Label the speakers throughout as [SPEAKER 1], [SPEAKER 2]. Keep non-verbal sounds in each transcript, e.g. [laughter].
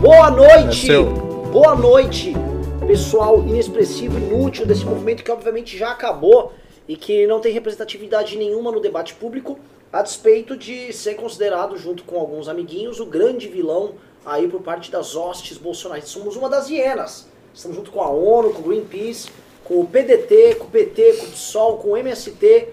[SPEAKER 1] Boa noite! É Boa noite, pessoal inexpressivo, inútil desse movimento que obviamente já acabou e que não tem representatividade nenhuma no debate público, a despeito de ser considerado, junto com alguns amiguinhos, o grande vilão aí por parte das hostes bolsonaristas. Somos uma das hienas. Estamos junto com a ONU, com o Greenpeace, com o PDT, com o PT, com o PSOL, com o MST,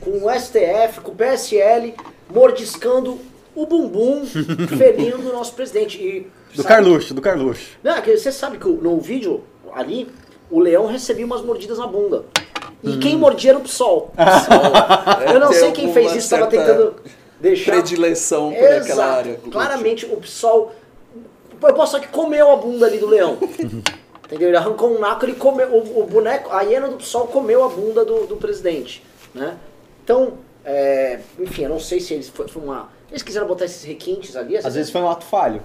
[SPEAKER 1] com o STF, com o PSL, mordiscando o bumbum [laughs] felino do nosso presidente. E,
[SPEAKER 2] do sabe, Carluxo, do Carluxo.
[SPEAKER 1] Não, é você sabe que no vídeo ali, o leão recebia umas mordidas na bunda. E hum. quem mordia era o PSOL. [laughs] PSOL. Eu não sei quem fez isso, estava tentando deixar.
[SPEAKER 3] Predileção por Exato. aquela área.
[SPEAKER 1] Claramente o PSOL. Eu posso só que comeu a bunda ali do leão. [laughs] Entendeu? Ele arrancou um naco, ele comeu. O, o boneco, a hiena do PSOL comeu a bunda do, do presidente. Né? Então, é, enfim, eu não sei se eles foi, foi uma. Eles quiseram botar esses requintes ali.
[SPEAKER 2] Às, às vezes foi um ato falho.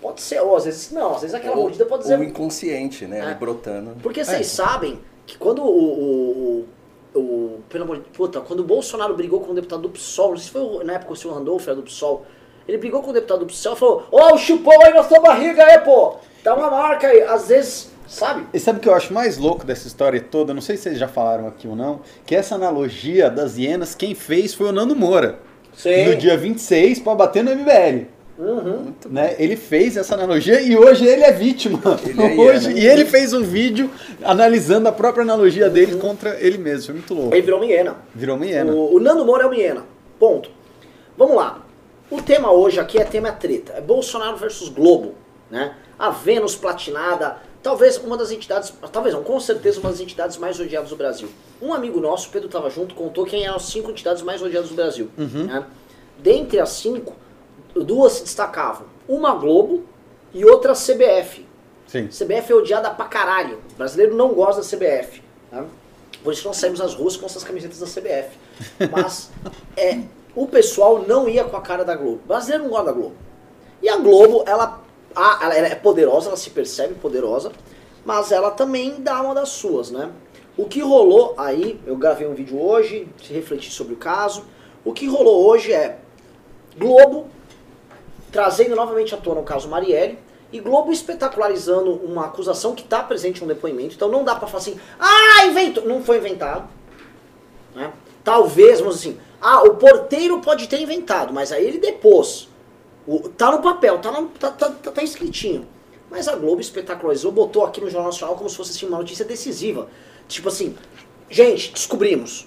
[SPEAKER 1] Pode ser, ou às vezes não, às vezes aquela ou, mordida pode ser.
[SPEAKER 3] Ou inconsciente, né? É. brotando.
[SPEAKER 1] Porque vocês é. sabem que quando o, o, o, Pelo amor de puta, quando o Bolsonaro brigou com o deputado do PSOL, não sei se foi na época o senhor Randolfo era do PSOL, ele brigou com o deputado do PSOL e falou: Ô, oh, chupou aí na sua barriga aí, pô! Dá uma marca aí. Às vezes Sabe?
[SPEAKER 2] E sabe o que eu acho mais louco dessa história toda? Não sei se vocês já falaram aqui ou não, que essa analogia das hienas, quem fez foi o Nando Moura. Sim. No dia 26, para bater no MBL. Uhum. Né? Ele fez essa analogia e hoje ele é vítima. Ele é hoje, e ele fez um vídeo analisando a própria analogia uhum. dele contra ele mesmo. Foi muito louco.
[SPEAKER 1] Ele virou uma hiena.
[SPEAKER 2] Virou uma hiena.
[SPEAKER 1] O, o Nando Moura é uma hiena. Ponto. Vamos lá. O tema hoje aqui é tema treta. É Bolsonaro versus Globo. Né? A Vênus platinada, talvez uma das entidades, talvez não, com certeza uma das entidades mais odiadas do Brasil. Um amigo nosso, Pedro estava junto, contou quem eram as cinco entidades mais odiadas do Brasil. Uhum. Né? Dentre as cinco, duas se destacavam. Uma Globo e outra CBF. Sim. CBF é odiada pra caralho. O brasileiro não gosta da CBF. Né? Por isso nós saímos às ruas com essas camisetas da CBF. [laughs] Mas é, o pessoal não ia com a cara da Globo. O brasileiro não gosta da Globo. E a Globo, ela ah, ela é poderosa, ela se percebe poderosa, mas ela também dá uma das suas, né? O que rolou aí, eu gravei um vídeo hoje, se refletir sobre o caso. O que rolou hoje é Globo trazendo novamente à tona o caso Marielle e Globo espetacularizando uma acusação que está presente no depoimento. Então não dá para falar assim, ah, inventou. Não foi inventado. Né? Talvez, vamos assim, ah, o porteiro pode ter inventado, mas aí ele depôs. O, tá no papel, tá, tá, tá, tá, tá escritinho. Mas a Globo espetacularizou, botou aqui no Jornal Nacional como se fosse assim, uma notícia decisiva. Tipo assim, gente, descobrimos.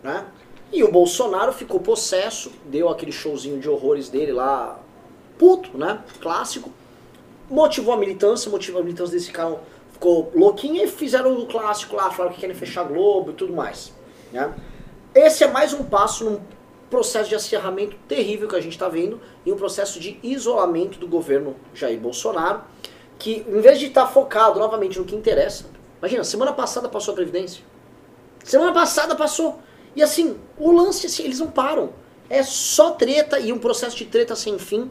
[SPEAKER 1] Né? E o Bolsonaro ficou possesso, deu aquele showzinho de horrores dele lá, puto, né? Clássico. Motivou a militância, motivou a militância desse cara, ficou louquinha e fizeram o clássico lá, falaram que querem fechar a Globo e tudo mais. Né? Esse é mais um passo num processo de acirramento terrível que a gente está vendo e um processo de isolamento do governo Jair Bolsonaro, que em vez de estar tá focado novamente no que interessa, imagina, semana passada passou a Previdência, semana passada passou, e assim, o lance, assim, eles não param, é só treta e um processo de treta sem fim,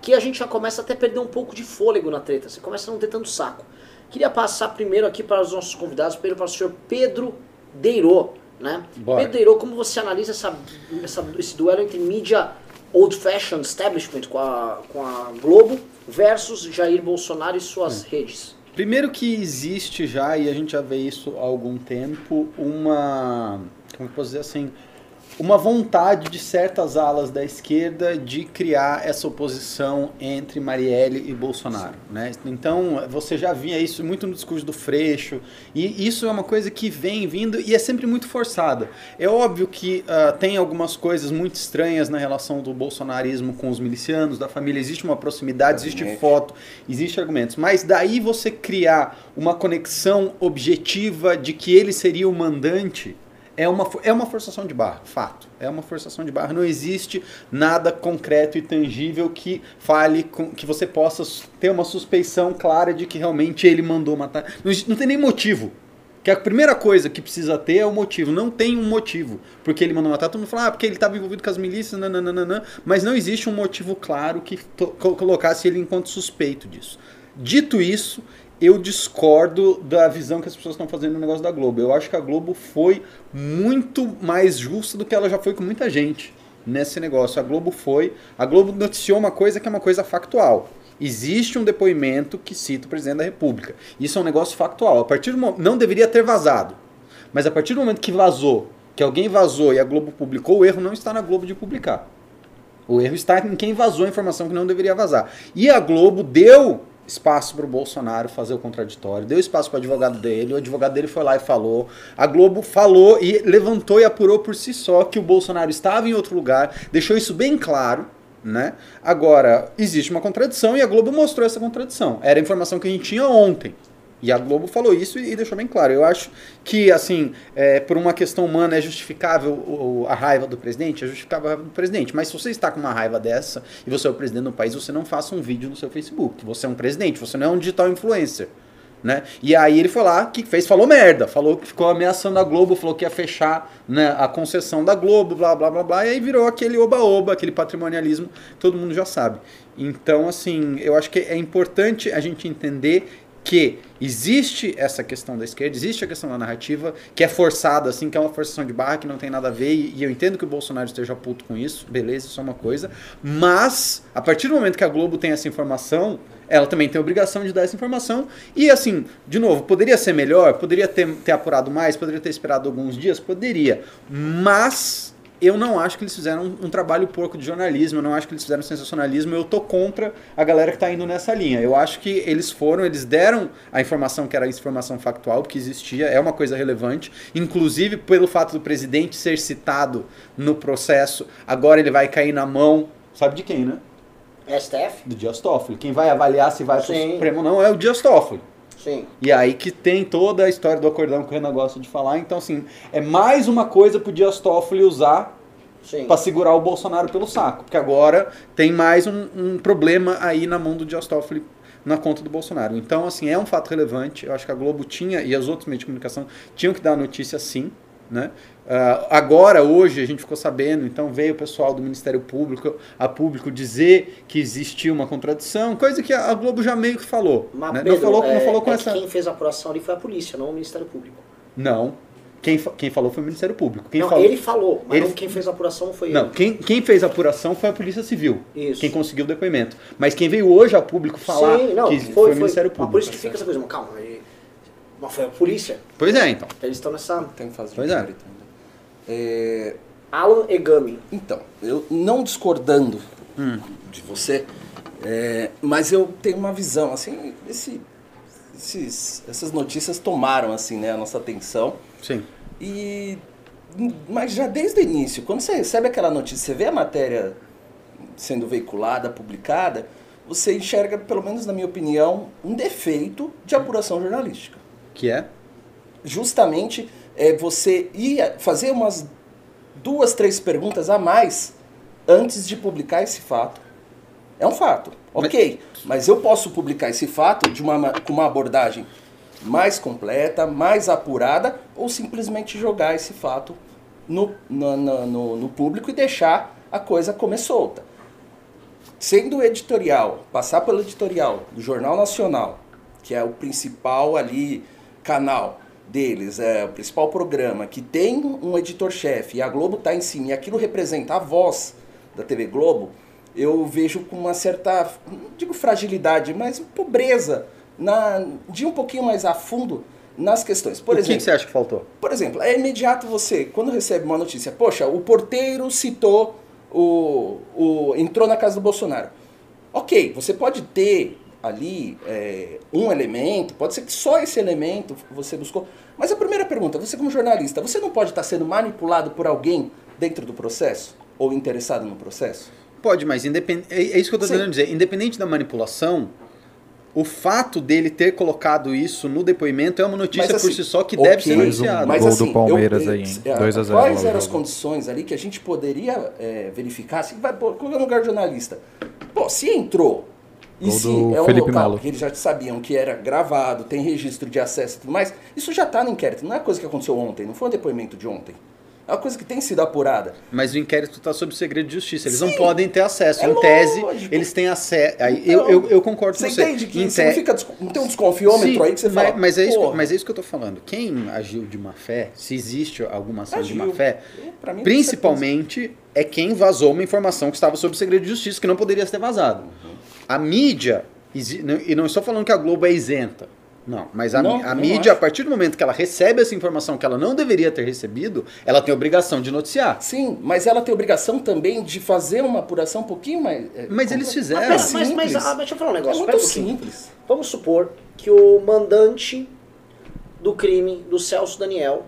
[SPEAKER 1] que a gente já começa até a perder um pouco de fôlego na treta, você começa a não ter tanto saco. Queria passar primeiro aqui para os nossos convidados, primeiro para o senhor Pedro Deirô, né? Pedro, como você analisa essa, essa, esse duelo entre mídia old-fashioned establishment com a, com a Globo versus Jair Bolsonaro e suas hum. redes?
[SPEAKER 2] Primeiro que existe já, e a gente já vê isso há algum tempo, uma. Como eu posso dizer assim? Uma vontade de certas alas da esquerda de criar essa oposição entre Marielle e Bolsonaro. Né? Então, você já via isso muito no discurso do Freixo, e isso é uma coisa que vem vindo e é sempre muito forçada. É óbvio que uh, tem algumas coisas muito estranhas na relação do bolsonarismo com os milicianos, da família, existe uma proximidade, existe foto, existe argumentos, mas daí você criar uma conexão objetiva de que ele seria o mandante é uma, é uma forçação de barra, fato. É uma forçação de barra. Não existe nada concreto e tangível que fale com, que você possa ter uma suspeição clara de que realmente ele mandou matar. Não, não tem nem motivo. Que a primeira coisa que precisa ter é o motivo. Não tem um motivo porque ele mandou matar. Todo mundo fala, ah, porque ele estava envolvido com as milícias, nananana, mas não existe um motivo claro que colocasse ele enquanto suspeito disso. Dito isso, eu discordo da visão que as pessoas estão fazendo no negócio da Globo. Eu acho que a Globo foi muito mais justa do que ela já foi com muita gente nesse negócio. A Globo foi. A Globo noticiou uma coisa que é uma coisa factual. Existe um depoimento que cita o presidente da República. Isso é um negócio factual. A partir do momento, não deveria ter vazado. Mas a partir do momento que vazou, que alguém vazou e a Globo publicou, o erro não está na Globo de publicar. O erro está em quem vazou a informação que não deveria vazar. E a Globo deu espaço para o Bolsonaro fazer o contraditório, deu espaço para o advogado dele, o advogado dele foi lá e falou. A Globo falou e levantou e apurou por si só que o Bolsonaro estava em outro lugar, deixou isso bem claro. Né? Agora, existe uma contradição e a Globo mostrou essa contradição. Era a informação que a gente tinha ontem. E a Globo falou isso e deixou bem claro. Eu acho que, assim, é, por uma questão humana é justificável a raiva do presidente, é justificável a raiva do presidente. Mas se você está com uma raiva dessa e você é o presidente do país, você não faça um vídeo no seu Facebook. Você é um presidente, você não é um digital influencer. Né? E aí ele foi lá, que fez, falou merda, falou que ficou ameaçando a Globo, falou que ia fechar né, a concessão da Globo, blá blá blá blá, e aí virou aquele oba-oba, aquele patrimonialismo, todo mundo já sabe. Então, assim, eu acho que é importante a gente entender que existe essa questão da esquerda, existe a questão da narrativa, que é forçada, assim, que é uma forçação de barra, que não tem nada a ver, e, eu entendo que o Bolsonaro esteja puto com isso, beleza, isso é uma coisa, mas, a partir do momento que a Globo tem essa informação, ela também tem a obrigação de dar essa informação, e assim, de novo, poderia ser melhor, poderia ter, ter apurado mais, poderia ter esperado alguns dias, poderia, mas eu não acho que eles fizeram um, um, trabalho porco de jornalismo, eu não acho que eles fizeram sensacionalismo, eu tô contra a galera que tá indo nessa linha. Eu acho que eles foram, eles deram a informação que era a informação factual, que existia, é uma coisa relevante, inclusive pelo fato do presidente ser citado no processo, agora ele vai cair na mão, sabe de quem, né?
[SPEAKER 1] STF?
[SPEAKER 2] Do Dias Toffoli. Quem vai avaliar se vai pro Supremo ou não é o Dias Toffoli.
[SPEAKER 1] Sim.
[SPEAKER 2] E aí que tem toda a história do acordão que o Renan gosta de falar. Então, assim, é mais uma coisa pro Dias Toffoli usar para segurar o Bolsonaro pelo saco. Porque agora tem mais um, um, problema aí na mão do Dias Toffoli na conta do Bolsonaro. Então, assim, é um fato relevante. Eu acho que a Globo tinha, e as outros meios de comunicação tinham que dar a notícia sim. Né? Uh, agora, hoje, a gente ficou sabendo, então veio o pessoal do Ministério Público a público dizer que existia uma contradição, coisa que a Globo já meio que falou.
[SPEAKER 1] Mas,
[SPEAKER 2] né?
[SPEAKER 1] Pedro,
[SPEAKER 2] não falou,
[SPEAKER 1] é,
[SPEAKER 2] não falou com
[SPEAKER 1] é
[SPEAKER 2] essa.
[SPEAKER 1] Quem fez a apuração ali foi a polícia, não o Ministério Público.
[SPEAKER 2] Não. Quem, quem falou foi o Ministério Público. Quem
[SPEAKER 1] não,
[SPEAKER 2] falou...
[SPEAKER 1] ele falou, mas
[SPEAKER 2] ele...
[SPEAKER 1] quem fez a apuração foi
[SPEAKER 2] não,
[SPEAKER 1] ele.
[SPEAKER 2] Quem, quem fez a apuração foi a Polícia Civil.
[SPEAKER 1] Isso.
[SPEAKER 2] Quem conseguiu o depoimento. Mas quem veio hoje a público falar
[SPEAKER 1] Sim, não,
[SPEAKER 2] que
[SPEAKER 1] foi,
[SPEAKER 2] foi,
[SPEAKER 1] foi
[SPEAKER 2] o Ministério Público.
[SPEAKER 1] Mas por isso que fica essa coisa, calma, mas foi a polícia.
[SPEAKER 2] Pois é, então.
[SPEAKER 1] Eles estão nessa...
[SPEAKER 3] Tem que fazer
[SPEAKER 2] Pois é.
[SPEAKER 3] ainda. É,
[SPEAKER 1] Alan Egami.
[SPEAKER 3] Então, eu não discordando
[SPEAKER 2] Hum.
[SPEAKER 3] de você, é, mas eu tenho uma visão, assim, esse, esses, essas notícias tomaram, assim, né, a nossa atenção.
[SPEAKER 2] Sim.
[SPEAKER 3] E, mas já desde o início, quando você recebe aquela notícia, você vê a matéria sendo veiculada, publicada, você enxerga, pelo menos na minha opinião, um defeito de apuração jornalística.
[SPEAKER 2] Que é?
[SPEAKER 3] Justamente é você ir fazer umas duas, três perguntas a mais antes de publicar esse fato. É um fato, ok. Mas eu posso publicar esse fato de uma, com uma abordagem mais completa, mais apurada, ou simplesmente jogar esse fato no, no, no, no público e deixar a coisa comer solta. Sendo o editorial, passar pelo editorial do Jornal Nacional, que é o principal ali canal deles, é o principal programa, que tem um editor-chefe e a Globo está em cima, e aquilo representa a voz da TV Globo, eu vejo com uma certa, não digo fragilidade, mas pobreza na, de um pouquinho mais a fundo nas questões. Por
[SPEAKER 2] o
[SPEAKER 3] exemplo,
[SPEAKER 2] que, você acha que faltou?
[SPEAKER 3] por exemplo, é imediato você, quando recebe uma notícia, poxa, o porteiro citou o, o entrou na casa do Bolsonaro. Ok, você pode ter ali é, um elemento, pode ser que só esse elemento você buscou. Mas a primeira pergunta, você como jornalista, você não pode estar sendo manipulado por alguém dentro do processo? Ou interessado no processo?
[SPEAKER 2] Pode, mas independ... é é isso que eu estou tentando dizer. Independente da manipulação, o fato dele ter colocado isso no depoimento é uma notícia
[SPEAKER 3] Mas, assim,
[SPEAKER 2] por si só que
[SPEAKER 3] ok,
[SPEAKER 2] deve ser
[SPEAKER 4] Mais um
[SPEAKER 2] noticiada.
[SPEAKER 3] Mas
[SPEAKER 4] Gol
[SPEAKER 3] assim,
[SPEAKER 4] do Palmeiras
[SPEAKER 3] eu,
[SPEAKER 4] aí, hein?
[SPEAKER 3] é,
[SPEAKER 4] 2 a 0
[SPEAKER 3] Quais eram as condições ali que a gente poderia é, verificar? Se vai pôr- colocar no lugar do jornalista. Pô, se entrou e
[SPEAKER 4] Gol
[SPEAKER 3] se
[SPEAKER 4] do
[SPEAKER 3] é um
[SPEAKER 4] Felipe
[SPEAKER 3] local
[SPEAKER 4] Melo.
[SPEAKER 3] que eles já sabiam que era gravado, tem registro de acesso e tudo mais, isso já está no inquérito. Não é coisa que aconteceu ontem, não foi um depoimento de ontem. É uma coisa que tem sido apurada.
[SPEAKER 2] Mas o inquérito está sob segredo de justiça. Eles
[SPEAKER 3] Sim.
[SPEAKER 2] não podem ter acesso.
[SPEAKER 3] É
[SPEAKER 2] em tese,
[SPEAKER 3] lógico.
[SPEAKER 2] eles têm acesso.
[SPEAKER 3] Então,
[SPEAKER 2] eu, eu, eu concordo com
[SPEAKER 3] Você
[SPEAKER 2] você.
[SPEAKER 3] entende que
[SPEAKER 2] te-
[SPEAKER 3] não, fica, não tem um desconfiômetro
[SPEAKER 2] Sim,
[SPEAKER 3] aí que você
[SPEAKER 2] mas,
[SPEAKER 3] fala.
[SPEAKER 2] mas é isso, que-
[SPEAKER 3] "Porra,
[SPEAKER 2] mas é isso que eu tô falando. Quem agiu de má fé, se existe alguma ação de
[SPEAKER 3] Agiu.
[SPEAKER 2] má fé,
[SPEAKER 3] mim,
[SPEAKER 2] principalmente é quem vazou uma informação que estava sob segredo de justiça, que não poderia ser vazado. A mídia, e não estou falando que a Globo é isenta, não, mas a,
[SPEAKER 3] Não,
[SPEAKER 2] a
[SPEAKER 3] não
[SPEAKER 2] mídia,
[SPEAKER 3] acho.
[SPEAKER 2] a partir do momento que ela recebe essa informação que ela não deveria ter recebido, ela tem obrigação de noticiar.
[SPEAKER 3] Sim, mas ela tem obrigação também de fazer uma apuração um pouquinho mais. é,
[SPEAKER 2] Mas eles fizeram.
[SPEAKER 1] Mas, mas, mas,
[SPEAKER 3] simples.
[SPEAKER 1] ah, deixa eu falar um
[SPEAKER 3] É
[SPEAKER 1] negócio.
[SPEAKER 3] muito
[SPEAKER 1] pera um pouquinho.
[SPEAKER 3] simples.
[SPEAKER 1] Vamos supor que o mandante do crime do Celso Daniel,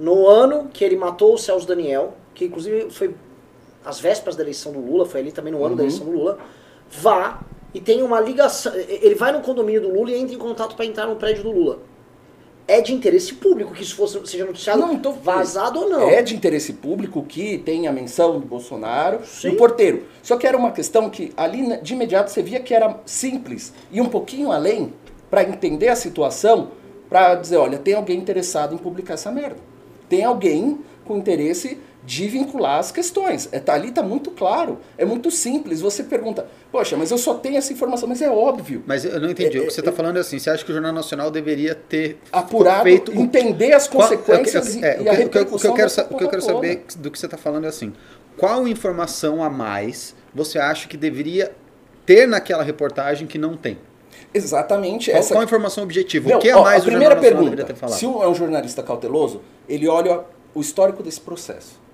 [SPEAKER 1] no ano que ele matou o Celso Daniel, que inclusive foi às vésperas da eleição do Lula, foi ali também no ano da
[SPEAKER 3] Uhum.
[SPEAKER 1] eleição do Lula, vá e tem uma ligação. Ele vai no condomínio do Lula e entra em contato para entrar no prédio do Lula. É de interesse público que isso fosse, seja noticiado,
[SPEAKER 3] Não, então,
[SPEAKER 1] vazado ou não.
[SPEAKER 3] É de interesse público que tem a menção do Bolsonaro
[SPEAKER 1] Sim.
[SPEAKER 3] no porteiro. Só que era uma questão que ali né, de imediato você via que era simples e um pouquinho além para entender a situação, para dizer, olha, tem alguém interessado em publicar essa merda. Tem alguém com interesse de vincular as questões. É, tá, ali tá muito claro, é muito simples. Você pergunta, poxa, mas eu só tenho essa informação, mas é óbvio.
[SPEAKER 2] Mas eu não entendi.
[SPEAKER 3] É,
[SPEAKER 2] o que você está falando é assim: você acha que o Jornal Nacional deveria ter
[SPEAKER 3] Apurado,
[SPEAKER 2] feito
[SPEAKER 3] entender as
[SPEAKER 2] Qual-
[SPEAKER 3] consequências
[SPEAKER 2] eu- é,
[SPEAKER 3] e,
[SPEAKER 2] o
[SPEAKER 3] e
[SPEAKER 2] o que eu- o que eu quero, o que eu quero saber do que você está falando é assim: qual informação a mais você acha que deveria ter naquela reportagem que não tem?
[SPEAKER 3] Exatamente.
[SPEAKER 2] Qual,
[SPEAKER 3] essa...
[SPEAKER 2] qual a informação objetiva?
[SPEAKER 3] Não,
[SPEAKER 2] o que a
[SPEAKER 3] ó,
[SPEAKER 2] mais
[SPEAKER 3] a primeira pergunta,
[SPEAKER 2] deveria ter falado?
[SPEAKER 3] se um é um jornalista cauteloso, ele olha o histórico desse processo.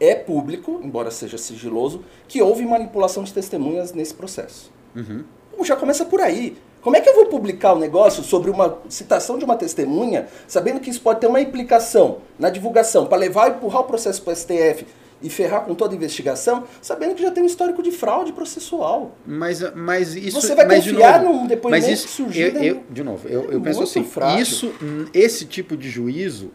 [SPEAKER 3] É público, embora seja sigiloso, que houve manipulação de testemunhas nesse processo.
[SPEAKER 2] Uhum.
[SPEAKER 3] Bom, Já começa por aí. Como é que eu vou publicar um negócio sobre uma citação de uma testemunha, sabendo que isso pode ter uma implicação na divulgação, para levar e empurrar o processo para o STF e ferrar com toda a investigação, sabendo que já tem um histórico de fraude processual?
[SPEAKER 2] Mas, mas isso.
[SPEAKER 3] Você vai
[SPEAKER 2] mas, de
[SPEAKER 3] confiar
[SPEAKER 2] novo,
[SPEAKER 3] num depoimento
[SPEAKER 2] mas isso,
[SPEAKER 3] que surgiu
[SPEAKER 2] eu, eu- De novo, eu,
[SPEAKER 3] É
[SPEAKER 2] eu penso assim:
[SPEAKER 3] frágil.
[SPEAKER 2] isso, hum, esse tipo de juízo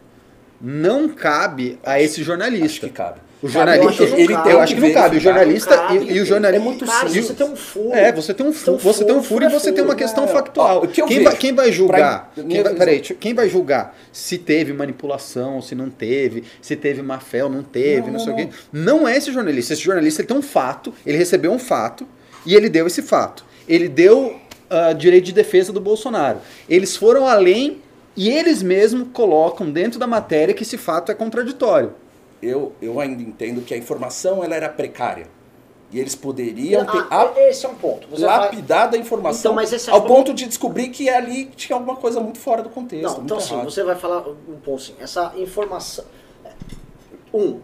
[SPEAKER 2] não cabe a esse jornalista.
[SPEAKER 3] Acho que cabe.
[SPEAKER 2] O
[SPEAKER 1] Cabe, eu
[SPEAKER 2] jornalista,
[SPEAKER 1] acho que não
[SPEAKER 2] eu,
[SPEAKER 1] cabe.
[SPEAKER 2] eu acho que não cabe. O jornalista
[SPEAKER 1] Cabe,
[SPEAKER 2] e, e o jornalista.
[SPEAKER 3] é muito simples.
[SPEAKER 1] você tem um furo.
[SPEAKER 2] É, você tem um furo, você tem um furo e você tem uma questão
[SPEAKER 3] Não,
[SPEAKER 2] factual.
[SPEAKER 3] ó, que
[SPEAKER 2] quem,
[SPEAKER 3] vejo,
[SPEAKER 2] vai, quem vai julgar?
[SPEAKER 3] pra-
[SPEAKER 2] Quem vai, peraí, quem vai julgar se teve manipulação, se não teve, se teve má fé ou não teve, não,
[SPEAKER 3] Não,
[SPEAKER 2] sei o quê. Não é esse jornalista. Esse jornalista ele tem um fato, ele recebeu um fato e ele deu esse fato. Ele deu ah, direito de defesa do Bolsonaro. Eles foram além e eles mesmos colocam dentro da matéria que esse fato é contraditório.
[SPEAKER 3] Eu, eu ainda entendo que a informação ela era precária. E eles poderiam ter
[SPEAKER 1] Ah, esse é um ponto. Você vai...
[SPEAKER 3] lapidado a informação
[SPEAKER 1] Então, mas esse é
[SPEAKER 3] ao ponto de descobrir que ali tinha alguma coisa muito fora do contexto.
[SPEAKER 1] Não, então assim,
[SPEAKER 3] errado.
[SPEAKER 1] você vai falar um ponto assim, essa informação. Um,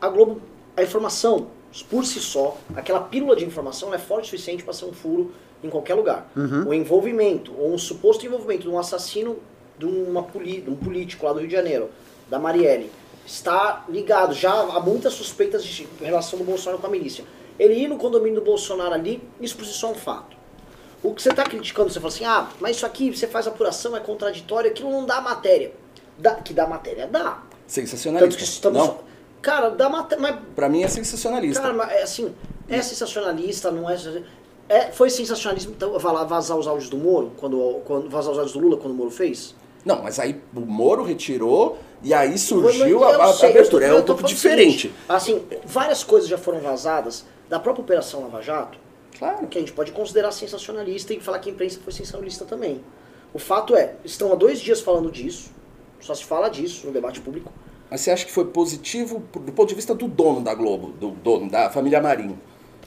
[SPEAKER 1] a Globo, a informação, por si só, aquela pílula de informação é forte o suficiente para ser um furo em qualquer lugar.
[SPEAKER 2] Uhum.
[SPEAKER 1] O envolvimento, ou um suposto envolvimento de um assassino de, uma de um político lá do Rio de Janeiro, da Marielle, está ligado, já há muitas suspeitas de relação do Bolsonaro com a milícia. Ele ir no condomínio do Bolsonaro ali, isso por si só é um fato. O que você está criticando, você fala assim, ah, mas isso aqui você faz apuração, é contraditório, aquilo não dá matéria. Dá, que dá matéria? Dá.
[SPEAKER 3] Sensacionalista.
[SPEAKER 1] estamos.
[SPEAKER 3] Não,
[SPEAKER 1] Cara, dá matéria. Mas,
[SPEAKER 3] pra mim é sensacionalista.
[SPEAKER 1] cara, mas, é assim, é sensacionalista, não é. é foi sensacionalismo então, va- vazar os áudios do Moro, quando, quando vazar os áudios do Lula quando o Moro fez?
[SPEAKER 3] Não, mas aí o Moro retirou e aí surgiu a,
[SPEAKER 1] sei,
[SPEAKER 3] abertura.
[SPEAKER 1] tô-
[SPEAKER 3] É um pouco diferente.
[SPEAKER 1] seguinte, assim, várias coisas já foram vazadas da própria Operação Lava Jato,
[SPEAKER 3] Claro.
[SPEAKER 1] que a gente pode considerar sensacionalista e falar que a imprensa foi sensacionalista também. O fato é, estão há dois dias falando disso, só se fala disso no debate público.
[SPEAKER 3] Mas você acha que foi positivo do ponto de vista do dono da Globo, do dono da família Marinho?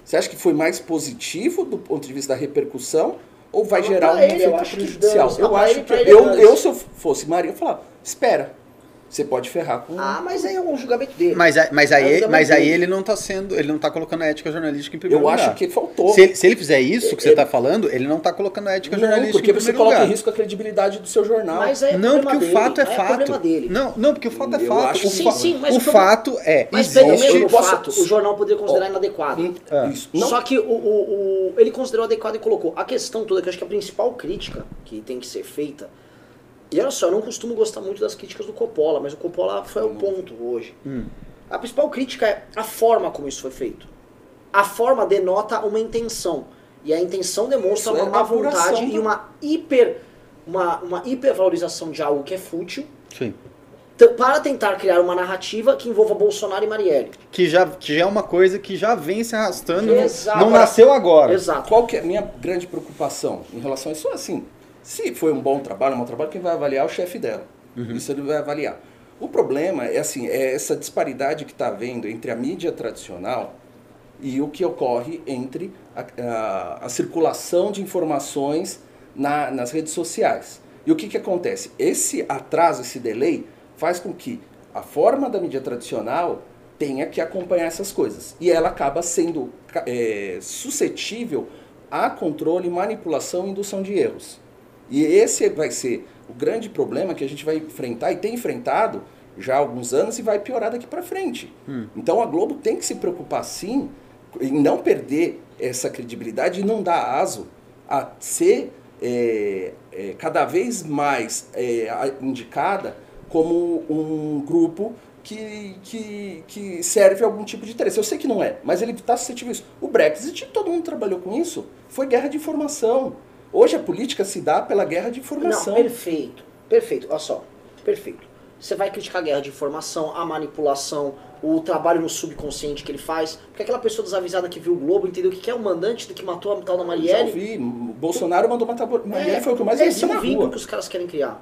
[SPEAKER 3] Você acha que foi mais positivo do ponto de vista da repercussão ou vai gerar um
[SPEAKER 1] ele, eu que
[SPEAKER 3] prejudicial?
[SPEAKER 1] dane-se.
[SPEAKER 3] Eu acho que eu,
[SPEAKER 1] dane-se.
[SPEAKER 3] eu se eu fosse Marinho, eu falava, espera, você pode ferrar com
[SPEAKER 1] Ah, mas aí é um julgamento dele.
[SPEAKER 2] Mas, mas,
[SPEAKER 1] É o
[SPEAKER 2] aí,
[SPEAKER 1] julgamento
[SPEAKER 2] mas aí
[SPEAKER 1] dele.
[SPEAKER 2] ele não tá sendo, ele não tá colocando a ética jornalística em primeiro
[SPEAKER 3] Eu
[SPEAKER 2] lugar.
[SPEAKER 3] acho que faltou.
[SPEAKER 2] Se ele, se ele fizer isso que você
[SPEAKER 3] Ele-
[SPEAKER 2] está falando, ele não está colocando a ética
[SPEAKER 3] Não,
[SPEAKER 2] jornalística
[SPEAKER 3] porque
[SPEAKER 2] em
[SPEAKER 3] você
[SPEAKER 2] primeiro
[SPEAKER 3] coloca
[SPEAKER 2] lugar.
[SPEAKER 3] em risco a credibilidade do seu jornal.
[SPEAKER 1] Mas aí é
[SPEAKER 2] Não, porque o
[SPEAKER 1] dele,
[SPEAKER 2] fato é
[SPEAKER 1] aí
[SPEAKER 2] fato.
[SPEAKER 1] dele.
[SPEAKER 2] Não, não, porque o fato é
[SPEAKER 3] Eu
[SPEAKER 2] fato.
[SPEAKER 3] acho
[SPEAKER 2] O,
[SPEAKER 3] que
[SPEAKER 2] fa-
[SPEAKER 1] sim, sim, mas
[SPEAKER 2] o
[SPEAKER 1] o problema-
[SPEAKER 2] fato é,
[SPEAKER 1] Mas pelo mesmo
[SPEAKER 3] posso-
[SPEAKER 1] fato, o jornal poderia considerar inadequado.
[SPEAKER 3] Hum,
[SPEAKER 2] É.
[SPEAKER 3] Isso.
[SPEAKER 1] Só que o, o- o- ele considerou adequado e colocou. A questão toda, que eu acho que a principal crítica que tem que ser feita. E olha só, eu não costumo gostar muito das críticas do Coppola, mas o Coppola foi ao ponto hoje.
[SPEAKER 2] Hum.
[SPEAKER 1] A principal crítica é a forma como isso foi feito. A forma denota uma intenção. E a intenção demonstra
[SPEAKER 3] Isso
[SPEAKER 1] uma
[SPEAKER 3] é
[SPEAKER 1] má vontade
[SPEAKER 3] do-
[SPEAKER 1] e uma hiper. Uma, uma hipervalorização de algo que é fútil
[SPEAKER 2] Sim.
[SPEAKER 1] para tentar criar uma narrativa que envolva Bolsonaro e Marielle.
[SPEAKER 2] Que já, que já é uma coisa que já vem se arrastando, não-
[SPEAKER 1] Exato.
[SPEAKER 2] não nasceu agora.
[SPEAKER 1] Exato.
[SPEAKER 3] Qual que é a minha grande preocupação em relação a isso? Assim, se foi um bom trabalho, um mau trabalho, quem vai avaliar é o chefe dela. Isso ele vai avaliar. O problema é assim, é essa disparidade que está havendo entre a mídia tradicional e o que ocorre entre a, a, a circulação de informações na, nas redes sociais. E o que, que acontece? Esse atraso, esse delay, faz com que a forma da mídia tradicional tenha que acompanhar essas coisas. E ela acaba sendo é, suscetível a controle, manipulação e indução de erros. E esse vai ser o grande problema que a gente vai enfrentar e tem enfrentado já há alguns anos e vai piorar daqui para frente. Hum. Então a Globo tem que se preocupar sim em não perder essa credibilidade e não dar aso a ser é, é, cada vez mais é, indicada como um grupo que, que, que serve algum tipo de interesse. Eu sei que não é, mas ele está suscetível a isso. O Brexit, todo mundo trabalhou com isso, foi guerra de informação. Hoje a política se dá pela guerra de informação.
[SPEAKER 1] Não, perfeito, perfeito. Olha só, perfeito. Você vai criticar a guerra de informação, a manipulação, o trabalho no subconsciente que ele faz. Porque aquela pessoa desavisada que viu o Globo entendeu o que é o mandante do que matou a tal da Marielle.
[SPEAKER 3] Já vi. Bolsonaro mandou matar a Marielle, é, foi o que mais
[SPEAKER 1] Esse é o vínculo que os caras querem criar.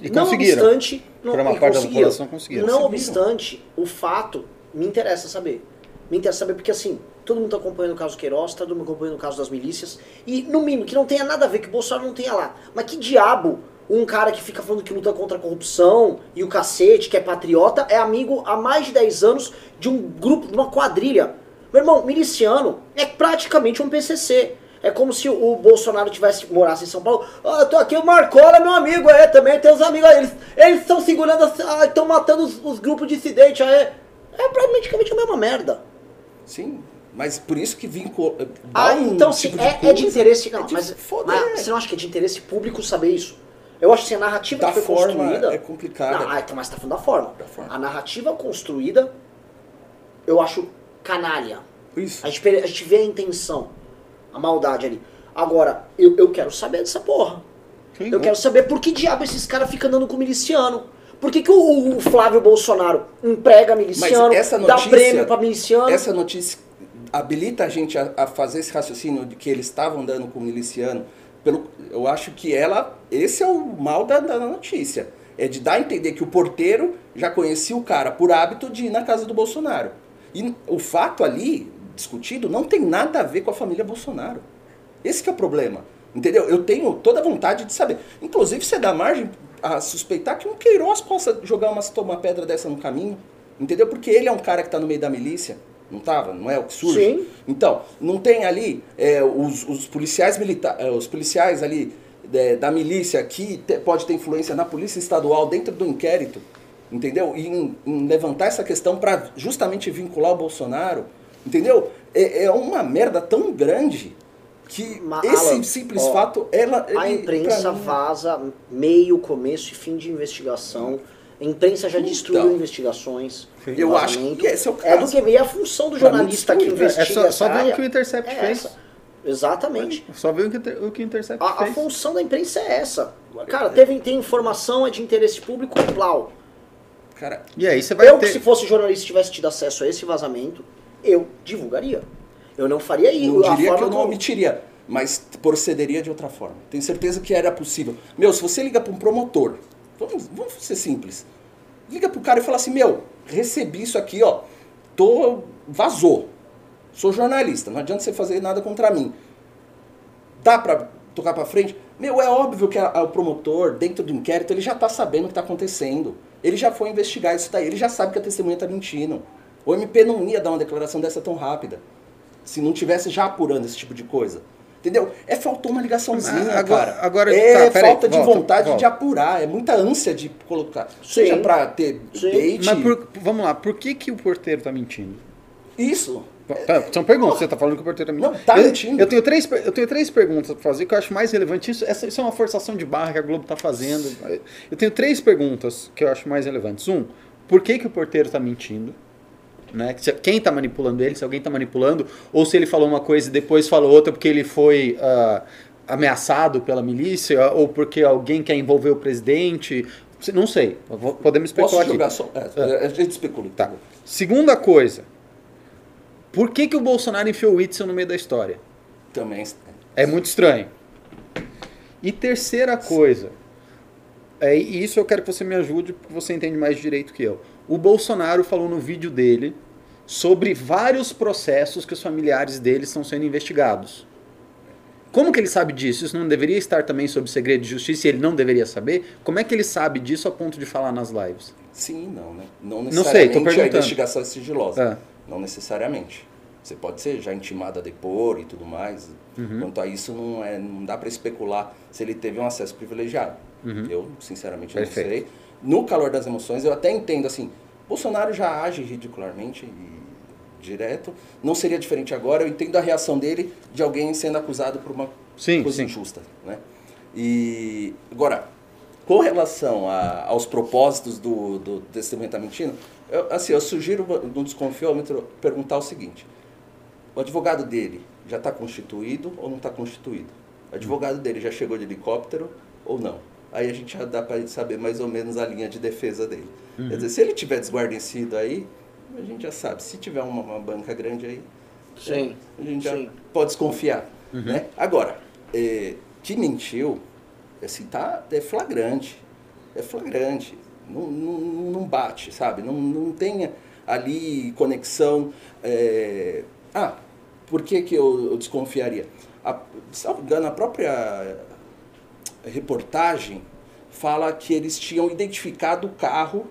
[SPEAKER 2] E não conseguiram.
[SPEAKER 1] obstante, não,
[SPEAKER 2] uma parte da população conseguiram.
[SPEAKER 1] Não obstante, o fato me interessa saber. Me interessa saber porque assim, todo mundo está acompanhando o caso Queiroz, todo mundo acompanhando o caso das milícias, e no mínimo, que não tenha nada a ver, que o Bolsonaro não tenha lá. Mas que diabo um cara que fica falando que luta contra a corrupção e o cacete, que é patriota, é amigo há mais de 10 anos de um grupo, de uma quadrilha. Meu irmão, miliciano é praticamente um PCC. É como se o Bolsonaro tivesse morasse em São Paulo. Ah, tô aqui, o Marcola, meu amigo, é, também tem os amigos aí. Eles estão segurando, estão matando os, os, grupos dissidentes aí. É praticamente a mesma merda.
[SPEAKER 3] Sim, mas por isso que vincula.
[SPEAKER 1] Ah, um então tipo sim, é, é, de interesse. Não, é de mas, mas, você não acha que é de interesse público saber isso? Eu acho que a narrativa
[SPEAKER 3] da
[SPEAKER 1] que foi
[SPEAKER 3] forma
[SPEAKER 1] construída.
[SPEAKER 3] É complicado.
[SPEAKER 1] Ah, então, mas você tá falando da forma. da forma. A narrativa construída, eu acho canalha.
[SPEAKER 3] Isso.
[SPEAKER 1] A gente, a gente vê a intenção, a maldade ali. Agora, eu, eu quero saber dessa porra. Sim, eu quero saber por que diabo esses caras ficam andando com miliciano. Por que, que o, o Flávio Bolsonaro emprega miliciano, notícia, dá prêmio pra miliciano?
[SPEAKER 3] Essa notícia habilita a gente a, a fazer esse raciocínio de que eles estavam andando com miliciano pelo, eu acho que ela, esse é o mal da, da notícia. É de dar a entender que o porteiro já conhecia o cara por hábito de ir na casa do Bolsonaro. E o fato ali, discutido, não tem nada a ver com a família Bolsonaro. Esse é o problema. Entendeu? Eu tenho toda a vontade de saber. Inclusive, você dá margem a suspeitar que um Queiroz possa jogar uma, uma pedra dessa no caminho. Entendeu? Porque ele é um cara que está no meio da milícia. Não estava? Não é o que surge?
[SPEAKER 1] Sim.
[SPEAKER 3] Então, não tem ali é, os, os, policiais militares, é, os policiais ali é, da milícia que te, pode ter influência na polícia estadual dentro do inquérito, entendeu? E em, em levantar essa questão para justamente vincular o Bolsonaro, entendeu? É, é, uma merda tão grande que esse Alan, simples ó, fato, ela...
[SPEAKER 1] A imprensa mim, vaza meio, começo e fim de investigação. A imprensa já destruiu então, investigações.
[SPEAKER 3] Eu acho que esse é o caso.
[SPEAKER 1] É do que veio a função do jornalista que investiga. É
[SPEAKER 2] só, só ver o que o Intercept
[SPEAKER 1] é
[SPEAKER 2] fez.
[SPEAKER 1] Essa. Exatamente.
[SPEAKER 2] Só ver o que o que Intercept
[SPEAKER 1] a,
[SPEAKER 2] fez.
[SPEAKER 1] A função da imprensa é essa. Cara, teve, tem informação, é de interesse público, plau.
[SPEAKER 3] Cara,
[SPEAKER 2] e aí você vai
[SPEAKER 1] eu,
[SPEAKER 2] ter...
[SPEAKER 1] se fosse jornalista e tivesse tido acesso a esse vazamento, eu divulgaria. Eu não faria isso.
[SPEAKER 3] Eu diria que eu não omitiria, mas procederia de outra forma. Tenho certeza que era possível. Meu, se você liga para um promotor, vamos, vamos ser simples. Liga pro cara e fala assim, meu, recebi isso aqui, ó, tô, vazou. Sou jornalista, não adianta você fazer nada contra mim. Dá pra tocar pra frente? Meu, é óbvio que a, a, o promotor, dentro do inquérito, ele já tá sabendo o que tá acontecendo. Ele já foi investigar isso daí, ele já sabe que a testemunha tá mentindo. O MP não ia dar uma declaração dessa tão rápida. Se não tivesse já apurando esse tipo de coisa. Entendeu? É faltou uma ligaçãozinha,
[SPEAKER 2] ah, agora,
[SPEAKER 3] cara.
[SPEAKER 2] Agora,
[SPEAKER 3] é
[SPEAKER 2] tá,
[SPEAKER 3] falta
[SPEAKER 2] aí,
[SPEAKER 3] de
[SPEAKER 2] volta,
[SPEAKER 3] vontade
[SPEAKER 2] volta.
[SPEAKER 3] de apurar, é muita ânsia de colocar. Sim. Seja pra ter
[SPEAKER 1] Sim.
[SPEAKER 3] date.
[SPEAKER 2] Mas por, vamos lá, por que, que o porteiro tá mentindo?
[SPEAKER 3] Isso.
[SPEAKER 2] São perguntas, você tá falando que o porteiro tá mentindo.
[SPEAKER 3] Não, tá
[SPEAKER 2] eu,
[SPEAKER 3] mentindo.
[SPEAKER 2] Eu tenho, três, eu tenho três perguntas pra fazer que eu acho mais relevante. Isso, essa, isso é uma forçação de barra que a Globo tá fazendo. Eu tenho três perguntas que eu acho mais relevantes. Um, por que, que o porteiro tá mentindo? Né? Quem está manipulando ele, se alguém está manipulando, ou se ele falou uma coisa e depois falou outra porque ele foi uh, ameaçado pela milícia, ou porque alguém quer envolver o presidente. Não sei, podemos especular
[SPEAKER 3] Posso jogar
[SPEAKER 2] aqui.
[SPEAKER 3] Só, é, a gente especula.
[SPEAKER 2] Tá. Segunda coisa, por que, que o Bolsonaro enfiou o Whitson no meio da história?
[SPEAKER 3] Também.
[SPEAKER 2] É muito estranho. E terceira coisa, é, e isso eu quero que você me ajude, porque você entende mais direito que eu. O Bolsonaro falou no vídeo dele sobre vários processos que os familiares dele estão sendo investigados. Como que ele sabe disso? Isso não deveria estar também sob segredo de justiça e ele não deveria saber? Como é que ele sabe disso a ponto de falar nas lives?
[SPEAKER 3] Sim, não, né? Não
[SPEAKER 2] Não sei, tô
[SPEAKER 3] necessariamente a investigação é sigilosa.
[SPEAKER 2] É.
[SPEAKER 3] Não necessariamente. Você pode ser já intimado a depor e tudo mais.
[SPEAKER 2] Uhum.
[SPEAKER 3] Quanto a isso, não, é, não dá para especular se ele teve um acesso privilegiado. Eu, sinceramente,
[SPEAKER 2] Uhum. Perfeito.
[SPEAKER 3] não sei. No calor das emoções, eu até entendo assim, Bolsonaro já age ridicularmente e direto. Não seria diferente agora. Eu entendo a reação dele de alguém sendo acusado por uma
[SPEAKER 2] Sim,
[SPEAKER 3] coisa
[SPEAKER 2] sim.
[SPEAKER 3] injusta. Né? E agora, com relação a- aos propósitos do, do testemunho tá mentindo, eu, assim, eu sugiro no desconfiômetro perguntar o seguinte: o advogado dele já está constituído ou não está constituído? O advogado dele já chegou de helicóptero ou não? Aí a gente já dá para saber mais ou menos a linha de defesa dele. Quer dizer, se ele tiver desguarnecido aí, a gente já sabe. Se tiver uma, uma banca grande aí,
[SPEAKER 1] Sim,
[SPEAKER 3] a gente já
[SPEAKER 1] sim.
[SPEAKER 3] pode desconfiar. Né? Agora, é, que mentiu, assim, tá, é flagrante. É flagrante. Não, não, não bate, sabe? Não, não tem ali conexão. é, Ah, por que, que eu, eu desconfiaria? A, salvo engano, a própria reportagem fala que eles tinham identificado o carro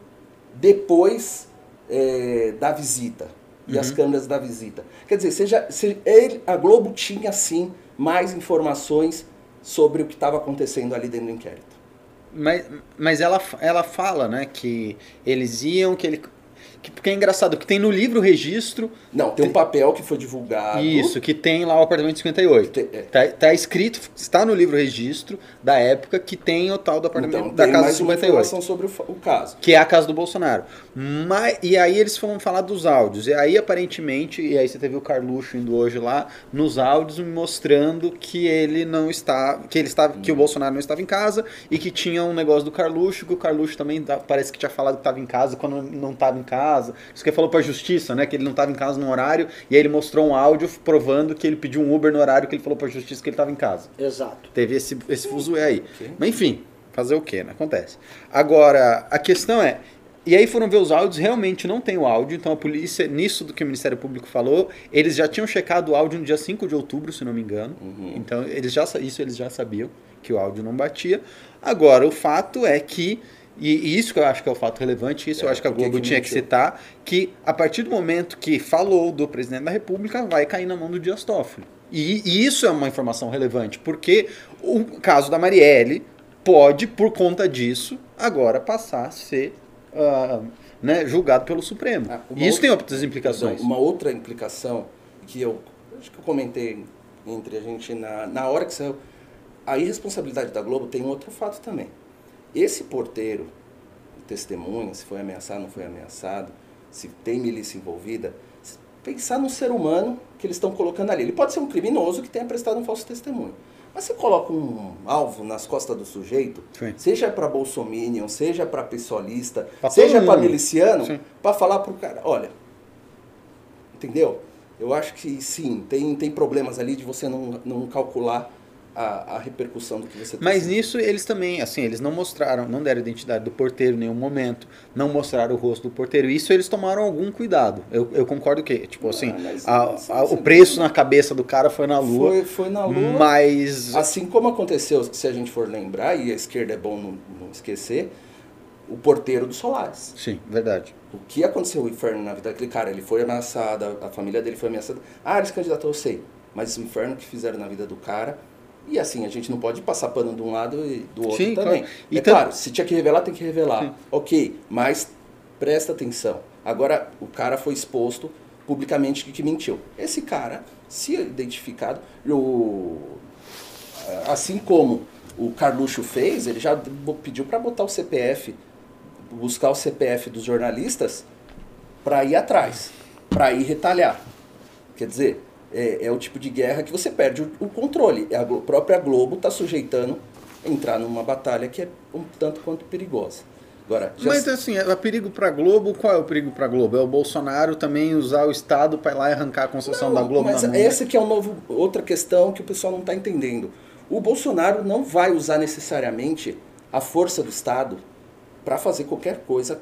[SPEAKER 3] depois é, da visita e as câmeras da visita. Quer dizer, seja, se ele, a Globo tinha sim mais informações sobre o que estava acontecendo ali dentro do inquérito.
[SPEAKER 2] Mas, mas ela, ela fala, né, que eles iam, que ele. Que, porque é engraçado, que tem no livro o registro.
[SPEAKER 3] Não, tem um papel que foi divulgado.
[SPEAKER 2] Isso, que tem lá o apartamento 58.
[SPEAKER 3] Tem- é.
[SPEAKER 2] Tá, tá escrito, está no livro registro da época que tem o tal do apartamento
[SPEAKER 3] Então,
[SPEAKER 2] da
[SPEAKER 3] tem
[SPEAKER 2] casa
[SPEAKER 3] mais uma
[SPEAKER 2] 58.
[SPEAKER 3] informação sobre o, o caso.
[SPEAKER 2] Que é a casa do Bolsonaro. Mas, e aí eles foram falar dos áudios. E aí, aparentemente, e aí você teve o Carluxo indo hoje lá, nos áudios mostrando que ele não está. Que ele estava. Que o Bolsonaro não estava em casa e que tinha um negócio do Carluxo, que o Carluxo também tá- parece que tinha falado que estava em casa quando não estava em casa. Isso que ele falou pra justiça, né? Que ele não estava em casa no horário, e aí ele mostrou um áudio provando que ele pediu um Uber no horário que ele falou pra justiça que ele estava em casa.
[SPEAKER 1] Exato.
[SPEAKER 2] Teve esse, esse fuzuê aí.
[SPEAKER 3] ok.
[SPEAKER 2] Mas enfim, fazer o quê, né? Acontece. Agora, a questão é. E aí foram ver os áudios, realmente não tem o áudio, então a polícia, nisso do que o Ministério Público falou, eles já tinham checado o áudio no dia 5 de outubro, se não me engano.
[SPEAKER 3] Uhum.
[SPEAKER 2] Então, eles já, isso eles já sabiam, que o áudio não batia. Agora, o fato é que, e, e isso que eu acho que é o fato relevante, isso
[SPEAKER 3] É,
[SPEAKER 2] eu acho que a Globo
[SPEAKER 3] que
[SPEAKER 2] tinha que citar, que a partir do momento que falou do presidente da República, vai cair na mão do Dias Toffoli. E, e isso é uma informação relevante, porque o caso da Marielle pode, por conta disso, agora passar a ser ah, né, julgado pelo Supremo.
[SPEAKER 3] Ah,
[SPEAKER 2] e isso
[SPEAKER 3] outra-
[SPEAKER 2] tem outras implicações.
[SPEAKER 3] Uma outra implicação que eu acho que eu comentei entre a gente na, na hora que saiu. A irresponsabilidade da Globo tem um outro fato também. Esse porteiro, testemunha, se foi ameaçado, não foi ameaçado, se tem milícia envolvida, pensar no ser humano que eles estão colocando ali. Ele pode ser um criminoso que tenha prestado um falso testemunho. Mas você coloca um alvo nas costas do sujeito,
[SPEAKER 2] Sim.
[SPEAKER 3] seja para bolsominion, seja para pessoalista,
[SPEAKER 2] Pra
[SPEAKER 3] seja para miliciano, para falar pro cara, olha, entendeu? Eu acho que sim, tem, tem problemas ali de você não, não calcular a, a repercussão do que você tá
[SPEAKER 2] Mas
[SPEAKER 3] sentindo.
[SPEAKER 2] nisso eles também, assim, eles não mostraram, não deram identidade do porteiro em nenhum momento, não mostraram o rosto do porteiro. Isso eles tomaram algum cuidado. Eu, eu concordo que, tipo assim,
[SPEAKER 3] Ah, mas-
[SPEAKER 2] a- a- o preço na cabeça do cara foi na lua,
[SPEAKER 3] Foi, foi na lua.
[SPEAKER 2] mas
[SPEAKER 3] Assim como aconteceu, se a gente for lembrar, e a esquerda é bom não, não esquecer, o porteiro do Solares.
[SPEAKER 2] sim, verdade.
[SPEAKER 3] O que aconteceu o inferno na vida daquele cara? Ele foi ameaçado, a família dele foi ameaçada. Ah, ele se candidatou, eu sei. Mas o inferno que fizeram na vida do cara. E assim, a gente não pode passar pano de um lado e do outro
[SPEAKER 2] Sim,
[SPEAKER 3] também.
[SPEAKER 2] claro. E
[SPEAKER 3] é claro, se tinha que revelar, tem que revelar.
[SPEAKER 2] Sim.
[SPEAKER 3] Ok, mas presta atenção. Agora, o cara foi exposto publicamente que, que mentiu. Esse cara, se identificado, o, assim como o Carluxo fez, ele já pediu para botar o CPF, buscar o CPF dos jornalistas para ir atrás, para ir retalhar. Quer dizer, é, é o tipo de guerra que você perde o, o controle. É A Glo- própria Globo está sujeitando a entrar numa batalha que é um tanto quanto perigosa. Agora, já
[SPEAKER 2] Mas assim, é perigo pra Globo, qual é o perigo pra Globo? É o Bolsonaro também usar o Estado pra ir lá e arrancar a concessão
[SPEAKER 3] Não,
[SPEAKER 2] da Globo
[SPEAKER 3] mas essa que é um novo, outra questão que o pessoal não está entendendo. O Bolsonaro não vai usar necessariamente a força do Estado para fazer qualquer coisa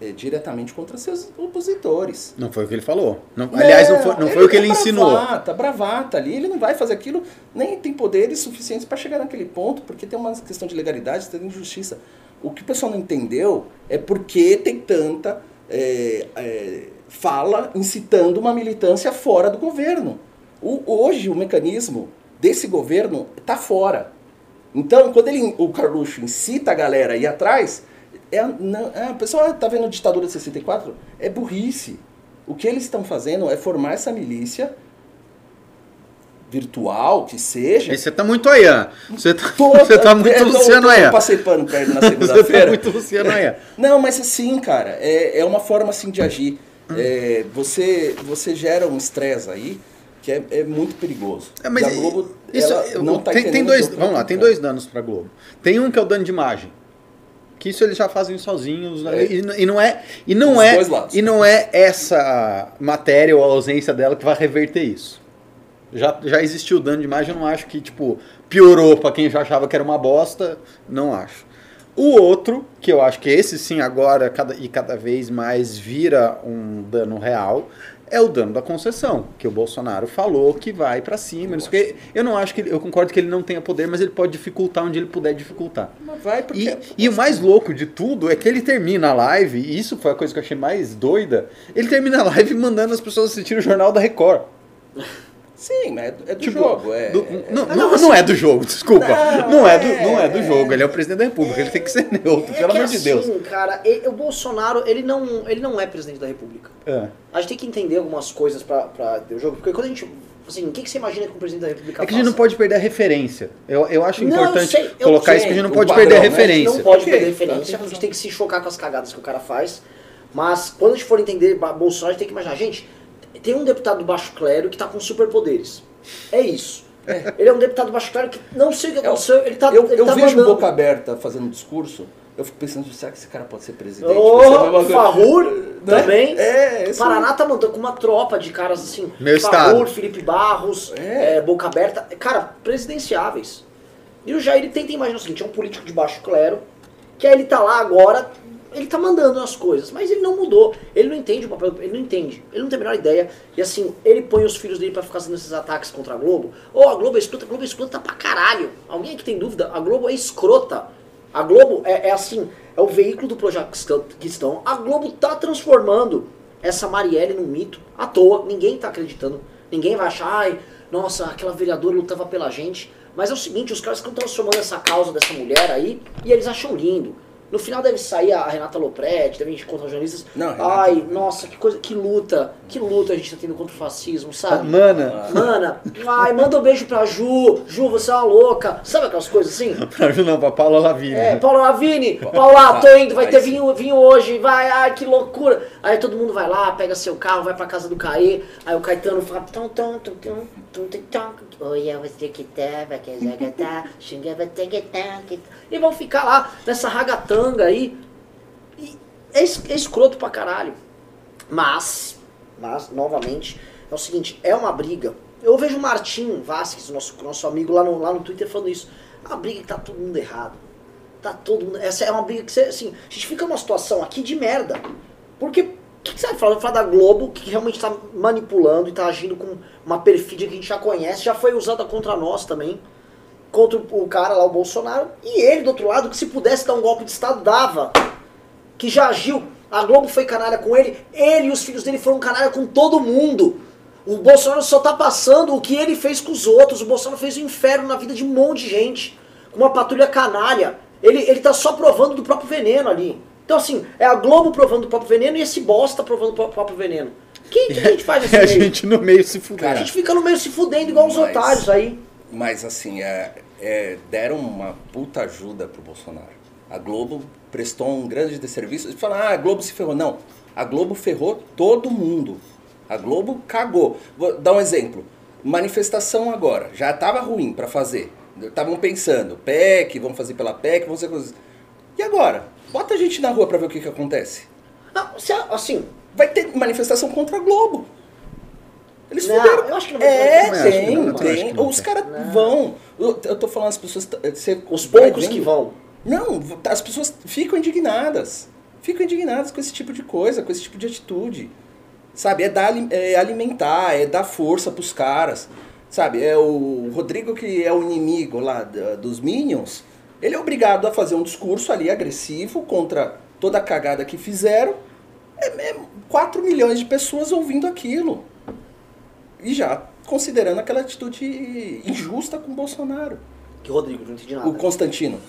[SPEAKER 3] é, diretamente contra seus opositores.
[SPEAKER 2] Não foi o que ele falou. Não- aliás, não foi, não foi o que ele
[SPEAKER 3] é
[SPEAKER 2] ensinou.
[SPEAKER 3] Bravata, bravata ali. Ele não vai fazer aquilo, nem tem poderes suficientes para chegar naquele ponto, porque tem uma questão de legalidade, tem injustiça. O que o pessoal não entendeu é porque tem tanta é, é, fala incitando uma militância fora do governo. O- hoje o mecanismo desse governo está fora. Então, quando ele, o Carluxo incita a galera a ir atrás, é, não, é, o pessoal está vendo ditadura de 64? É burrice. O que eles estão fazendo é formar essa milícia virtual, que seja.
[SPEAKER 2] Aí você tá muito Ayan. Você tá,
[SPEAKER 3] Toda-
[SPEAKER 2] você tá muito
[SPEAKER 3] é,
[SPEAKER 2] Luciano
[SPEAKER 3] eu
[SPEAKER 2] Ayan.
[SPEAKER 3] passei pano ele na [laughs]
[SPEAKER 2] tá
[SPEAKER 3] segunda-feira.
[SPEAKER 2] muito Luciano Ayan. [laughs]
[SPEAKER 3] Não, mas assim, cara, é, é uma forma assim de agir. É, você, você gera um estresse aí que é, é muito perigoso.
[SPEAKER 2] É, mas
[SPEAKER 3] E a Globo,
[SPEAKER 2] isso, eu-
[SPEAKER 3] não tá
[SPEAKER 2] tem, tem dois,
[SPEAKER 3] eu-
[SPEAKER 2] vamos lá, tem dois danos pra Globo. Tem um que é o dano de imagem. Que isso eles já fazem sozinhos, né?
[SPEAKER 3] É.
[SPEAKER 2] e, e não é e não
[SPEAKER 3] Dos
[SPEAKER 2] é e não é essa matéria ou a ausência dela que vai reverter isso. Já, já existiu dano de imagem, eu não acho que tipo piorou pra quem já achava que era uma bosta, não acho. O outro, que eu acho que esse sim agora cada, e cada vez mais vira um dano real, é o dano da concessão, que o Bolsonaro falou que vai pra cima. o quê. Eu não acho que ele- eu concordo que ele não tenha poder, mas ele pode dificultar onde ele puder dificultar.
[SPEAKER 3] Mas vai porque.
[SPEAKER 2] E, e o mais louco de tudo é que ele termina a live, e isso foi a coisa que eu achei mais doida. Ele termina a live mandando as pessoas assistirem o jornal da Record.
[SPEAKER 3] Sim, mas é do, é do
[SPEAKER 2] Tipo,
[SPEAKER 3] jogo. É,
[SPEAKER 2] do-
[SPEAKER 3] é-
[SPEAKER 2] não,
[SPEAKER 1] não,
[SPEAKER 2] não,
[SPEAKER 1] assim-
[SPEAKER 2] não é do jogo, desculpa. Não,
[SPEAKER 3] Não,
[SPEAKER 2] é, do,
[SPEAKER 3] é,
[SPEAKER 2] não é do
[SPEAKER 3] é.
[SPEAKER 2] jogo, ele é o presidente da república, ele tem que ser [laughs] neutro,
[SPEAKER 1] É
[SPEAKER 2] pelo amor de
[SPEAKER 1] assim,
[SPEAKER 2] Deus.
[SPEAKER 1] cara, e- o Bolsonaro, ele não, ele não é presidente da república.
[SPEAKER 2] É.
[SPEAKER 1] A gente tem que entender algumas coisas pra, pra ter o jogo, porque quando a gente. Assim, o que, que você imagina que o presidente da república
[SPEAKER 2] É que a gente não pode perder a referência. Eu, eu acho
[SPEAKER 1] Não, eu
[SPEAKER 2] importante
[SPEAKER 1] sei, eu
[SPEAKER 2] colocar
[SPEAKER 3] sei,
[SPEAKER 2] isso, que a gente não pode
[SPEAKER 3] padrão,
[SPEAKER 2] perder a
[SPEAKER 3] né?
[SPEAKER 1] A gente
[SPEAKER 2] referência.
[SPEAKER 1] não pode perder
[SPEAKER 3] tá,
[SPEAKER 1] referência,
[SPEAKER 3] tem
[SPEAKER 1] a gente
[SPEAKER 3] razão.
[SPEAKER 1] tem que se chocar com as cagadas que o cara faz. Mas quando a gente for entender Bolsonaro, a gente tem que imaginar, gente, tem um deputado do baixo clero que tá com superpoderes. É isso. Ele é um deputado do baixo clero que não sei o que
[SPEAKER 3] É o-
[SPEAKER 1] aconteceu, ele tá,
[SPEAKER 3] eu
[SPEAKER 1] ele
[SPEAKER 3] eu
[SPEAKER 1] tá
[SPEAKER 3] vejo
[SPEAKER 1] mandando.
[SPEAKER 3] boca aberta fazendo discurso, eu fico pensando, será que esse cara pode ser presidente? Coisa.
[SPEAKER 1] Farrur
[SPEAKER 3] Né?
[SPEAKER 1] também.
[SPEAKER 3] É,
[SPEAKER 1] O
[SPEAKER 3] esse-
[SPEAKER 1] Paraná tá mandando com uma tropa de caras assim.
[SPEAKER 2] Meu
[SPEAKER 1] Farrur,
[SPEAKER 2] estado.
[SPEAKER 1] Felipe Barros,
[SPEAKER 3] É.
[SPEAKER 1] é, Boca Aberta. Cara, presidenciáveis. E o Jair ele tenta imaginar o seguinte: é um político de baixo clero, que aí ele tá lá agora, ele tá mandando as coisas, mas ele não mudou. Ele não entende o papel, ele não entende. Ele não tem a menor ideia. E assim, ele põe os filhos dele pra ficar fazendo esses ataques contra a Globo. Ou a Globo é escrota, a Globo é escrota pra caralho. Alguém que tem dúvida? A Globo é escrota. A Globo é, é assim, é o veículo do projeto Cristão. A Globo tá transformando essa Marielle num mito à toa. Ninguém tá acreditando. Ninguém vai achar, ai, nossa, aquela vereadora lutava pela gente. Mas é o seguinte, os caras estão transformando essa causa dessa mulher aí e eles acham lindo. No final deve sair a Renata Lopretti, deve encontrar os jornalistas.
[SPEAKER 3] Não, Renata-
[SPEAKER 1] Ai, nossa, que coisa, que luta, que luta a gente tá tendo contra o fascismo, sabe?
[SPEAKER 2] Mana,
[SPEAKER 1] Mana, ai, manda um beijo pra Ju. Ju, você é uma louca. Sabe aquelas coisas assim? [laughs]
[SPEAKER 2] pra Ju não, pra Paula Lavigne.
[SPEAKER 1] É, Paula Lavini, Paula, tô indo, vai ter vinho, vinho hoje, vai, ai, que loucura. Aí todo mundo vai lá, pega seu carro, vai pra casa do Caê, aí o Caetano fala, tum, tum, tum, tum, tum, tum, tum. Oi, eu sei que tava, que zagatá, xingava, tagatá, que- E vão ficar lá nessa ragatanga aí. É, é escroto pra caralho. Mas, mas, novamente, é o seguinte, é uma briga. Eu vejo o Martim Vasquez, nosso, nosso amigo lá no, lá no Twitter, falando isso. É uma briga que tá todo mundo errado. Tá todo mundo. Essa é uma briga que você, assim, a gente fica numa situação aqui de merda. Porque, o que, que você vai falar? Vai falar da Globo, que realmente tá manipulando e tá agindo com uma perfídia que a gente já conhece, já foi usada contra nós também. Contra o cara lá, o Bolsonaro. E ele, do outro lado, que se pudesse dar um golpe de Estado, dava que já agiu. A Globo foi canalha com ele, ele e os filhos dele foram canalha com todo mundo. O Bolsonaro só tá passando o que ele fez com os outros. O Bolsonaro fez o inferno na vida de um monte de gente. Com uma patrulha canalha. Ele, ele tá só provando do próprio veneno ali. Então, assim, é a Globo provando do próprio veneno e esse bosta provando do próprio veneno. Quem que a gente faz [laughs] nesse
[SPEAKER 2] E a gente no meio se
[SPEAKER 1] A
[SPEAKER 2] fudendo.
[SPEAKER 1] gente fica no meio se fudendo igual os
[SPEAKER 3] Mas-
[SPEAKER 1] otários aí.
[SPEAKER 3] Mas assim, é, é, deram uma puta ajuda pro Bolsonaro. A Globo prestou um grande desserviço. Eles falaram, ah, a Globo se ferrou. Não, a Globo ferrou todo mundo. A Globo cagou. Vou dar um exemplo. Manifestação agora. Já tava ruim para fazer. Estavam pensando, PEC, vamos fazer pela PEC, vamos fazer coisas. E agora? Bota a gente na rua pra ver o que, que acontece.
[SPEAKER 1] Não, se, assim,
[SPEAKER 3] Vai ter manifestação contra a Globo. Eles
[SPEAKER 1] Não,
[SPEAKER 3] fuderam.
[SPEAKER 1] eu acho que não vai ter
[SPEAKER 3] É,
[SPEAKER 2] manifestação.
[SPEAKER 3] tem,
[SPEAKER 2] também acho
[SPEAKER 3] tem.
[SPEAKER 2] não
[SPEAKER 3] Os
[SPEAKER 2] tem.
[SPEAKER 3] caras vão. Eu, eu tô falando, as pessoas. Você
[SPEAKER 1] os
[SPEAKER 3] vai
[SPEAKER 1] poucos que vão.
[SPEAKER 3] Não, as pessoas ficam indignadas. ficam indignadas com esse tipo de coisa, com esse tipo de atitude. Sabe, é, dar, é alimentar, é dar força pros caras. Sabe, é o Rodrigo que é o inimigo lá dos Minions, ele é obrigado a fazer um discurso ali agressivo contra toda a cagada que fizeram. É, é 4 milhões de pessoas ouvindo aquilo. E já considerando aquela atitude injusta com o Bolsonaro.
[SPEAKER 1] Que Rodrigo, não entendi nada.
[SPEAKER 3] O Constantino.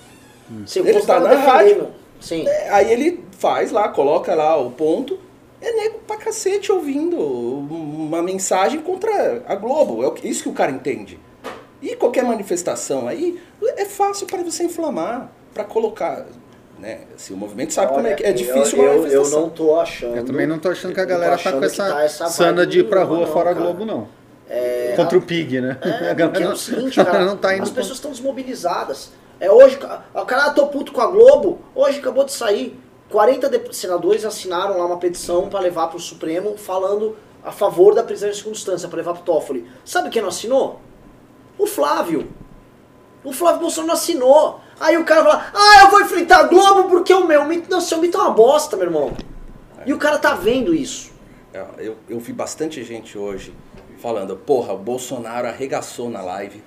[SPEAKER 1] Sim, o
[SPEAKER 3] Ele tá na rádio.
[SPEAKER 1] defendendo. Sim.
[SPEAKER 3] É, aí ele faz lá, coloca lá o ponto. É nego pra cacete ouvindo uma mensagem contra a Globo. É isso que o cara entende. E qualquer manifestação aí é fácil para você inflamar, para colocar. Né? Assim, o movimento sabe como é que é
[SPEAKER 1] Olha,
[SPEAKER 3] difícil
[SPEAKER 1] eu,
[SPEAKER 3] uma
[SPEAKER 1] eu, eu
[SPEAKER 3] manifestação.
[SPEAKER 1] não tô achando.
[SPEAKER 2] Eu também não tô achando que a galera tá com
[SPEAKER 1] que tá
[SPEAKER 2] essa,
[SPEAKER 1] essa
[SPEAKER 2] sana de ir pra rua
[SPEAKER 1] não,
[SPEAKER 2] fora
[SPEAKER 1] cara.
[SPEAKER 2] Globo, não.
[SPEAKER 1] É,
[SPEAKER 2] Contra o Pig, né?
[SPEAKER 1] É, [laughs]
[SPEAKER 2] a galera
[SPEAKER 1] porque é
[SPEAKER 2] não,
[SPEAKER 1] o seguinte, cara, [laughs]
[SPEAKER 2] não tá indo
[SPEAKER 1] as
[SPEAKER 2] pra-
[SPEAKER 1] pessoas estão desmobilizadas. É hoje, o cara, ah, tô puto com a Globo, hoje acabou de sair, 40 de- senadores assinaram lá uma petição para levar pro Supremo falando a favor da prisão em segunda instância, para levar pro Toffoli. Sabe quem não assinou? O Flávio. O Flávio Bolsonaro não assinou. Aí o cara fala, ah, eu vou enfrentar a Globo porque o meu mito, não, seu mito é uma bosta, meu irmão. E o cara tá vendo isso.
[SPEAKER 3] É, Eu, eu vi bastante gente hoje falando, porra, o Bolsonaro arregaçou na live.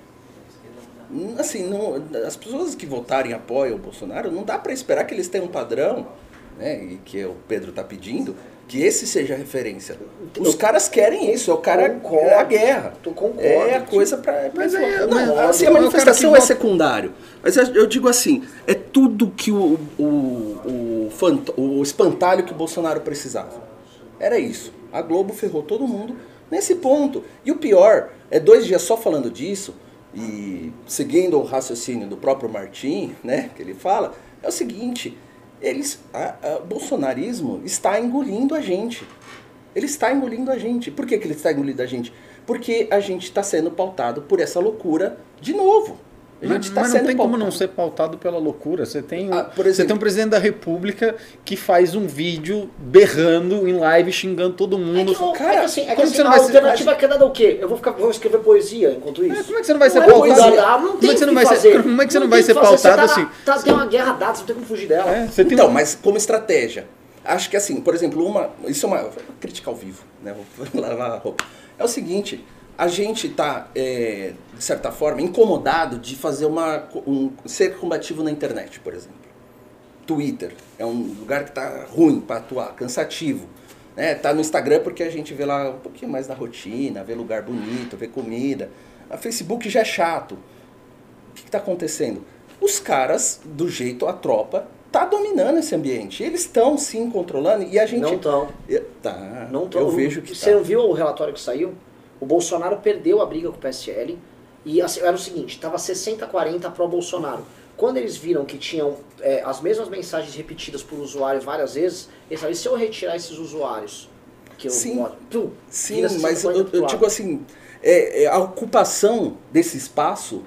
[SPEAKER 3] Assim, não, as pessoas que votarem apoiam o Bolsonaro, não dá pra esperar que eles tenham um padrão, né, e que o Pedro tá pedindo, que esse seja a referência. Os caras querem isso, é o cara
[SPEAKER 1] Concordo.
[SPEAKER 3] é a guerra.
[SPEAKER 1] Tu concorda,
[SPEAKER 3] É a
[SPEAKER 1] tio.
[SPEAKER 3] coisa pra. pra
[SPEAKER 2] Mas mas
[SPEAKER 3] não,
[SPEAKER 2] o-
[SPEAKER 3] assim, a manifestação é secundário. Mas eu, eu digo assim, é tudo que o, o, o, o espantalho que o Bolsonaro precisava. Era isso. A Globo ferrou todo mundo nesse ponto. E o pior, é dois dias só falando disso, e seguindo o raciocínio do próprio Martim, né, que ele fala, é o seguinte, eles, a- a- bolsonarismo está engolindo a gente. Ele está engolindo a gente. Por que, que ele está engolindo a gente? Porque a gente está sendo pautado por essa loucura de novo. A gente
[SPEAKER 2] Mas,
[SPEAKER 3] está
[SPEAKER 2] mas não tem como
[SPEAKER 3] pautado.
[SPEAKER 2] não ser pautado pela loucura. Você tem, um,
[SPEAKER 3] Ah, por
[SPEAKER 2] você
[SPEAKER 3] exemplo-
[SPEAKER 2] tem um presidente da república que faz um vídeo berrando em live, xingando todo
[SPEAKER 1] É
[SPEAKER 2] mundo.
[SPEAKER 1] que, não-
[SPEAKER 3] Cara,
[SPEAKER 1] é que assim, é que
[SPEAKER 2] como
[SPEAKER 1] assim,
[SPEAKER 2] você não
[SPEAKER 1] a
[SPEAKER 2] vai ser-
[SPEAKER 1] alternativa é que é o quê? Eu vou, ficar, vou escrever poesia enquanto
[SPEAKER 2] É,
[SPEAKER 1] isso?
[SPEAKER 2] como é que você não vai ser
[SPEAKER 1] é
[SPEAKER 2] pautado?
[SPEAKER 1] poesia, não
[SPEAKER 2] como
[SPEAKER 1] tem
[SPEAKER 2] é que você não vai
[SPEAKER 1] fazer.
[SPEAKER 2] ser, como é que você não vai
[SPEAKER 1] tem
[SPEAKER 2] ser
[SPEAKER 1] que fazer, você
[SPEAKER 2] pautado
[SPEAKER 1] tá,
[SPEAKER 2] assim?
[SPEAKER 1] Tá, tem uma guerra dada, você não tem como fugir dela.
[SPEAKER 2] É,
[SPEAKER 3] Então,
[SPEAKER 2] um-
[SPEAKER 3] mas como estratégia, acho que assim, por exemplo, uma. Isso é uma. crítica ao vivo, né? Vou [laughs] lavar a roupa. É o seguinte, a gente tá, é, de certa forma, incomodado de fazer uma. Um, ser combativo na internet, por exemplo. Twitter é um lugar que tá ruim para atuar, cansativo. Né? Tá no Instagram porque a gente vê lá um pouquinho mais da rotina, vê lugar bonito, vê comida. A Facebook já é chato. O que está acontecendo? Os caras, do jeito, a tropa, tá dominando esse ambiente. Eles estão sim controlando e a gente.
[SPEAKER 1] Não estão.
[SPEAKER 3] Tá.
[SPEAKER 1] Não tão.
[SPEAKER 3] eu vejo que
[SPEAKER 1] Você
[SPEAKER 3] tá.
[SPEAKER 1] viu o relatório que saiu? O Bolsonaro perdeu a briga com o PSL e assim, era o seguinte, tava 60-40 pro Bolsonaro. Quando eles viram que tinham é, as mesmas mensagens repetidas por usuário várias vezes, eles falaram, e se eu retirar esses usuários? Que eu
[SPEAKER 3] Sim.
[SPEAKER 1] voto?" Pum,
[SPEAKER 3] Sim, mas eu,
[SPEAKER 1] 60-40 pro
[SPEAKER 3] eu digo assim, é, é, a ocupação desse espaço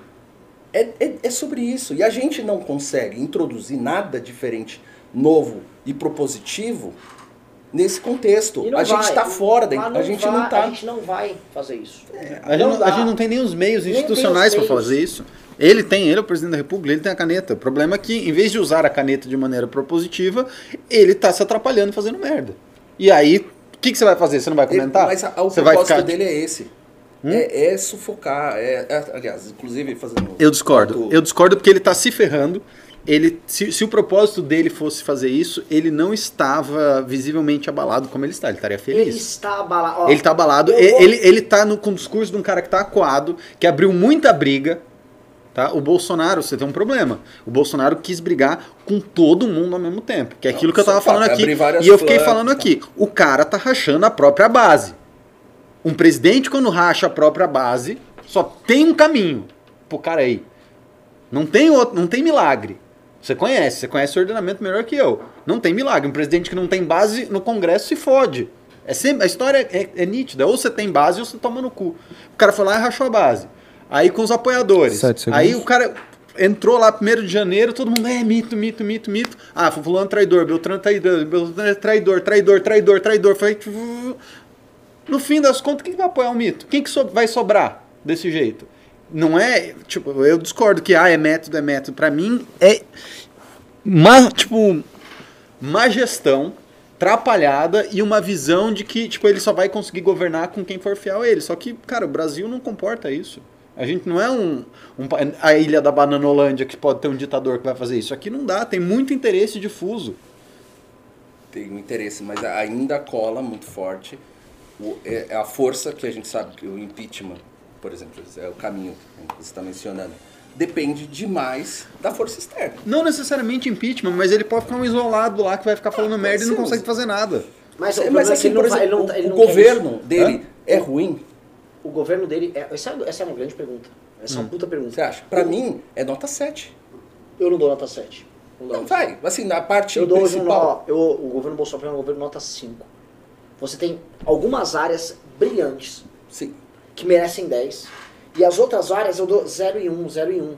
[SPEAKER 3] é, é, é sobre isso. E a gente não consegue introduzir nada diferente, novo e propositivo nesse contexto. A gente está fora, da, a gente
[SPEAKER 1] vai,
[SPEAKER 3] não tá.
[SPEAKER 1] A gente não vai fazer isso.
[SPEAKER 2] A gente, não,
[SPEAKER 1] dá.
[SPEAKER 2] a gente não tem nem os meios
[SPEAKER 1] Nem
[SPEAKER 2] institucionais para fazer isso. Ele tem, ele é o presidente da República, ele tem a caneta. O problema é que, em vez de usar a caneta de maneira propositiva, ele tá se atrapalhando e fazendo merda. E aí, o que, que você vai fazer? Você não vai
[SPEAKER 3] Ele-
[SPEAKER 2] comentar?
[SPEAKER 3] Mas a, a- o
[SPEAKER 2] você
[SPEAKER 3] propósito
[SPEAKER 2] ficar.
[SPEAKER 3] dele é esse. É, é sufocar. É, é- aliás, inclusive fazendo.
[SPEAKER 2] Eu discordo. Eu discordo porque ele tá se ferrando. Ele, se, se o propósito dele fosse fazer isso, ele não estava visivelmente abalado como ele está. Ele estaria
[SPEAKER 1] Ele
[SPEAKER 2] feliz.
[SPEAKER 1] está abalado. Ó,
[SPEAKER 2] Ele tá abalado.
[SPEAKER 1] eu
[SPEAKER 2] E-
[SPEAKER 1] vou-
[SPEAKER 2] Ele, ele tá no, com o discurso de um cara que tá acuado, que abriu muita briga. Tá? O Bolsonaro, você tem um problema. O Bolsonaro quis brigar com todo mundo ao mesmo tempo. Que é
[SPEAKER 3] Não,
[SPEAKER 2] aquilo que eu
[SPEAKER 3] só
[SPEAKER 2] tava
[SPEAKER 3] fato,
[SPEAKER 2] falando aqui. E eu fiquei falando
[SPEAKER 3] tá.
[SPEAKER 2] aqui. O cara tá rachando a própria base. Um presidente, quando racha a própria base, só tem um caminho pro cara aí. Não tem outro, não tem milagre. Você conhece, você conhece o ordenamento melhor que eu. Não tem milagre. Um presidente que não tem base no Congresso se fode. É sempre, a história é, é nítida. Ou você tem base ou você toma no cu. O cara foi lá e rachou a base. Aí com os apoiadores. Aí o cara entrou lá 1 de janeiro, todo mundo é mito, mito, mito, mito. Ah, fulano traidor, Beltrano traidor, Beltrano traidor, traidor, traidor, traidor. No fim das contas, quem que vai apoiar o mito? Quem que so- vai sobrar desse jeito? Não é, tipo, eu discordo que ah, é método, é método. Pra mim é uma, tipo, má gestão, atrapalhada e uma visão de que tipo, ele só vai conseguir governar com quem for fiel a ele. Só que, cara, o Brasil não comporta isso. A gente não é um, um a ilha da Bananolândia que pode ter um ditador que vai fazer isso. Aqui não dá, tem muito interesse difuso.
[SPEAKER 3] Tem um interesse, mas ainda cola muito forte o- é é a força que a gente sabe que o impeachment, por exemplo, é o caminho que você está mencionando, depende demais da força externa.
[SPEAKER 2] Não necessariamente impeachment, mas ele pode ficar um isolado lá que vai ficar falando merda e não consegue
[SPEAKER 3] mas-
[SPEAKER 2] fazer nada.
[SPEAKER 1] Mas, o
[SPEAKER 3] É, mas
[SPEAKER 1] é que
[SPEAKER 3] assim,
[SPEAKER 1] ele não
[SPEAKER 3] por
[SPEAKER 1] ele
[SPEAKER 3] exemplo,
[SPEAKER 1] não-
[SPEAKER 3] o-
[SPEAKER 1] ele
[SPEAKER 3] o governo dele é ruim,
[SPEAKER 1] O governo dele. É, essa, é- essa é uma grande pergunta. Essa é uma puta pergunta.
[SPEAKER 3] você acha? Pra mim, é nota 7.
[SPEAKER 1] Eu não dou nota 7. Não, dou
[SPEAKER 3] Não,
[SPEAKER 1] nota
[SPEAKER 3] vai, assim, na parte
[SPEAKER 1] Eu dou um,
[SPEAKER 3] principal.
[SPEAKER 1] ó, eu, o governo Bolsonaro é um governo nota 5. Você tem algumas áreas brilhantes
[SPEAKER 3] Sim.
[SPEAKER 1] Que merecem 10. E as outras áreas eu dou 0 e 1, 0 e 1.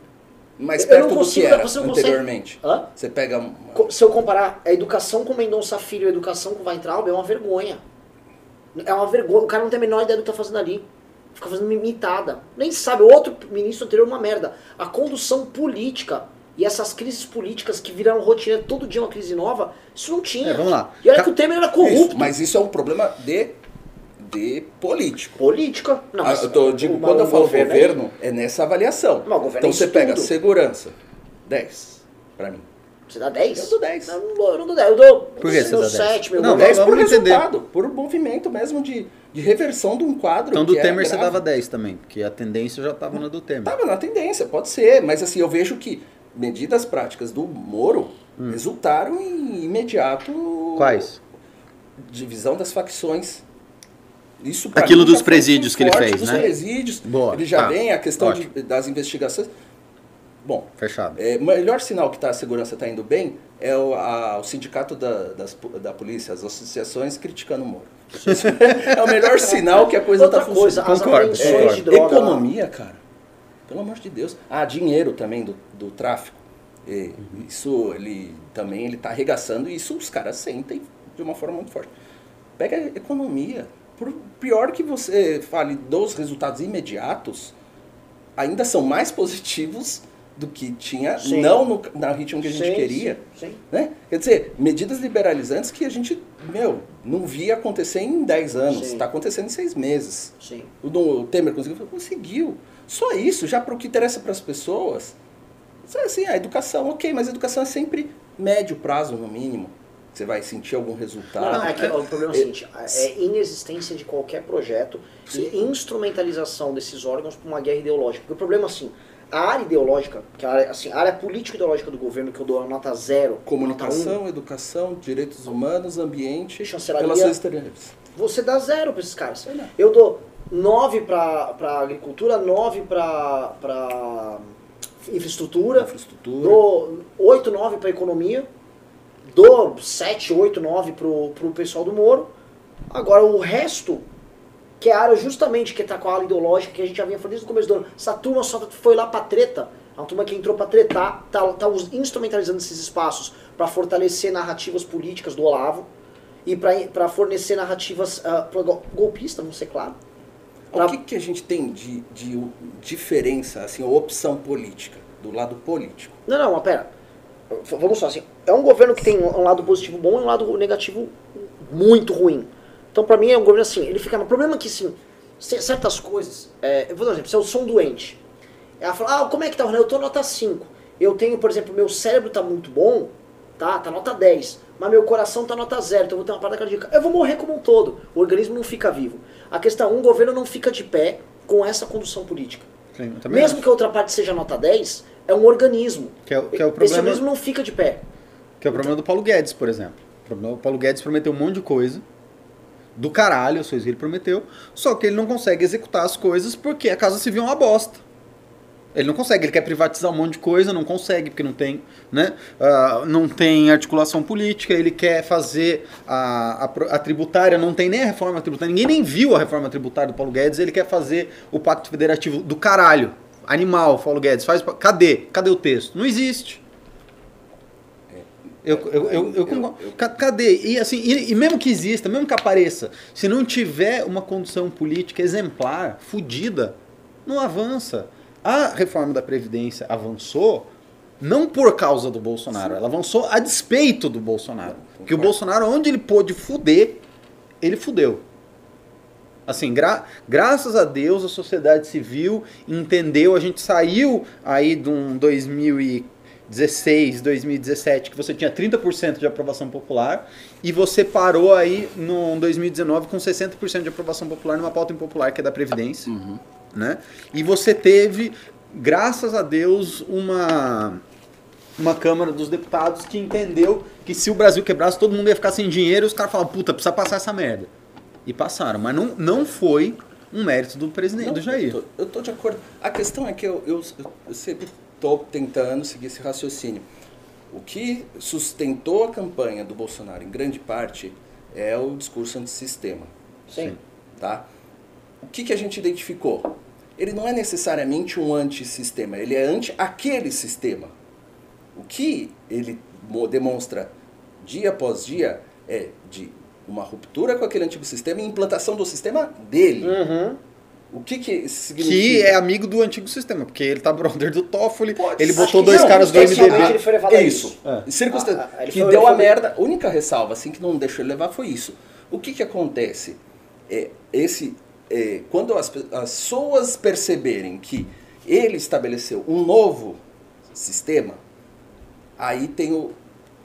[SPEAKER 3] Mas
[SPEAKER 1] Eu
[SPEAKER 3] perto
[SPEAKER 1] não
[SPEAKER 3] do
[SPEAKER 1] consigo-
[SPEAKER 3] que era
[SPEAKER 1] você não consegue-
[SPEAKER 3] anteriormente.
[SPEAKER 1] Hã?
[SPEAKER 3] Você pega. uma-
[SPEAKER 1] Se eu comparar a educação com Mendonça Filho e a educação com Weintraub, é uma vergonha. É uma vergonha. O cara não tem a menor ideia do que tá fazendo ali. Fica fazendo mimitada. Nem sabe. O outro ministro anterior é uma merda. A condução política e essas crises políticas que viraram rotina todo dia uma crise nova, isso não tinha.
[SPEAKER 2] É, vamos lá.
[SPEAKER 1] E olha
[SPEAKER 2] Ca-
[SPEAKER 1] que o Temer era
[SPEAKER 3] Isso,
[SPEAKER 1] corrupto.
[SPEAKER 3] mas isso é um problema de, de político.
[SPEAKER 1] Política. Não,
[SPEAKER 3] Ah, eu tô, digo,
[SPEAKER 1] o-
[SPEAKER 3] quando eu falo
[SPEAKER 1] aí-
[SPEAKER 3] governo, é nessa avaliação.
[SPEAKER 1] Mas o governo
[SPEAKER 3] então
[SPEAKER 1] é
[SPEAKER 3] você pega
[SPEAKER 1] tudo.
[SPEAKER 3] segurança, 10 pra mim.
[SPEAKER 1] Você dá 10?
[SPEAKER 3] Eu dou 10.
[SPEAKER 1] Eu não dou, eu não dou 10. Eu dou
[SPEAKER 2] Por que você
[SPEAKER 1] meu
[SPEAKER 2] dá 10?
[SPEAKER 1] 7, meu
[SPEAKER 2] Não,
[SPEAKER 1] dou
[SPEAKER 2] Vamos
[SPEAKER 3] 10 por
[SPEAKER 2] entender.
[SPEAKER 3] resultado, por movimento mesmo de, de reversão de um quadro.
[SPEAKER 2] Então do
[SPEAKER 3] que era
[SPEAKER 2] Temer você dava 10 também, porque a tendência já estava na do Temer.
[SPEAKER 3] Tava na tendência, pode ser, mas assim, eu vejo que medidas práticas do Moro resultaram em imediato.
[SPEAKER 2] Hum. Quais?
[SPEAKER 3] Divisão das facções. Isso
[SPEAKER 2] Aquilo dos presídios que ele fez,
[SPEAKER 3] dos
[SPEAKER 2] né?
[SPEAKER 3] presídios.
[SPEAKER 2] Boa,
[SPEAKER 3] Ele já
[SPEAKER 2] tá,
[SPEAKER 3] vem a questão de- das investigações. Bom,
[SPEAKER 2] Fechado.
[SPEAKER 3] é, o melhor sinal que tá, a segurança está indo bem é o, a- o sindicato da, das da polícia, as associações criticando o Moro. [laughs] é o melhor sinal que a coisa está funcionando.
[SPEAKER 1] as
[SPEAKER 2] Concordo,
[SPEAKER 1] apreensões
[SPEAKER 2] concordo.
[SPEAKER 1] de droga.
[SPEAKER 3] Economia, cara. Pelo amor de Deus. Ah, dinheiro também do, do tráfico. E Isso ele também ele tá arregaçando e isso os caras sentem de uma forma muito forte. Pega a economia. Por pior que você fale dos resultados imediatos, ainda são mais [laughs] positivos do que tinha,
[SPEAKER 1] Sim.
[SPEAKER 3] não no, no ritmo que a gente
[SPEAKER 1] Sim,
[SPEAKER 3] queria.
[SPEAKER 1] sim.
[SPEAKER 3] Né? Quer dizer, medidas liberalizantes que a gente, meu, não via acontecer em 10 anos. Está acontecendo em 6 meses. O, o Temer conseguiu? Conseguiu. Só isso, já para o que interessa para as pessoas. É Assim, a educação, ok, mas a educação é sempre médio prazo, no mínimo. Você vai sentir algum resultado.
[SPEAKER 1] Não, é que o problema é o
[SPEAKER 3] é-
[SPEAKER 1] seguinte, é inexistência de qualquer projeto e instrumentalização desses órgãos para uma guerra ideológica. Porque o problema assim, a área ideológica, que é a área, assim, a área política ideológica do governo, que eu dou a nota zero, nota
[SPEAKER 3] Comunicação, educação, direitos humanos, ambiente, relações exteriores.
[SPEAKER 1] um, você dá zero para esses caras. Eu dou 9 para agricultura, 9 para infraestrutura,
[SPEAKER 3] Infraestrutura.
[SPEAKER 1] dou 8, 9 para economia, dou 7, 8, 9 pro, pro pessoal do Moro. Agora o resto, que é a área justamente que tá com a ala ideológica, que a gente já vinha falando desde o começo do ano, essa turma só foi lá pra treta, é uma turma que entrou pra tretar, tá, tá instrumentalizando esses espaços para fortalecer narrativas políticas do Olavo e para fornecer narrativas uh, pro gol- golpistas, vamos ser claro. Pra-
[SPEAKER 3] O que, que a gente tem de, de diferença, assim, ou opção política, do lado político?
[SPEAKER 1] Não, não, mas pera. Vamos só assim. É um governo que tem um lado positivo bom e um lado negativo muito ruim. Então, pra mim, é um governo assim. Ele fica. O problema é que, assim, ce- certas coisas. é, eu vou dar um exemplo. Se eu sou um doente, ela fala: Ah, como é que tá, Renan? Eu tô nota 5. Eu tenho, por exemplo, meu cérebro tá muito bom, tá? Tá nota 10. Mas meu coração tá nota 0, então eu vou ter uma parada cardíaca. Eu vou morrer como um todo. O organismo não fica vivo. A questão: um governo não fica de pé com essa condução política.
[SPEAKER 2] Sim,
[SPEAKER 1] Mesmo
[SPEAKER 2] acho.
[SPEAKER 1] que a outra parte seja nota 10, é um organismo.
[SPEAKER 2] Que é que é o
[SPEAKER 1] Esse
[SPEAKER 2] problema-
[SPEAKER 1] organismo não fica de pé.
[SPEAKER 2] Que é o problema do Paulo Guedes, por exemplo. O Paulo Guedes prometeu um monte de coisa. Do caralho, coisas que ele prometeu. Só que ele não consegue executar as coisas porque a Casa Civil é uma bosta. Ele não consegue, ele quer privatizar um monte de coisa, não consegue, porque não tem, né? ah, não tem articulação política, ele quer fazer a, a, a tributária, não tem nem a reforma tributária, ninguém nem viu a reforma tributária do Paulo Guedes, ele quer fazer o pacto federativo do caralho. Animal, Paulo Guedes, faz. Cadê? Cadê o texto? Não existe. Eu, eu, eu, eu,
[SPEAKER 3] Eu- eu-
[SPEAKER 2] Ca- Cadê? E assim, e, e mesmo que exista, mesmo que apareça, se não tiver uma condução política exemplar, fodida, não avança. A reforma da Previdência avançou Não por causa do Bolsonaro, ela avançou a despeito do Bolsonaro. Porque o Bolsonaro, onde ele pôde fuder, ele fudeu. Assim, gra graças a Deus a sociedade civil entendeu, a gente saiu aí de um 2016, 2017, que você tinha 30% de aprovação popular, e você parou aí no 2019 com 60% de aprovação popular numa pauta impopular que é da Previdência.
[SPEAKER 3] Uhum.
[SPEAKER 2] Né? E você teve, graças a Deus, uma, uma Câmara dos Deputados que entendeu que se o Brasil quebrasse, todo mundo ia ficar sem dinheiro e os caras falavam, puta, precisa passar essa merda. E passaram. Mas não, não foi um mérito do presidente,
[SPEAKER 3] Não,
[SPEAKER 2] do Jair.
[SPEAKER 3] Eu tô, eu tô de acordo. A questão é que eu, eu, eu sempre estou tentando seguir esse raciocínio. O que sustentou a campanha do Bolsonaro, em grande parte, é o discurso antissistema.
[SPEAKER 1] Sim.
[SPEAKER 3] Tá? O que, que a gente identificou? Ele não é necessariamente um antissistema, ele é anti aquele sistema. O que ele mo- demonstra dia após dia é uma ruptura com aquele antigo sistema e implantação do sistema dele.
[SPEAKER 1] Uhum.
[SPEAKER 3] O que, que significa?
[SPEAKER 2] Que é amigo do antigo sistema, porque ele tá brother do Toffoli,
[SPEAKER 3] Pode
[SPEAKER 2] ele botou dois
[SPEAKER 3] não,
[SPEAKER 2] caras do MDB.
[SPEAKER 1] ele foi levado a
[SPEAKER 3] isso.
[SPEAKER 1] isso.
[SPEAKER 2] É.
[SPEAKER 3] Circunstância
[SPEAKER 1] Ah, ah, ele
[SPEAKER 3] que deu a merda. A única ressalva assim que não deixou ele levar foi isso. O que que acontece? É, esse, é, quando as, as pessoas perceberem que ele estabeleceu um novo sistema, aí tem o,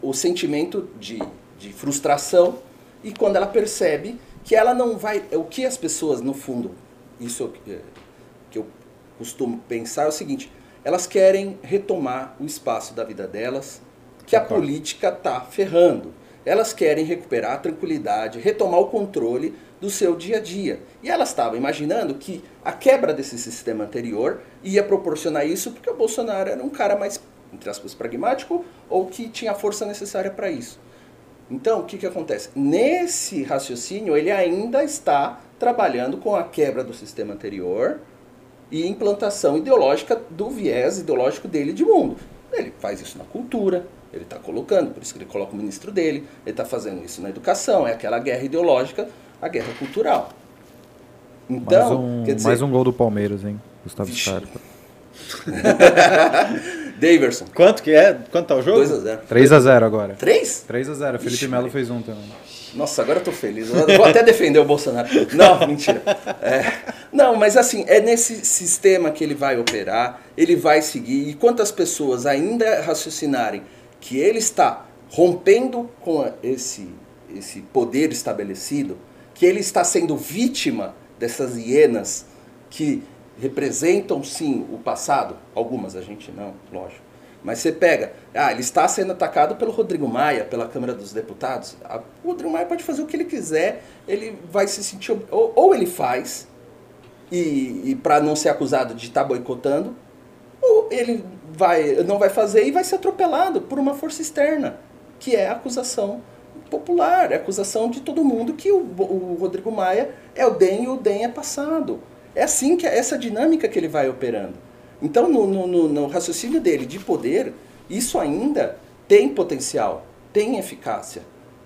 [SPEAKER 3] o sentimento de, de frustração e quando ela percebe que ela não vai. O que as pessoas, no fundo, isso é, que eu costumo pensar é o seguinte: elas querem retomar o espaço da vida delas que a política está ferrando. Elas querem recuperar a tranquilidade, retomar o controle do seu dia a dia. E elas estavam imaginando que a quebra desse sistema anterior ia proporcionar isso porque o Bolsonaro era um cara mais, entre aspas, pragmático ou que tinha a força necessária para isso. Então, o que, que acontece? Nesse raciocínio, ele ainda está trabalhando com a quebra do sistema anterior e implantação ideológica do viés ideológico dele de mundo. Ele faz isso na cultura, ele está colocando, por isso que ele coloca o ministro dele, ele está fazendo isso na educação, é aquela guerra ideológica, a guerra cultural. Então,
[SPEAKER 4] mais, um,
[SPEAKER 3] quer dizer,
[SPEAKER 4] mais um gol do Palmeiras, hein? Gustavo. Scarpa. [laughs]
[SPEAKER 3] Daverson,
[SPEAKER 2] Quanto que é? Quanto tá o jogo?
[SPEAKER 3] 2x0.
[SPEAKER 4] 3x0 agora.
[SPEAKER 3] 3?
[SPEAKER 4] 3x0. Felipe Melo fez um também.
[SPEAKER 3] Nossa, agora eu tô feliz. Eu vou até defender o Bolsonaro. Não, mentira. É, não, mas assim, é nesse sistema que ele vai operar, ele vai seguir. E quantas pessoas ainda raciocinarem que ele está rompendo com esse, esse poder estabelecido, que ele está sendo vítima dessas hienas que representam sim o passado, algumas a gente não, lógico. Mas você pega, ah, ele está sendo atacado pelo Rodrigo Maia, pela Câmara dos Deputados. Ah, O Rodrigo Maia pode fazer o que ele quiser, ele vai se sentir. Ou, ou ele faz, e, e para não ser acusado de estar boicotando, ou ele vai, não vai fazer e vai ser atropelado por uma força externa, que é a acusação popular, é a acusação de todo mundo que o, o Rodrigo Maia é o DEM e o DEM é passado. É assim que essa dinâmica que ele vai operando. Então, no, no- no- raciocínio dele de poder, isso ainda tem potencial, tem eficácia.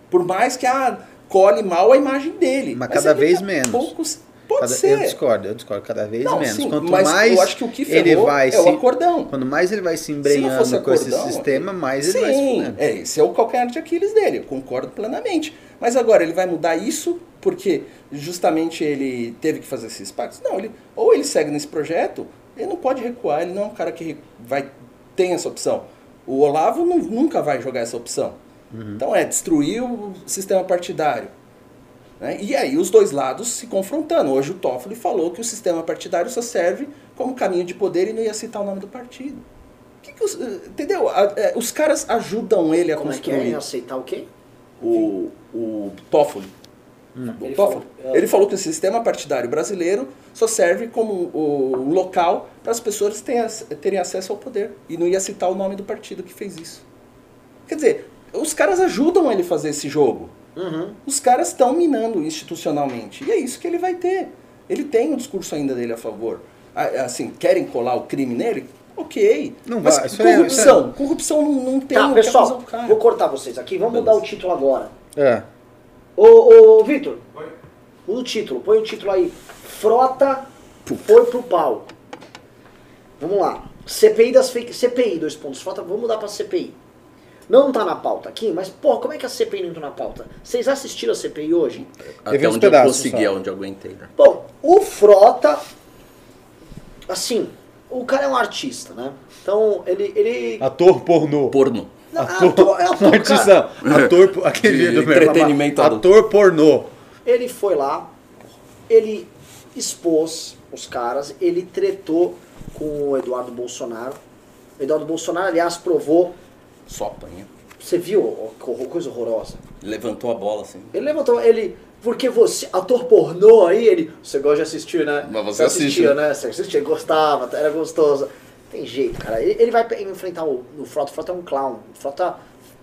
[SPEAKER 3] Por mais que ah, colhe mal a imagem dele.
[SPEAKER 2] Mas cada vez menos.
[SPEAKER 3] poucos- pode
[SPEAKER 2] Cada-
[SPEAKER 3] ser.
[SPEAKER 2] Eu discordo, eu discordo cada vez
[SPEAKER 3] Não,
[SPEAKER 2] menos.
[SPEAKER 3] sim,
[SPEAKER 2] Quanto mais
[SPEAKER 3] eu acho que o que
[SPEAKER 2] ele vai
[SPEAKER 3] é
[SPEAKER 2] se,
[SPEAKER 3] o acordão.
[SPEAKER 2] quanto mais ele vai se
[SPEAKER 3] Se não
[SPEAKER 2] embrenhando com esse sistema, mais ele vai se
[SPEAKER 3] Sim, é, esse é o calcanhar de Aquiles dele, eu concordo plenamente. Mas agora, ele vai mudar isso porque justamente ele teve que fazer esses pactos? Não, ele, ou ele segue nesse projeto, ele não pode recuar, ele não é um cara que vai tem essa opção. O Olavo nu- nunca vai jogar essa opção.
[SPEAKER 2] Uhum.
[SPEAKER 3] Então é destruir o sistema partidário. Né? E aí os dois lados se confrontando. Hoje o Toffoli falou que o sistema partidário só serve como caminho de poder e não ia citar o nome do partido. Que que os, eh, entendeu? Eh, Os caras ajudam ele a
[SPEAKER 1] Como é que é?
[SPEAKER 3] construir
[SPEAKER 1] Em aceitar o quê?
[SPEAKER 3] o, o Toffoli. O
[SPEAKER 1] Ele
[SPEAKER 3] Toffoli.
[SPEAKER 1] falou-
[SPEAKER 3] Ele falou que o sistema partidário brasileiro só serve como o, local para as pessoas terem, terem acesso ao poder. E não ia citar o nome do partido que fez isso. Quer dizer, os caras ajudam ele a fazer esse jogo.
[SPEAKER 1] Uhum.
[SPEAKER 3] Os caras estão minando institucionalmente. E é isso que ele vai ter. Ele tem um discurso ainda dele a favor. Assim, querem colar o crime nele? Ok.
[SPEAKER 2] Não
[SPEAKER 3] Mas
[SPEAKER 2] vai, é-
[SPEAKER 3] corrupção. Corrupção não, não tem
[SPEAKER 1] Tá,
[SPEAKER 3] o que acusar
[SPEAKER 1] pessoal, vou cortar vocês aqui. Vamos mudar o título agora.
[SPEAKER 2] É.
[SPEAKER 1] Ô, ô Vitor, o título, põe o título aí. Frota foi pro pau. Vamos lá. CPI das fake. CPI, dois pontos. Falta, vamos mudar pra CPI. Não tá na pauta aqui, mas, pô, como é que a CPI não entrou na pauta? Vocês assistiram a CPI hoje?
[SPEAKER 3] Até
[SPEAKER 2] uns
[SPEAKER 3] onde eu
[SPEAKER 2] pedaços
[SPEAKER 3] consegui,
[SPEAKER 2] só.
[SPEAKER 3] onde eu aguentei, né?
[SPEAKER 1] Bom, o Frota. Assim, o cara é um artista, né? Então, ele. ele
[SPEAKER 2] Ator pornô.
[SPEAKER 3] Porno.
[SPEAKER 1] Não,
[SPEAKER 2] Ator,
[SPEAKER 1] ator- é ator,
[SPEAKER 2] não, artista, [laughs] ator, aquele
[SPEAKER 3] De
[SPEAKER 2] do
[SPEAKER 3] entretenimento
[SPEAKER 2] ator pornô.
[SPEAKER 1] Ele foi lá, ele expôs os caras, ele tretou com o Eduardo Bolsonaro. O Eduardo Bolsonaro, aliás, provou.
[SPEAKER 3] Só apanha.
[SPEAKER 1] Você viu coisa horrorosa?
[SPEAKER 3] Levantou a bola, assim.
[SPEAKER 1] Ele levantou, ele. Porque você, ator pornô aí, ele. Você gosta de assistir, né?
[SPEAKER 3] Mas você assiste,
[SPEAKER 1] assistia,
[SPEAKER 3] né?
[SPEAKER 1] né? Você assistia, gostava, era gostoso. Tem jeito, cara. Ele, ele vai enfrentar o, o Frota. O Frota é um clown. O Frota,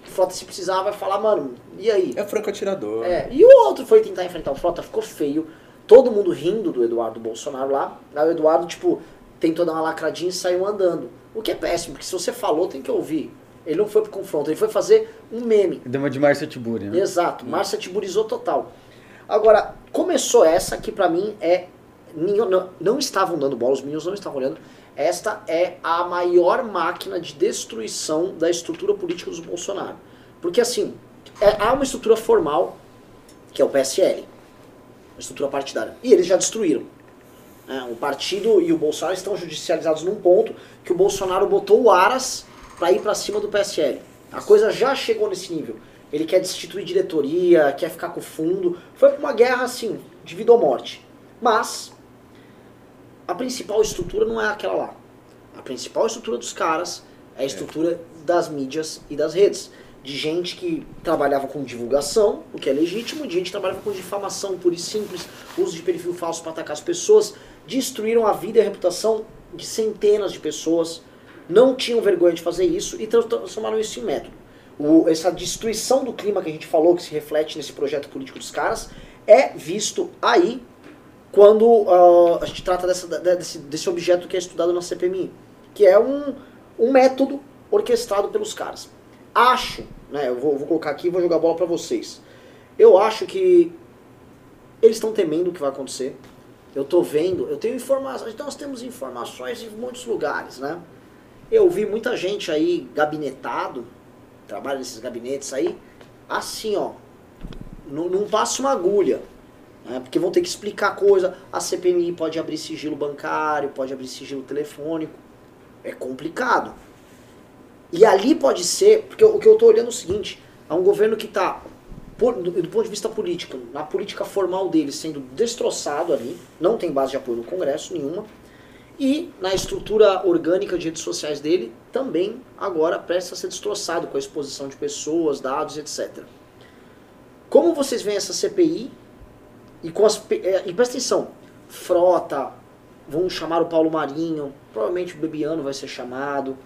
[SPEAKER 1] o Frota, se precisar, vai falar, mano, e aí?
[SPEAKER 3] É franco atirador.
[SPEAKER 1] É, e o outro foi tentar enfrentar o Frota, ficou feio. Todo mundo rindo do Eduardo Bolsonaro lá. Aí o Eduardo, tipo, tentou dar uma lacradinha e saiu andando. O que é péssimo, porque se você falou, tem que ouvir. Ele não foi pro confronto, ele foi fazer um meme.
[SPEAKER 2] Deu uma de Márcia Tiburi, né?
[SPEAKER 1] Exato, Márcia tiburizou total. Agora, começou essa que pra mim é. Não, não estavam dando bola, os meninos não estavam olhando. Esta é a maior máquina de destruição da estrutura política dos Bolsonaro. Porque assim, é- há uma estrutura formal, que é o PSL, uma estrutura partidária. E eles já destruíram. É, o partido e o Bolsonaro estão judicializados num ponto que o Bolsonaro botou o Aras para ir para cima do PSL. A coisa já chegou nesse nível. Ele quer destituir diretoria, quer ficar com o fundo. Foi uma guerra assim, de vida ou morte. Mas a principal estrutura não é aquela lá. A principal estrutura dos caras é a estrutura das mídias e das redes. De gente que trabalhava com divulgação, o que é legítimo, de gente que trabalhava com difamação pura e simples, uso de perfil falso para atacar as pessoas, destruíram a vida e a reputação de centenas de pessoas, não tinham vergonha de fazer isso e transformaram isso em método. O- essa destruição do clima que a gente falou, que se reflete nesse projeto político dos caras, é visto aí quando ah, a gente trata dessa- desse, desse objeto que é estudado na CPMI, que é um, um método orquestrado pelos caras. Acho, né, eu vou, vou colocar aqui e vou jogar bola pra vocês. Eu acho que eles estão temendo o que vai acontecer. Eu tô vendo, eu tenho informações, nós temos informações em muitos lugares, né? Eu vi muita gente aí gabinetado, trabalha nesses gabinetes aí, assim, ó, não, não passa uma agulha, né? porque vão ter que explicar coisa. A CPMI pode abrir sigilo bancário, pode abrir sigilo telefônico, é complicado. E ali pode ser, porque o que eu estou olhando é o seguinte, é um governo que está, do, do ponto de vista político, na política formal dele, sendo destroçado ali, não tem base de apoio no Congresso nenhuma, e na estrutura orgânica de redes sociais dele, também agora presta a ser destroçado com a exposição de pessoas, dados, etc. Como vocês veem essa CPI e com as eh, e presta atenção, Frota, vão chamar o Paulo Marinho, provavelmente o Bebiano vai ser chamado.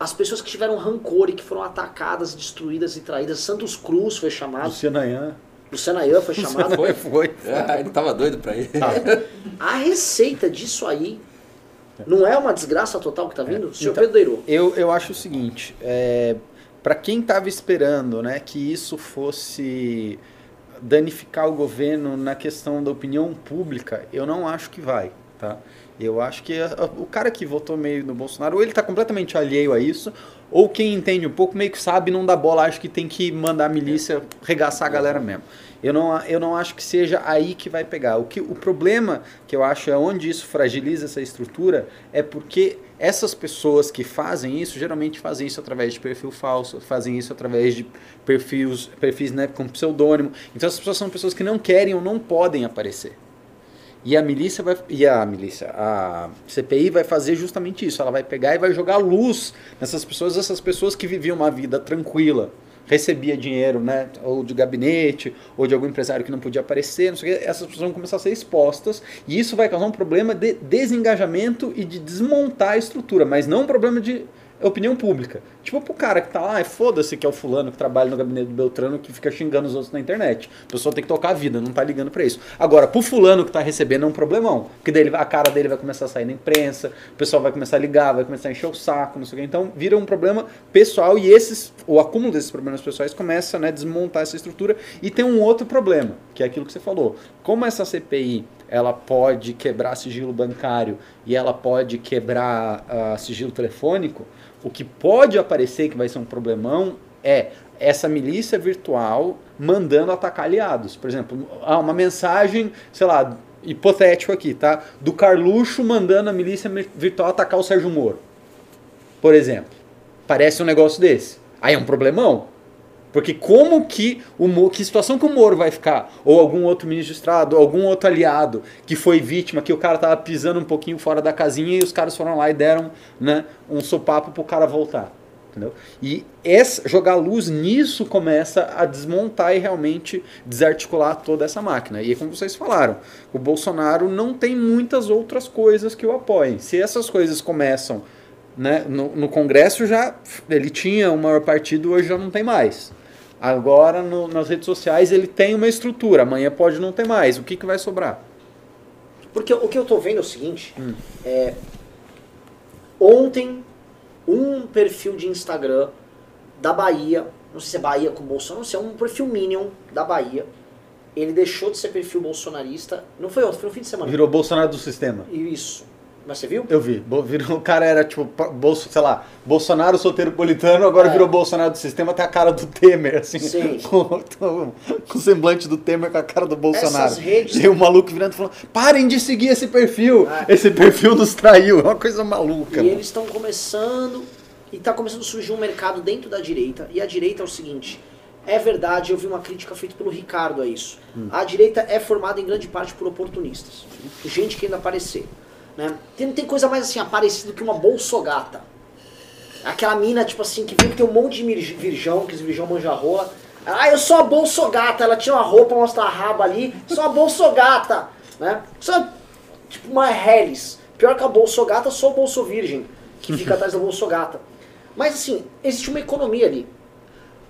[SPEAKER 1] As pessoas que tiveram rancor e que foram atacadas, destruídas e traídas, Santos Cruz foi chamado,
[SPEAKER 2] Luciano Ayan.
[SPEAKER 1] Luciana Ayan foi [laughs] chamado.
[SPEAKER 2] Foi, foi.
[SPEAKER 3] Ah, ele tava doido pra ir.
[SPEAKER 1] A receita disso aí não é uma desgraça total que tá vindo? Senhor
[SPEAKER 2] Então-
[SPEAKER 1] Pedro Deiro.
[SPEAKER 2] Eu, eu acho o seguinte, é, para quem estava esperando né, que isso fosse danificar o governo na questão da opinião pública, eu não acho que vai, tá? Eu acho que a- a- o cara que votou meio no Bolsonaro, ou ele está completamente alheio a isso, ou quem entende um pouco meio que sabe, não dá bola, acho que tem que mandar a milícia regaçar a galera mesmo. Eu não, eu não acho que seja aí que vai pegar. O, que, o problema que eu acho é onde isso fragiliza essa estrutura é porque essas pessoas que fazem isso, geralmente fazem isso através de perfil falso, fazem isso através de perfis, perfis né, com pseudônimo. Então essas pessoas são pessoas que não querem ou não podem aparecer. E a milícia vai. E a milícia, a CPI vai fazer justamente isso. Ela vai pegar e vai jogar luz nessas pessoas, essas pessoas que viviam uma vida tranquila, recebia dinheiro, né? Ou de gabinete, ou de algum empresário que não podia aparecer, não sei o essas pessoas vão começar a ser expostas, e isso vai causar um problema de desengajamento e de desmontar a estrutura, mas não um problema de opinião pública. Tipo pro cara que tá lá, "Ai, foda-se que é o fulano que trabalha no gabinete do Beltrano que fica xingando os outros na internet. A pessoa tem que tocar a vida, não tá ligando pra isso. Agora, pro fulano que tá recebendo é um problemão, porque daí a cara dele vai começar a sair na imprensa, o pessoal vai começar a ligar, vai começar a encher o saco, não sei o quê. Então, vira um problema pessoal e esses, o acúmulo desses problemas pessoais começa né, a desmontar essa estrutura. E tem um outro problema, que é aquilo que você falou. Como essa CPI ela pode quebrar sigilo bancário e ela pode quebrar ah, sigilo telefônico, o que pode aparecer que vai ser um problemão é essa milícia virtual mandando atacar aliados. Por exemplo, há uma mensagem, sei lá, hipotético aqui, tá? Do Carluxo mandando a milícia virtual atacar o Sérgio Moro. Por exemplo. Parece um negócio desse. Aí é um problemão. Porque como que o Moro, que situação que o Moro vai ficar? Ou algum outro ministro de Estado, ou algum outro aliado que foi vítima, que o cara tava pisando um pouquinho fora da casinha e os caras foram lá e deram né, um sopapo pro cara voltar. Entendeu? E essa, jogar luz nisso começa a desmontar e realmente desarticular toda essa máquina. E é como vocês falaram, o Bolsonaro não tem muitas outras coisas que o apoiem. Se essas coisas começam né, no, no Congresso já ele tinha o maior partido, hoje já não tem mais. Agora no, nas redes sociais ele tem uma estrutura, amanhã pode não ter mais. O que, que vai sobrar?
[SPEAKER 1] Porque o que eu tô vendo é o seguinte, é, ontem um perfil de Instagram da Bahia, não sei se é Bahia com Bolsonaro, não sei, é um perfil Minion da Bahia. Ele deixou de ser perfil bolsonarista, não foi ontem, foi no fim de semana.
[SPEAKER 2] Virou Bolsonaro do sistema.
[SPEAKER 1] Isso. Mas você viu?
[SPEAKER 2] Eu vi. Bo- Virou, o cara era tipo, bolso, sei lá, Bolsonaro soteropolitano, agora
[SPEAKER 1] É.
[SPEAKER 2] virou Bolsonaro do sistema, tem a cara do Temer, assim.
[SPEAKER 1] Sim. [laughs]
[SPEAKER 2] Com, o semblante do Temer com a cara do Bolsonaro.
[SPEAKER 1] Essas redes-
[SPEAKER 2] E o maluco virando e falando: parem de seguir esse perfil.
[SPEAKER 1] Ah.
[SPEAKER 2] Esse perfil nos traiu. É uma coisa maluca.
[SPEAKER 1] E
[SPEAKER 2] mano.
[SPEAKER 1] eles estão começando, e está começando a surgir um mercado dentro da direita. E a direita é o seguinte: é verdade, eu vi uma crítica feita pelo Ricardo a isso. A direita é formada em grande parte por oportunistas, gente querendo aparecer. Né? Tem, não tem coisa mais assim aparecida que uma bolsogata. Aquela mina, tipo assim, que vem que tem um monte de virgão, que esse virgão manja rola. Ah, eu sou a bolsogata. Ela tira uma roupa, mostra a raba ali. Sou a bolsogata. Né? Sou tipo uma Hellis. Pior que a bolsogata, sou a bolsovirgem, que fica atrás da bolsogata. Mas assim, existe uma economia ali.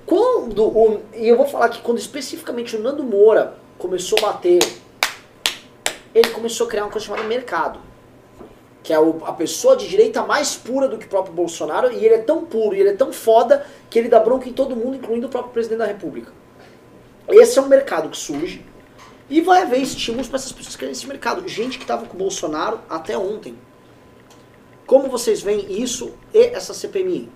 [SPEAKER 1] Quando o, e eu vou falar que quando especificamente o Nando Moura começou a bater, ele começou a criar uma coisa chamada mercado. Que é a pessoa de direita mais pura do que o próprio Bolsonaro, e ele é tão puro e ele é tão foda que ele dá bronca em todo mundo, incluindo o próprio presidente da República. Esse é um mercado que surge e vai haver estímulos para essas pessoas que querem esse mercado. Gente que estava com o Bolsonaro até ontem. Como vocês veem isso e essa CPMI?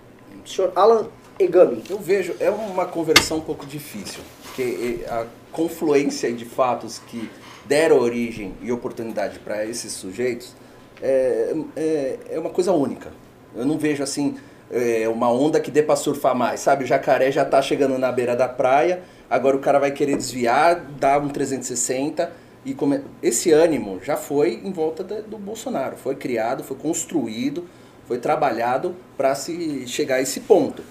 [SPEAKER 1] Senhor Alan Egami.
[SPEAKER 3] Eu vejo, é uma conversão um pouco difícil, porque eh, a confluência de fatos que deram origem e oportunidade para esses sujeitos é, é, é uma coisa única. Eu não vejo assim é, uma onda que dê para surfar mais, sabe? O jacaré já tá chegando na beira da praia, agora o cara vai querer desviar, dar um 360 e come... esse ânimo já foi em volta da- do Bolsonaro, foi criado, foi construído, foi trabalhado para se chegar a esse ponto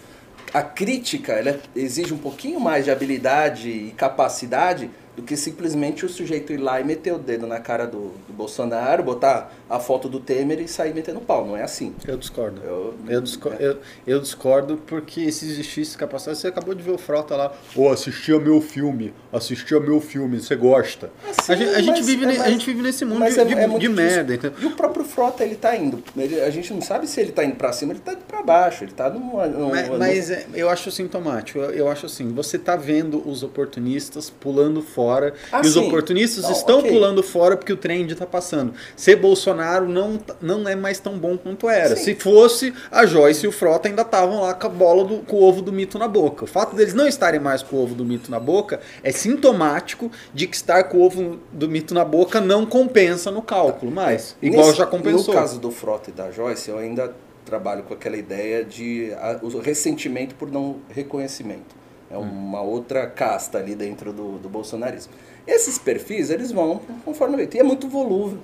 [SPEAKER 3] a crítica ela exige um pouquinho mais de habilidade e capacidade do que simplesmente o sujeito ir lá e meter o dedo na cara do, do Bolsonaro, botar a foto do Temer e sair metendo pau. Não é assim.
[SPEAKER 2] Eu discordo.
[SPEAKER 3] Eu-
[SPEAKER 2] Eu, disco- eu- eu discordo porque se existisse capacidade, você acabou de ver o Frota lá. Ou assistia meu filme, assistia meu filme, você gosta.
[SPEAKER 3] Assim,
[SPEAKER 2] a, gente, a gente
[SPEAKER 3] mas-
[SPEAKER 2] vive,
[SPEAKER 3] é,
[SPEAKER 2] ne- a
[SPEAKER 3] mas-
[SPEAKER 2] gente vive nesse mundo
[SPEAKER 3] Mas
[SPEAKER 2] de,
[SPEAKER 3] é-
[SPEAKER 2] de-
[SPEAKER 3] é
[SPEAKER 2] de merda. Então,
[SPEAKER 3] E o próprio Frota, ele tá indo. Ele- a gente não sabe se ele tá indo pra cima, ele tá indo pra baixo. Ele tá numa... numa-
[SPEAKER 2] Mas,
[SPEAKER 3] numa-
[SPEAKER 2] mas é, eu acho sintomático. Eu, eu acho assim, você tá vendo os oportunistas pulando fora
[SPEAKER 3] Ah,
[SPEAKER 2] e os
[SPEAKER 3] sim.
[SPEAKER 2] oportunistas estão
[SPEAKER 3] ok.
[SPEAKER 2] pulando fora porque o trend tá passando. Ser Bolsonaro não, não é mais tão bom quanto era.
[SPEAKER 3] Sim.
[SPEAKER 2] Se fosse, a Joyce e o Frota ainda estavam lá com a bola do com o ovo do mito na boca. O fato deles não estarem mais com o ovo do mito na boca é sintomático de que estar com o ovo do mito na boca não compensa no cálculo mais. Igual
[SPEAKER 3] Nesse-
[SPEAKER 2] já compensou.
[SPEAKER 3] No caso do Frota e da Joyce, eu ainda trabalho com aquela ideia de a- o ressentimento por não reconhecimento. É uma outra casta ali dentro do, do bolsonarismo. Esses perfis, eles vão conforme o jeito. E é muito volúvel.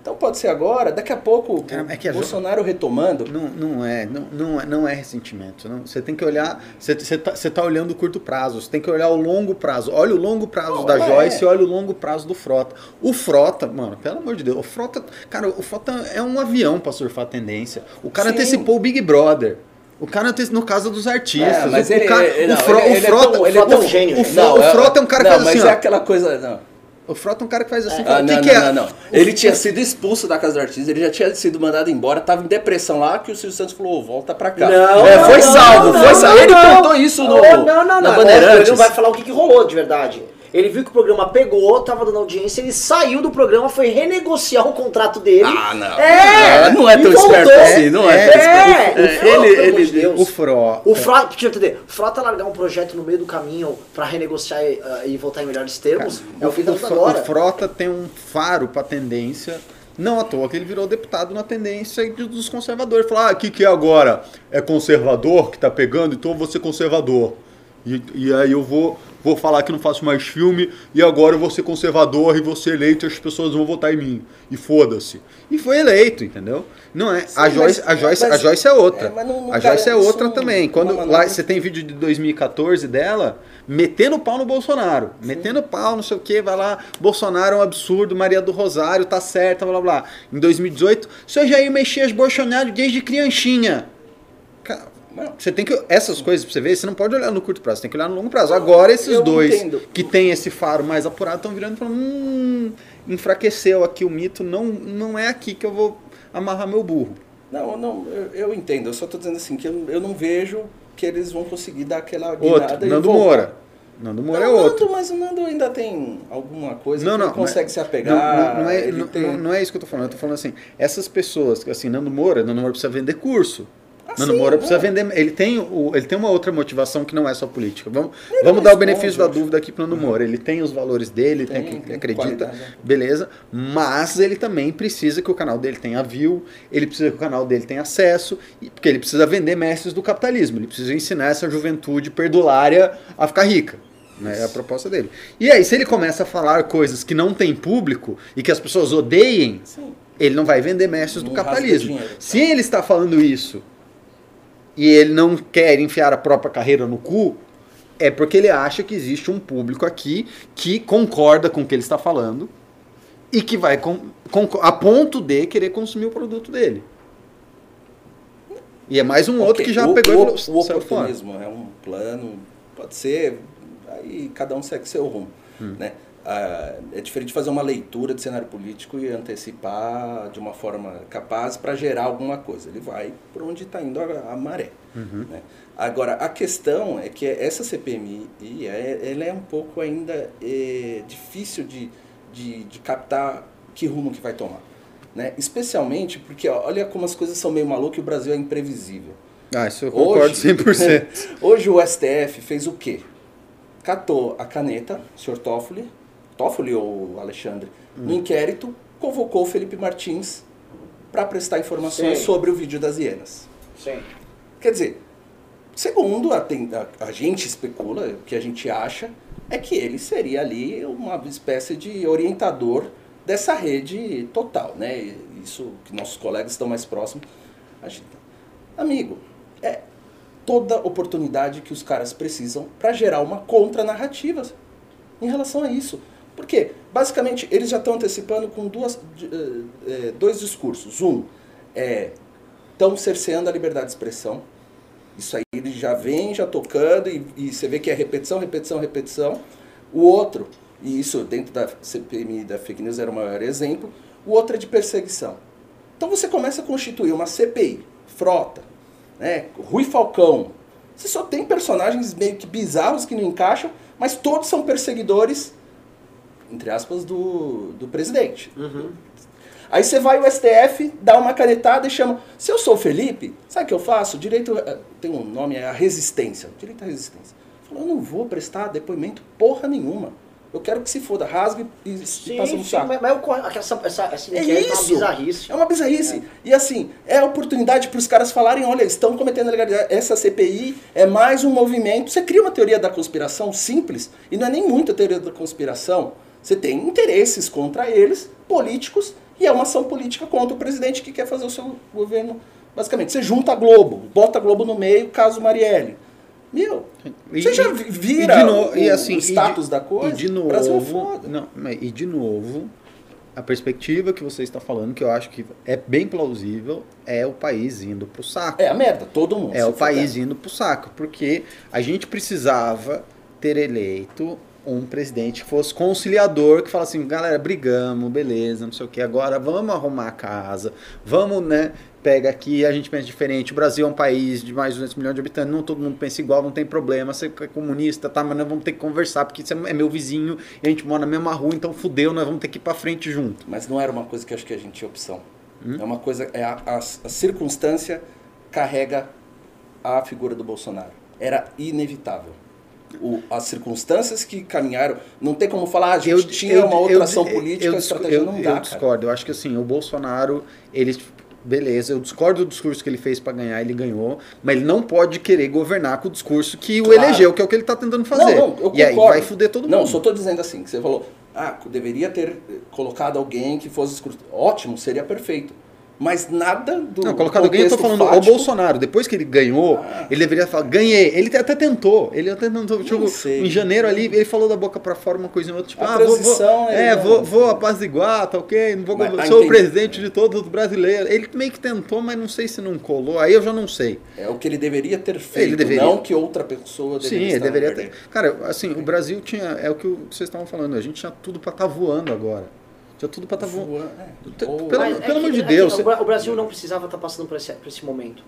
[SPEAKER 3] Então pode ser agora, daqui a pouco,
[SPEAKER 2] Cara, é
[SPEAKER 3] o
[SPEAKER 2] que
[SPEAKER 3] Bolsonaro retomando.
[SPEAKER 2] Não, não é, não, não é, não é ressentimento. Não. Você tem que olhar, você, você, tá, olhando o curto prazo, você tem que olhar o longo prazo. Olha o longo prazo da
[SPEAKER 3] ela
[SPEAKER 2] Joyce
[SPEAKER 3] é.
[SPEAKER 2] e olha o longo prazo do Frota. O Frota, mano, pelo amor de Deus, o Frota, cara, o Frota é um avião pra surfar a tendência. O cara
[SPEAKER 3] Sim.
[SPEAKER 2] antecipou o Big Brother. O cara no caso dos artistas.
[SPEAKER 3] É, mas
[SPEAKER 2] o,
[SPEAKER 3] ele-
[SPEAKER 2] o, cara,
[SPEAKER 3] ele-
[SPEAKER 2] o,
[SPEAKER 3] não,
[SPEAKER 2] Fro-
[SPEAKER 3] ele-
[SPEAKER 2] o
[SPEAKER 3] ele é
[SPEAKER 2] Frota,
[SPEAKER 3] tão-
[SPEAKER 1] ele é tão
[SPEAKER 2] o-
[SPEAKER 1] gênio,
[SPEAKER 2] o,
[SPEAKER 1] gente.
[SPEAKER 2] Fro- o Frota é um cara que
[SPEAKER 3] não,
[SPEAKER 2] faz assim,
[SPEAKER 3] mas é
[SPEAKER 2] ó.
[SPEAKER 3] aquela coisa. Não.
[SPEAKER 2] O Frota é um cara que faz assim,
[SPEAKER 3] Ah,
[SPEAKER 2] fala, o que
[SPEAKER 3] não,
[SPEAKER 2] que
[SPEAKER 3] não,
[SPEAKER 2] é?
[SPEAKER 3] não, não. Ele tinha sido expulso da casa do artista, ele já tinha sido mandado embora, tava em depressão lá, que o Silvio Santos falou, "Ô, volta pra cá.
[SPEAKER 1] Não,
[SPEAKER 3] é,
[SPEAKER 1] não,
[SPEAKER 3] foi
[SPEAKER 1] não,
[SPEAKER 3] salvo,
[SPEAKER 1] não,
[SPEAKER 3] foi
[SPEAKER 1] não,
[SPEAKER 3] salvo. Ele
[SPEAKER 1] não.
[SPEAKER 3] contou isso no,
[SPEAKER 1] Oh, não, não,
[SPEAKER 3] na
[SPEAKER 1] não.
[SPEAKER 3] Bandeirantes.
[SPEAKER 1] Ele não vai falar o que, que rolou de verdade. Ele viu que o programa pegou, tava dando audiência, ele saiu do programa, foi renegociar o contrato dele.
[SPEAKER 3] Ah, não.
[SPEAKER 1] É!
[SPEAKER 3] Não é
[SPEAKER 1] E
[SPEAKER 3] tão
[SPEAKER 1] voltou.
[SPEAKER 3] esperto assim, não é.
[SPEAKER 1] É,
[SPEAKER 3] tão
[SPEAKER 1] é,
[SPEAKER 3] É,
[SPEAKER 1] pelo
[SPEAKER 3] ele,
[SPEAKER 1] de
[SPEAKER 3] ele,
[SPEAKER 1] Deus.
[SPEAKER 2] O Fro.
[SPEAKER 1] O Frota, deixa eu entender, o Frota largar um projeto no meio do caminho pra renegociar e, ah, e voltar em melhores termos, é o fim da
[SPEAKER 2] o,
[SPEAKER 1] luta
[SPEAKER 2] Fro-
[SPEAKER 1] agora.
[SPEAKER 2] o Frota tem um faro pra tendência. Não à toa que ele virou deputado na tendência de- dos conservadores. Falar, ah, o que, que é agora? É conservador que tá pegando, então eu vou ser conservador. E, e aí eu vou, vou falar que não faço mais filme e agora eu vou ser conservador e vou ser eleito e as pessoas vão votar em mim. E foda-se. E foi eleito, entendeu? Não é. a,
[SPEAKER 3] Sim,
[SPEAKER 2] Joyce,
[SPEAKER 3] mas-
[SPEAKER 2] a, Joyce, a
[SPEAKER 3] mas-
[SPEAKER 2] Joyce é outra.
[SPEAKER 3] é, não- não
[SPEAKER 2] a Joyce é
[SPEAKER 3] garante
[SPEAKER 2] outra também.
[SPEAKER 3] uma
[SPEAKER 2] Quando lá você tem vídeo de 2014 dela, metendo pau no Bolsonaro. Metendo pau, não sei o que, vai lá, Bolsonaro é um absurdo, Maria do Rosário tá certa, blá blá blá. Em 2018, seu Jair Messias Bolsonaro desde crianchinha.
[SPEAKER 3] Não.
[SPEAKER 2] Você tem que. Essas coisas pra você ver, você não pode olhar no curto prazo, você tem que olhar no longo prazo. Agora esses dois
[SPEAKER 3] entendo.
[SPEAKER 2] que tem esse faro mais apurado estão virando e falando, hum, enfraqueceu aqui o mito, não, não é aqui que eu vou amarrar meu burro.
[SPEAKER 3] Não, não, eu, eu entendo. Eu só tô dizendo assim que eu, eu não vejo que eles vão conseguir dar aquela
[SPEAKER 2] Outro,
[SPEAKER 3] guinada e
[SPEAKER 2] Nando. Moura. Nando Moura
[SPEAKER 3] não,
[SPEAKER 2] é outro.
[SPEAKER 3] Nando, mas o Nando ainda tem alguma coisa
[SPEAKER 2] Não,
[SPEAKER 3] que
[SPEAKER 2] não,
[SPEAKER 3] consegue
[SPEAKER 2] mas-
[SPEAKER 3] se apegar.
[SPEAKER 2] Não, não, é,
[SPEAKER 3] tem...
[SPEAKER 2] não- não é isso que eu tô falando. Eu tô falando assim, essas pessoas, que, assim, Nando Moura, Nando Moura precisa vender curso.
[SPEAKER 3] Ah,
[SPEAKER 2] Nando
[SPEAKER 3] sim,
[SPEAKER 2] Moura precisa vender. Ele tem, o, ele tem uma outra motivação que não é só política. Vamos,
[SPEAKER 3] Ele
[SPEAKER 2] vamos dar o benefício da dúvida aqui pro Nando Moura. Ele tem os valores dele, tem,
[SPEAKER 3] Tem,
[SPEAKER 2] que acredita,
[SPEAKER 3] qualidade.
[SPEAKER 2] beleza. Mas ele também precisa que o canal dele tenha view, ele precisa que o canal dele tenha acesso, e- porque ele precisa vender mestres do capitalismo. Ele precisa ensinar essa juventude perdulária a ficar rica. Né, é a proposta dele. E aí, se ele começa a falar coisas que não tem público e que as pessoas odeiem,
[SPEAKER 3] Sim.
[SPEAKER 2] ele não vai vender mestres do
[SPEAKER 3] Não rasga
[SPEAKER 2] capitalismo.
[SPEAKER 3] dinheiro.
[SPEAKER 2] Se ele está falando isso e ele não quer enfiar a própria carreira no cu, é porque ele acha que existe um público aqui que concorda com o que ele está falando e que vai com, concor- a ponto de querer consumir o produto dele. E é mais um outro
[SPEAKER 3] Ok,
[SPEAKER 2] que já
[SPEAKER 3] o,
[SPEAKER 2] pegou
[SPEAKER 3] o,
[SPEAKER 2] e
[SPEAKER 3] o
[SPEAKER 2] "Saiu fora."
[SPEAKER 3] oportunismo é um plano, pode ser, aí cada um segue seu rumo.
[SPEAKER 2] Hum.
[SPEAKER 3] Né? Ah, é diferente fazer uma leitura de cenário político e antecipar de uma forma capaz para gerar alguma coisa. Ele vai por onde está indo a, a maré.
[SPEAKER 2] Uhum.
[SPEAKER 3] né? Agora, a questão é que essa CPMI, é, ela é um pouco ainda é, difícil de, de, de captar que rumo que vai tomar. Né? Especialmente porque ó, olha como as coisas são meio malucas e o Brasil é imprevisível.
[SPEAKER 2] Ah, isso eu concordo 100%. [laughs]
[SPEAKER 3] hoje o STF fez o quê? Catou a caneta, o senhor Toffoli, Toffoli ou Alexandre, no inquérito, convocou o Felipe Martins para prestar informações
[SPEAKER 1] Sim.
[SPEAKER 3] sobre o vídeo das hienas.
[SPEAKER 1] Sim.
[SPEAKER 3] Quer dizer, segundo a, a- a gente especula, o que a gente acha, é que ele seria ali uma espécie de orientador dessa rede total, né? Isso que nossos colegas estão mais próximos. Gente, amigo, é toda oportunidade que os caras precisam para gerar uma contranarrativa em relação a isso. Porque, basicamente, eles já estão antecipando com duas, eh, eh, dois discursos. Um, é estão cerceando a liberdade de expressão. Isso aí ele já vem já tocando e, e você vê que é repetição, repetição, repetição. O outro, e isso dentro da CPMI da fake news era o maior exemplo, o outro é de perseguição. Então você começa a constituir uma CPI, frota, né, Rui Falcão. Você só tem personagens meio que bizarros que não encaixam, mas todos são perseguidores, entre aspas, do, do presidente. Aí você vai ao STF, dá uma canetada e chama. Se eu sou o Felipe, sabe o que eu faço? Direito. eh, Tem um nome, é a resistência. Direito à resistência. Falou, eu não vou prestar depoimento porra nenhuma. Eu quero que se foda, rasgue e, e
[SPEAKER 1] Sim,
[SPEAKER 3] passa no
[SPEAKER 1] sim,
[SPEAKER 3] saco.
[SPEAKER 1] mas, essa, essa, essa
[SPEAKER 3] É
[SPEAKER 1] inquérito é uma
[SPEAKER 3] isso.
[SPEAKER 1] bizarrice.
[SPEAKER 3] É uma bizarrice. E assim, é a oportunidade para os caras falarem, olha, estão cometendo ilegalidade. Essa CPI é mais um movimento. Você cria uma teoria da conspiração simples, e não é nem muita teoria da conspiração. Você tem interesses contra eles, políticos, e é uma ação política contra o presidente que quer fazer o seu governo. Basicamente, você junta a Globo, bota a Globo no meio, caso Marielle. Meu,
[SPEAKER 2] E-
[SPEAKER 3] você já
[SPEAKER 2] e-
[SPEAKER 3] vi-
[SPEAKER 2] e
[SPEAKER 3] vira
[SPEAKER 2] de no-
[SPEAKER 3] o,
[SPEAKER 2] e assim,
[SPEAKER 3] o
[SPEAKER 2] e de-
[SPEAKER 3] status da coisa?
[SPEAKER 2] E de
[SPEAKER 3] o Brasil é
[SPEAKER 2] novo,
[SPEAKER 3] foda.
[SPEAKER 2] não, e de novo, a perspectiva que você está falando, que eu acho que é bem plausível, é o país indo pro saco.
[SPEAKER 3] É a merda, todo mundo.
[SPEAKER 2] É o país indo pro saco, porque a gente precisava ter eleito um presidente que fosse conciliador, que falasse assim, galera, brigamos, beleza, não sei o que, agora vamos arrumar a casa, vamos, né, pega aqui, a gente pensa diferente. O Brasil é um país de mais de 200 milhões de habitantes, não todo mundo pensa igual, não tem problema. Você é comunista, tá, mas nós vamos ter que conversar, porque você é meu vizinho e a gente mora na mesma rua, então fudeu, nós vamos ter que ir pra frente junto.
[SPEAKER 3] Mas não era uma coisa que eu acho que a gente tinha opção.
[SPEAKER 2] Hum?
[SPEAKER 3] É uma coisa, é a, a, a circunstância carrega a figura do Bolsonaro. Era inevitável. O, as circunstâncias que caminharam, não tem como falar, ah, a gente tinha uma outra ação política,
[SPEAKER 2] eu,
[SPEAKER 3] a estratégia
[SPEAKER 2] eu,
[SPEAKER 3] não dá.
[SPEAKER 2] Eu
[SPEAKER 3] cara.
[SPEAKER 2] discordo, eu acho que assim, o Bolsonaro, ele beleza, eu discordo do discurso que ele fez para ganhar, ele ganhou, mas ele não pode querer governar com o discurso que o
[SPEAKER 3] Claro.
[SPEAKER 2] elegeu, que é o que ele tá tentando fazer.
[SPEAKER 3] Não, não, eu
[SPEAKER 2] e aí
[SPEAKER 3] concordo.
[SPEAKER 2] vai fuder todo mundo.
[SPEAKER 3] Não, só tô dizendo assim, que você falou, ah, deveria ter colocado alguém que fosse discurso. Ótimo, seria perfeito. Mas nada do.
[SPEAKER 2] Não, colocado alguém, eu tô falando,
[SPEAKER 3] fático-
[SPEAKER 2] o Bolsonaro, depois que ele ganhou,
[SPEAKER 3] Ah.
[SPEAKER 2] ele deveria falar, ganhei. Ele até tentou, ele até tentou, tipo,
[SPEAKER 3] sei.
[SPEAKER 2] em janeiro ali, ele falou da boca pra fora uma coisa e outra, tipo,
[SPEAKER 3] A
[SPEAKER 2] ah, vou, vou, é,
[SPEAKER 3] ele
[SPEAKER 2] vou, vou apaziguar, tá ok, não vou,
[SPEAKER 3] Mas-
[SPEAKER 2] sou
[SPEAKER 3] ah,
[SPEAKER 2] o
[SPEAKER 3] entendi.
[SPEAKER 2] presidente de todos os brasileiros. Ele meio que tentou, mas não sei se não colou, aí eu já não sei.
[SPEAKER 3] É o que ele deveria ter feito,
[SPEAKER 2] Ele deveria.
[SPEAKER 3] não que outra pessoa
[SPEAKER 2] Sim,
[SPEAKER 3] deveria
[SPEAKER 2] ele
[SPEAKER 3] estar no
[SPEAKER 2] deveria ter. Cara, assim, o Brasil tinha, é o que o- vocês estavam falando, a gente tinha tudo pra estar voando agora. Tinha tudo pra estar voando.
[SPEAKER 3] É.
[SPEAKER 2] Pelo-
[SPEAKER 1] é
[SPEAKER 2] pelo amor
[SPEAKER 1] que-
[SPEAKER 2] de
[SPEAKER 1] é que
[SPEAKER 2] Deus,
[SPEAKER 1] o Bra- o Brasil não precisava estar passando por esse, por esse momento.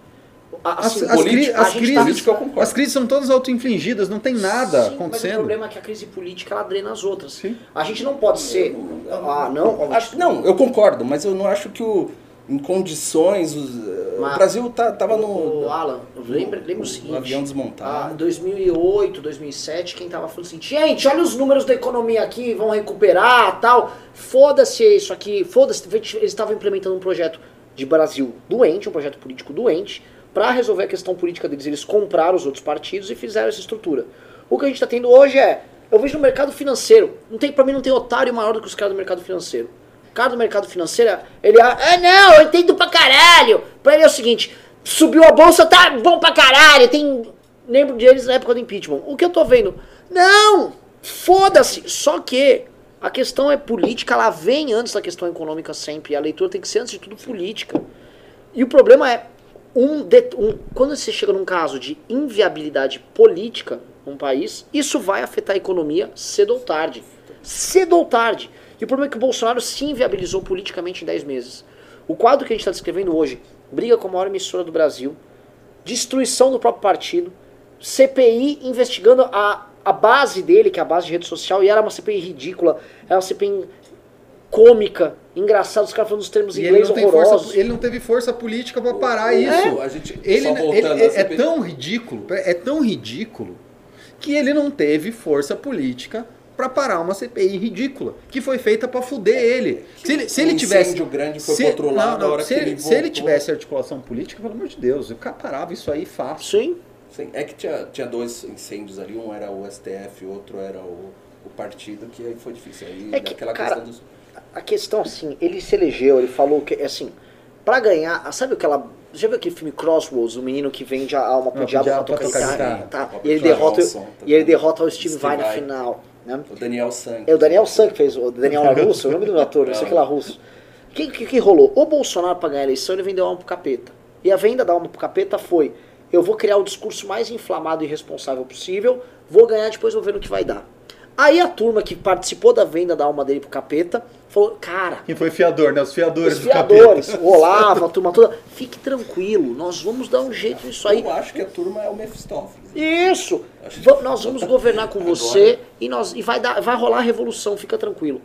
[SPEAKER 2] As,
[SPEAKER 1] assim,
[SPEAKER 2] as,
[SPEAKER 3] política-
[SPEAKER 2] crises,
[SPEAKER 1] tá-
[SPEAKER 3] eu concordo.
[SPEAKER 2] as crises são todas auto-infligidas, não tem nada
[SPEAKER 1] Sim, Mas o
[SPEAKER 2] acontecendo.
[SPEAKER 1] problema é que a crise política ela drena as outras.
[SPEAKER 2] Sim.
[SPEAKER 1] A gente não pode ser. Ah, não.
[SPEAKER 3] Acho- não, eu concordo, mas eu não acho que o, em condições. os- eh,
[SPEAKER 1] Mas-
[SPEAKER 3] o Brasil tá, tava
[SPEAKER 1] O
[SPEAKER 3] no.
[SPEAKER 1] Alan, lembra, o seguinte.
[SPEAKER 3] o avião
[SPEAKER 1] Ah,
[SPEAKER 3] desmontado.
[SPEAKER 1] 2008, 2007, quem tava falando assim, gente, olha os números da economia aqui, vão recuperar, tal. Foda-se isso aqui, foda-se. Eles estavam implementando um projeto de Brasil doente, um projeto político doente, para resolver a questão política deles. Eles compraram os outros partidos e fizeram essa estrutura. O que a gente está tendo hoje é, eu vejo no mercado financeiro, não tem para mim não tem otário maior do que os caras do mercado financeiro. Cara do mercado financeiro, ele, ah, não, eu entendo pra caralho. Pra ele é o seguinte, subiu a bolsa, tá bom pra caralho, tem lembro deles na época do impeachment. O que eu tô vendo? Não! Foda-se! Só que a questão é política, ela vem antes da questão econômica sempre. A leitura tem que ser, antes de tudo, política. E o problema é, um, um- quando você chega num caso de inviabilidade política num país, isso vai afetar a economia cedo ou tarde. Cedo ou tarde. E o problema é que o Bolsonaro se inviabilizou politicamente em 10 meses. O quadro que a gente está descrevendo hoje, briga com a maior emissora do Brasil, destruição do próprio partido, CPI investigando a, a base dele, que é a base de rede social, e era uma CPI ridícula, era uma CPI cômica, engraçada, os caras falando os termos
[SPEAKER 2] E ele
[SPEAKER 1] inglês
[SPEAKER 2] não, tem
[SPEAKER 1] horrorosos.
[SPEAKER 2] força, ele não teve força política pra parar
[SPEAKER 3] É,
[SPEAKER 2] isso.
[SPEAKER 3] a gente,
[SPEAKER 2] Ele,
[SPEAKER 3] só
[SPEAKER 2] ele- é,
[SPEAKER 3] CPI.
[SPEAKER 2] tão ridículo, é tão ridículo que ele não teve força política pra parar uma CPI ridícula que foi feita pra fuder ele. Se ele, se ele tivesse
[SPEAKER 3] incêndio grande foi
[SPEAKER 2] se,
[SPEAKER 3] pro outro lado,
[SPEAKER 2] não, não, se
[SPEAKER 3] que
[SPEAKER 2] ele,
[SPEAKER 3] ele
[SPEAKER 2] se ele tivesse articulação política, pelo amor de Deus, o cara parava isso aí fácil.
[SPEAKER 1] Sim.
[SPEAKER 3] Sim, é que tinha, tinha dois incêndios ali, um era o STF, o outro era o, o partido, que aí foi difícil. Aí
[SPEAKER 1] É que,
[SPEAKER 3] daquela
[SPEAKER 1] cara,
[SPEAKER 3] questão dos.
[SPEAKER 1] A questão, assim, ele se elegeu, ele falou que, assim, pra ganhar, sabe aquela. Já viu aquele filme Crossroads, o menino que vende a alma pro diabo pra tocar guitarra? Tá. E ele derrota,
[SPEAKER 3] tá
[SPEAKER 1] e ele derrota o Steve Vai na final. Né?
[SPEAKER 3] O Daniel Santos.
[SPEAKER 1] É o Daniel San que fez, o Daniel [laughs] Larusso, o nome do ator, não sei o que lá russo. O que, que, que rolou? O Bolsonaro, pra ganhar a eleição, ele vendeu a alma pro capeta. E a venda da alma pro capeta foi: eu vou criar o discurso mais inflamado e irresponsável possível, vou ganhar, depois vou ver no que vai dar. Aí a turma que participou da venda da alma dele pro capeta falou: cara,
[SPEAKER 2] Quem foi fiador, né? Os fiadores
[SPEAKER 1] os
[SPEAKER 2] do capeta.
[SPEAKER 1] fiadores, o [laughs] Olavo, a turma toda, fique tranquilo, nós vamos dar um jeito nisso aí.
[SPEAKER 3] Eu acho que a turma é o Mephistófeles.
[SPEAKER 1] Isso! Nós vamos governar com
[SPEAKER 3] Agora-
[SPEAKER 1] você e, nós, e vai, dar, vai rolar a revolução, fica tranquilo.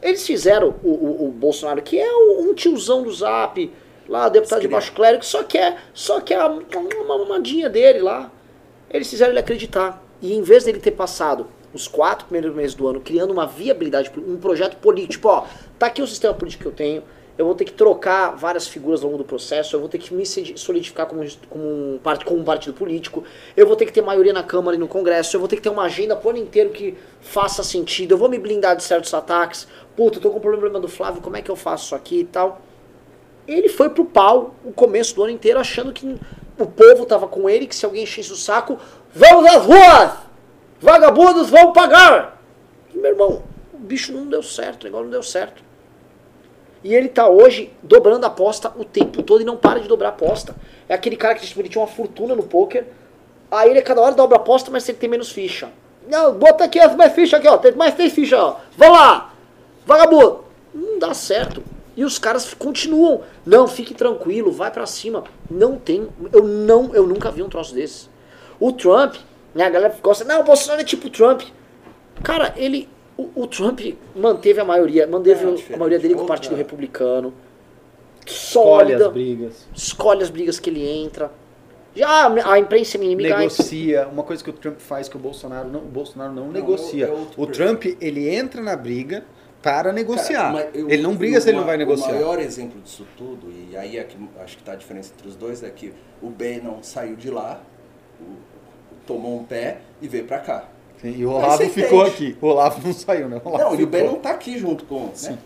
[SPEAKER 1] Eles fizeram o, o, o Bolsonaro, que é o- um tiozão do zap, lá, deputado de baixo que só quer, só quer a- uma mamadinha dele lá. Eles fizeram ele acreditar. E em vez dele ter passado os quatro primeiros meses do ano criando uma viabilidade, um projeto político, ó, tá aqui o sistema político que eu tenho, eu vou ter que trocar várias figuras ao longo do processo, eu vou ter que me solidificar como, como, um, como um partido político, eu vou ter que ter maioria na Câmara e no Congresso, eu vou ter que ter uma agenda pro ano inteiro que faça sentido, eu vou me blindar de certos ataques, puta, eu tô com o problema do Flávio, como é que eu faço isso aqui e tal. Ele foi pro pau o começo do ano inteiro achando que o povo tava com ele, que se alguém enchesse o saco, vamos às ruas! Vagabundos vão pagar! E, meu irmão, o bicho não deu certo, o negócio não deu certo. E ele tá hoje dobrando a aposta o tempo todo e não para de dobrar a aposta. É aquele cara que tipo, ele tinha uma fortuna no poker, aí ele cada hora dobra a aposta, mas ele tem menos ficha. Não, bota aqui as mais fichas aqui, ó. Tem mais três fichas, ó. Vamos lá! Vagabundo! Não dá certo. E os caras continuam. Não, fique tranquilo, vai pra cima. Não tem. Eu não, eu nunca vi um troço desse. O Trump, né, a galera gosta, não, o Bolsonaro é tipo o Trump. Cara, ele. O, o Trump manteve a maioria, manteve
[SPEAKER 3] É,
[SPEAKER 1] a maioria dele com o Partido Republicano.
[SPEAKER 2] Escolhe as
[SPEAKER 1] Sólida.
[SPEAKER 2] brigas.
[SPEAKER 1] Escolhe as brigas que ele entra. Já a imprensa é inimiga.
[SPEAKER 2] Negocia. Uma coisa que o Trump faz que o Bolsonaro não, o Bolsonaro não,
[SPEAKER 3] Não,
[SPEAKER 2] negocia.
[SPEAKER 3] é
[SPEAKER 2] o. Trump, ele entra na briga para negociar.
[SPEAKER 3] Cara, eu-
[SPEAKER 2] ele não briga se ele não vai negociar.
[SPEAKER 3] O maior exemplo disso tudo, e aí é que acho que está a diferença entre os dois, é que o Bannon saiu de lá, o- tomou um pé e veio para cá.
[SPEAKER 2] Sim, e o
[SPEAKER 3] Aí
[SPEAKER 2] Olavo ficou
[SPEAKER 3] entende.
[SPEAKER 2] aqui. O Olavo não saiu, né? O Olavo
[SPEAKER 3] Não, e o
[SPEAKER 2] ficou.
[SPEAKER 3] Bannon tá aqui junto com.
[SPEAKER 2] Sim.
[SPEAKER 3] Né?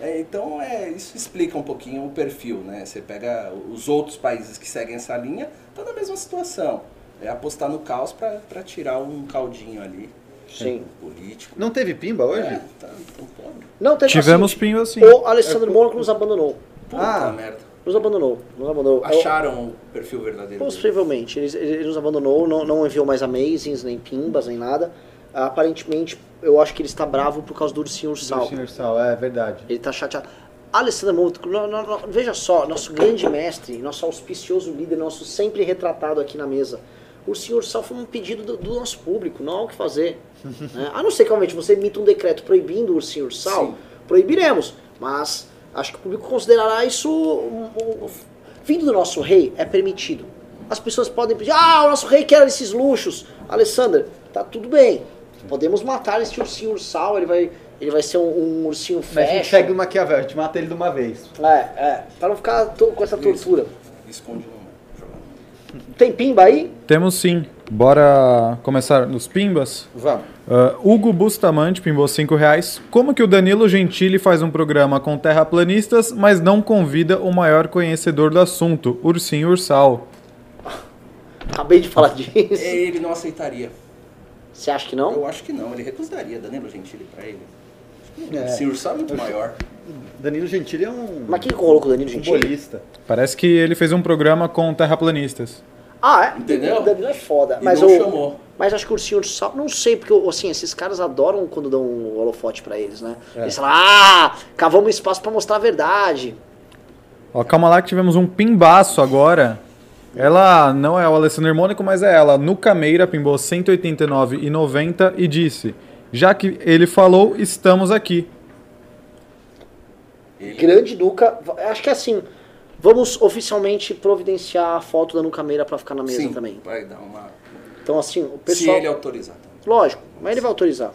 [SPEAKER 3] É, então é, isso explica um pouquinho o perfil, né? Você pega os outros países que seguem essa linha, estão na mesma situação. É apostar no caos para tirar um caldinho ali
[SPEAKER 1] Sim.
[SPEAKER 3] político.
[SPEAKER 2] Não teve pimba hoje?
[SPEAKER 3] É, tá, então, pobre.
[SPEAKER 1] Não, teve
[SPEAKER 4] Tivemos
[SPEAKER 1] assim,
[SPEAKER 4] pingo assim.
[SPEAKER 1] O Alessandro Mônaco nos abandonou.
[SPEAKER 3] Puta
[SPEAKER 2] Ah.
[SPEAKER 3] merda.
[SPEAKER 1] Nos abandonou. Nos abandonou.
[SPEAKER 3] Acharam o perfil verdadeiro.
[SPEAKER 1] Possivelmente. Ele, ele- nos abandonou, não, não enviou mais amazings, nem pimbas, nem nada. Aparentemente, eu acho que ele está bravo por causa do ursinho ursal.
[SPEAKER 2] Ursinho Ursal, é verdade.
[SPEAKER 1] Ele está chateado. Alessandro Mônaco, no- no- no- veja só, nosso grande mestre, nosso auspicioso líder, nosso sempre retratado aqui na mesa. O ursinho ursal foi um pedido do, do nosso público, não há o que fazer. [laughs] né? A não ser que realmente você emita um decreto proibindo o ursinho ursal,
[SPEAKER 3] Sim.
[SPEAKER 1] proibiremos. Mas acho que o público considerará isso. um- um- vindo do nosso rei, é permitido. As pessoas podem pedir, ah, o nosso rei quer esses luxos. Alessandra, tá tudo bem. Podemos matar esse ursinho ursal, ele vai, ele vai ser um, um ursinho
[SPEAKER 2] Mas a gente
[SPEAKER 1] fashion.
[SPEAKER 2] segue o Maquiavel, a gente mata ele de uma vez.
[SPEAKER 1] É, é, pra não ficar to- com essa tortura.
[SPEAKER 3] Esconde no.
[SPEAKER 1] Tem pimba aí?
[SPEAKER 4] Temos sim. Bora começar nos pimbas?
[SPEAKER 2] Vamos.
[SPEAKER 4] Ah, Hugo Bustamante pimbou 5 reais. Como que o Danilo Gentili faz um programa com terraplanistas, mas não convida o maior conhecedor do assunto, Ursinho Ursal?
[SPEAKER 1] Acabei de falar disso.
[SPEAKER 3] Ele não aceitaria.
[SPEAKER 1] Você acha que não?
[SPEAKER 3] Eu acho que não, ele recusaria Danilo Gentili pra ele.
[SPEAKER 2] É.
[SPEAKER 3] O é muito maior.
[SPEAKER 2] Danilo Gentili é um
[SPEAKER 1] Mas quem com o Danilo Gentili?
[SPEAKER 2] futebolista.
[SPEAKER 4] Parece que ele fez um programa com terraplanistas.
[SPEAKER 1] Ah, é?
[SPEAKER 3] Entendeu?
[SPEAKER 1] O Danilo é foda.
[SPEAKER 3] E
[SPEAKER 1] mas
[SPEAKER 3] não
[SPEAKER 1] o,
[SPEAKER 3] chamou.
[SPEAKER 1] Mas acho que o ursinho de sal, não sei, porque assim, esses caras adoram quando dão um holofote pra eles, né?
[SPEAKER 2] É.
[SPEAKER 1] Eles falam, ah, cavamos espaço pra mostrar a verdade.
[SPEAKER 4] Ó, calma lá que tivemos um pimbaço agora. Ela não é o Alessandro Mônico, mas é ela. No Cameira pimbou 189,90 e disse: Já que ele falou, estamos aqui.
[SPEAKER 1] Grande Duca, acho que é assim, vamos oficialmente providenciar a foto da Nuca Meira pra ficar na mesa
[SPEAKER 3] sim,
[SPEAKER 1] também.
[SPEAKER 3] vai dar uma...
[SPEAKER 1] Então assim, o
[SPEAKER 3] Se
[SPEAKER 1] pessoal...
[SPEAKER 3] ele autorizar. também.
[SPEAKER 1] Lógico, mas ele vai autorizar.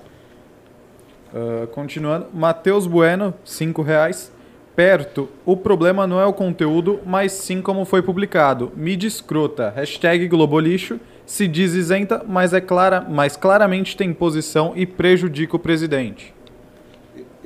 [SPEAKER 4] Ah, continuando, Matheus Bueno, 5 reais. Perto, o problema não é o conteúdo, mas sim como foi publicado. Mídia escrota, hashtag Globolixo, se diz isenta, mas, é clara, mas claramente tem posição e prejudica o presidente.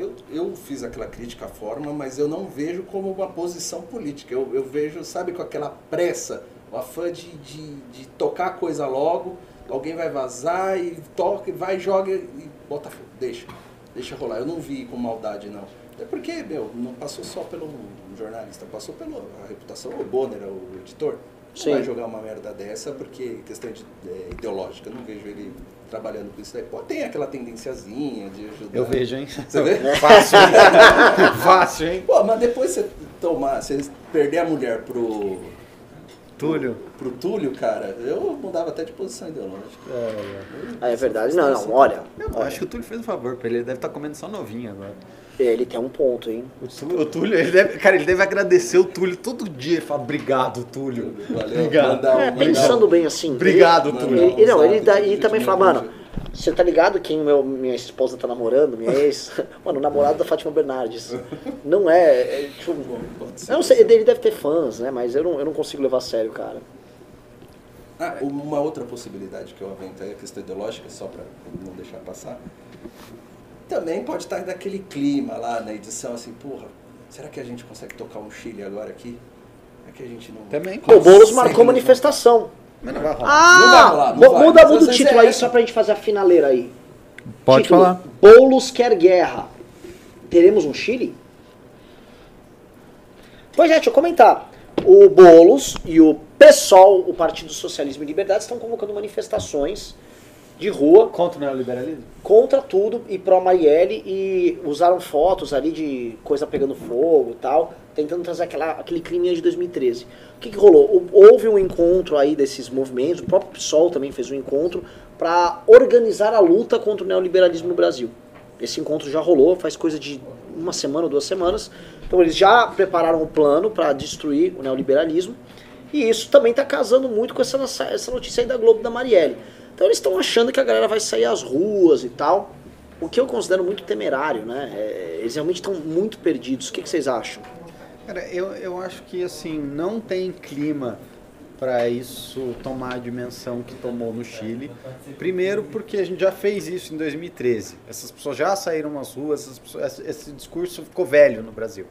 [SPEAKER 3] Eu, eu fiz aquela crítica à forma, mas eu não vejo como uma posição política. Eu, eu vejo, sabe, com aquela pressa, o afã de, de, de tocar a coisa logo, alguém vai vazar e toca, e vai, joga e bota fogo. Deixa, deixa rolar. Eu não vi com maldade, não. É porque, meu, não passou só pelo jornalista, passou pela reputação. O Bonner, o editor, não
[SPEAKER 1] Sim.
[SPEAKER 3] vai jogar uma merda dessa porque questão de, é, ideológica. Eu não vejo ele trabalhando com isso daí. Pô, tem aquela tendenciazinha de ajudar.
[SPEAKER 2] Eu vejo, hein?
[SPEAKER 3] Você vê? [laughs]
[SPEAKER 2] Fácil, hein? [laughs] Fácil, hein?
[SPEAKER 3] Pô, mas depois você tomar, você perder a mulher pro,
[SPEAKER 2] Túlio.
[SPEAKER 3] pro Túlio, cara, eu mudava até de posição ideológica.
[SPEAKER 1] Ah, é verdade. Não, não, olha,
[SPEAKER 2] Eu acho que o Túlio fez um favor pra ele, ele deve estar comendo só novinho agora.
[SPEAKER 1] Ele tem um ponto, hein?
[SPEAKER 2] O Túlio, o Túlio, ele deve, cara, ele deve agradecer o Túlio todo dia. Ele fala, obrigado, Túlio.
[SPEAKER 3] Valeu,
[SPEAKER 2] Obrigado.
[SPEAKER 3] mandar um-
[SPEAKER 1] É, pensando bem assim.
[SPEAKER 2] Obrigado,
[SPEAKER 1] ele,
[SPEAKER 2] Túlio.
[SPEAKER 1] Ele, não, ele, dá, ele também fala, mano, você tá ligado quem meu, minha esposa tá namorando, minha ex? [laughs] Mano, o namorado da Fátima Bernardes. Não é, é tipo, eu não sei, ele deve ter fãs, né? Mas eu não, eu não consigo levar a sério, cara.
[SPEAKER 3] Ah, uma outra possibilidade que eu avento aí, a questão ideológica, só para não deixar passar. Também pode estar naquele clima lá na edição, assim, porra, será que a gente consegue tocar um Chile agora aqui? É que a gente não.
[SPEAKER 2] Também.
[SPEAKER 1] Pô, o Boulos marcou manifestação.
[SPEAKER 2] Mas não vai rolar.
[SPEAKER 1] Ah!
[SPEAKER 3] Não vai rolar, não
[SPEAKER 1] mu-
[SPEAKER 3] vai.
[SPEAKER 1] muda, o título
[SPEAKER 3] é
[SPEAKER 1] aí
[SPEAKER 3] essa.
[SPEAKER 1] só pra gente fazer a finaleira aí.
[SPEAKER 4] Pode
[SPEAKER 1] Título,
[SPEAKER 4] falar.
[SPEAKER 1] Boulos quer guerra. Teremos um Chile? Pois é, deixa eu comentar. O Boulos e o PSOL, o Partido Socialismo e Liberdade, estão convocando manifestações de rua
[SPEAKER 2] Contra o neoliberalismo?
[SPEAKER 1] contra tudo e pró Marielle e usaram fotos ali de coisa pegando fogo e tal, tentando trazer aquela, aquele crime de 2013. O que, que rolou? Houve um encontro aí desses movimentos, o próprio PSOL também fez um encontro para organizar a luta contra o neoliberalismo no Brasil. Esse encontro já rolou, faz coisa de uma semana ou duas semanas. Então eles já prepararam o plano para destruir o neoliberalismo. E isso também está casando muito com essa, essa notícia aí da Globo da Marielle. Então eles estão achando que a galera vai sair às ruas e tal. O que eu considero muito temerário, né? É, eles realmente estão muito perdidos. O que, que vocês acham?
[SPEAKER 2] Cara, eu, eu acho que assim, não tem clima para isso tomar a dimensão que tomou no Chile. Primeiro porque a gente já fez isso em 2013. Essas pessoas já saíram às ruas, pessoas- esse, discurso ficou velho no Brasil.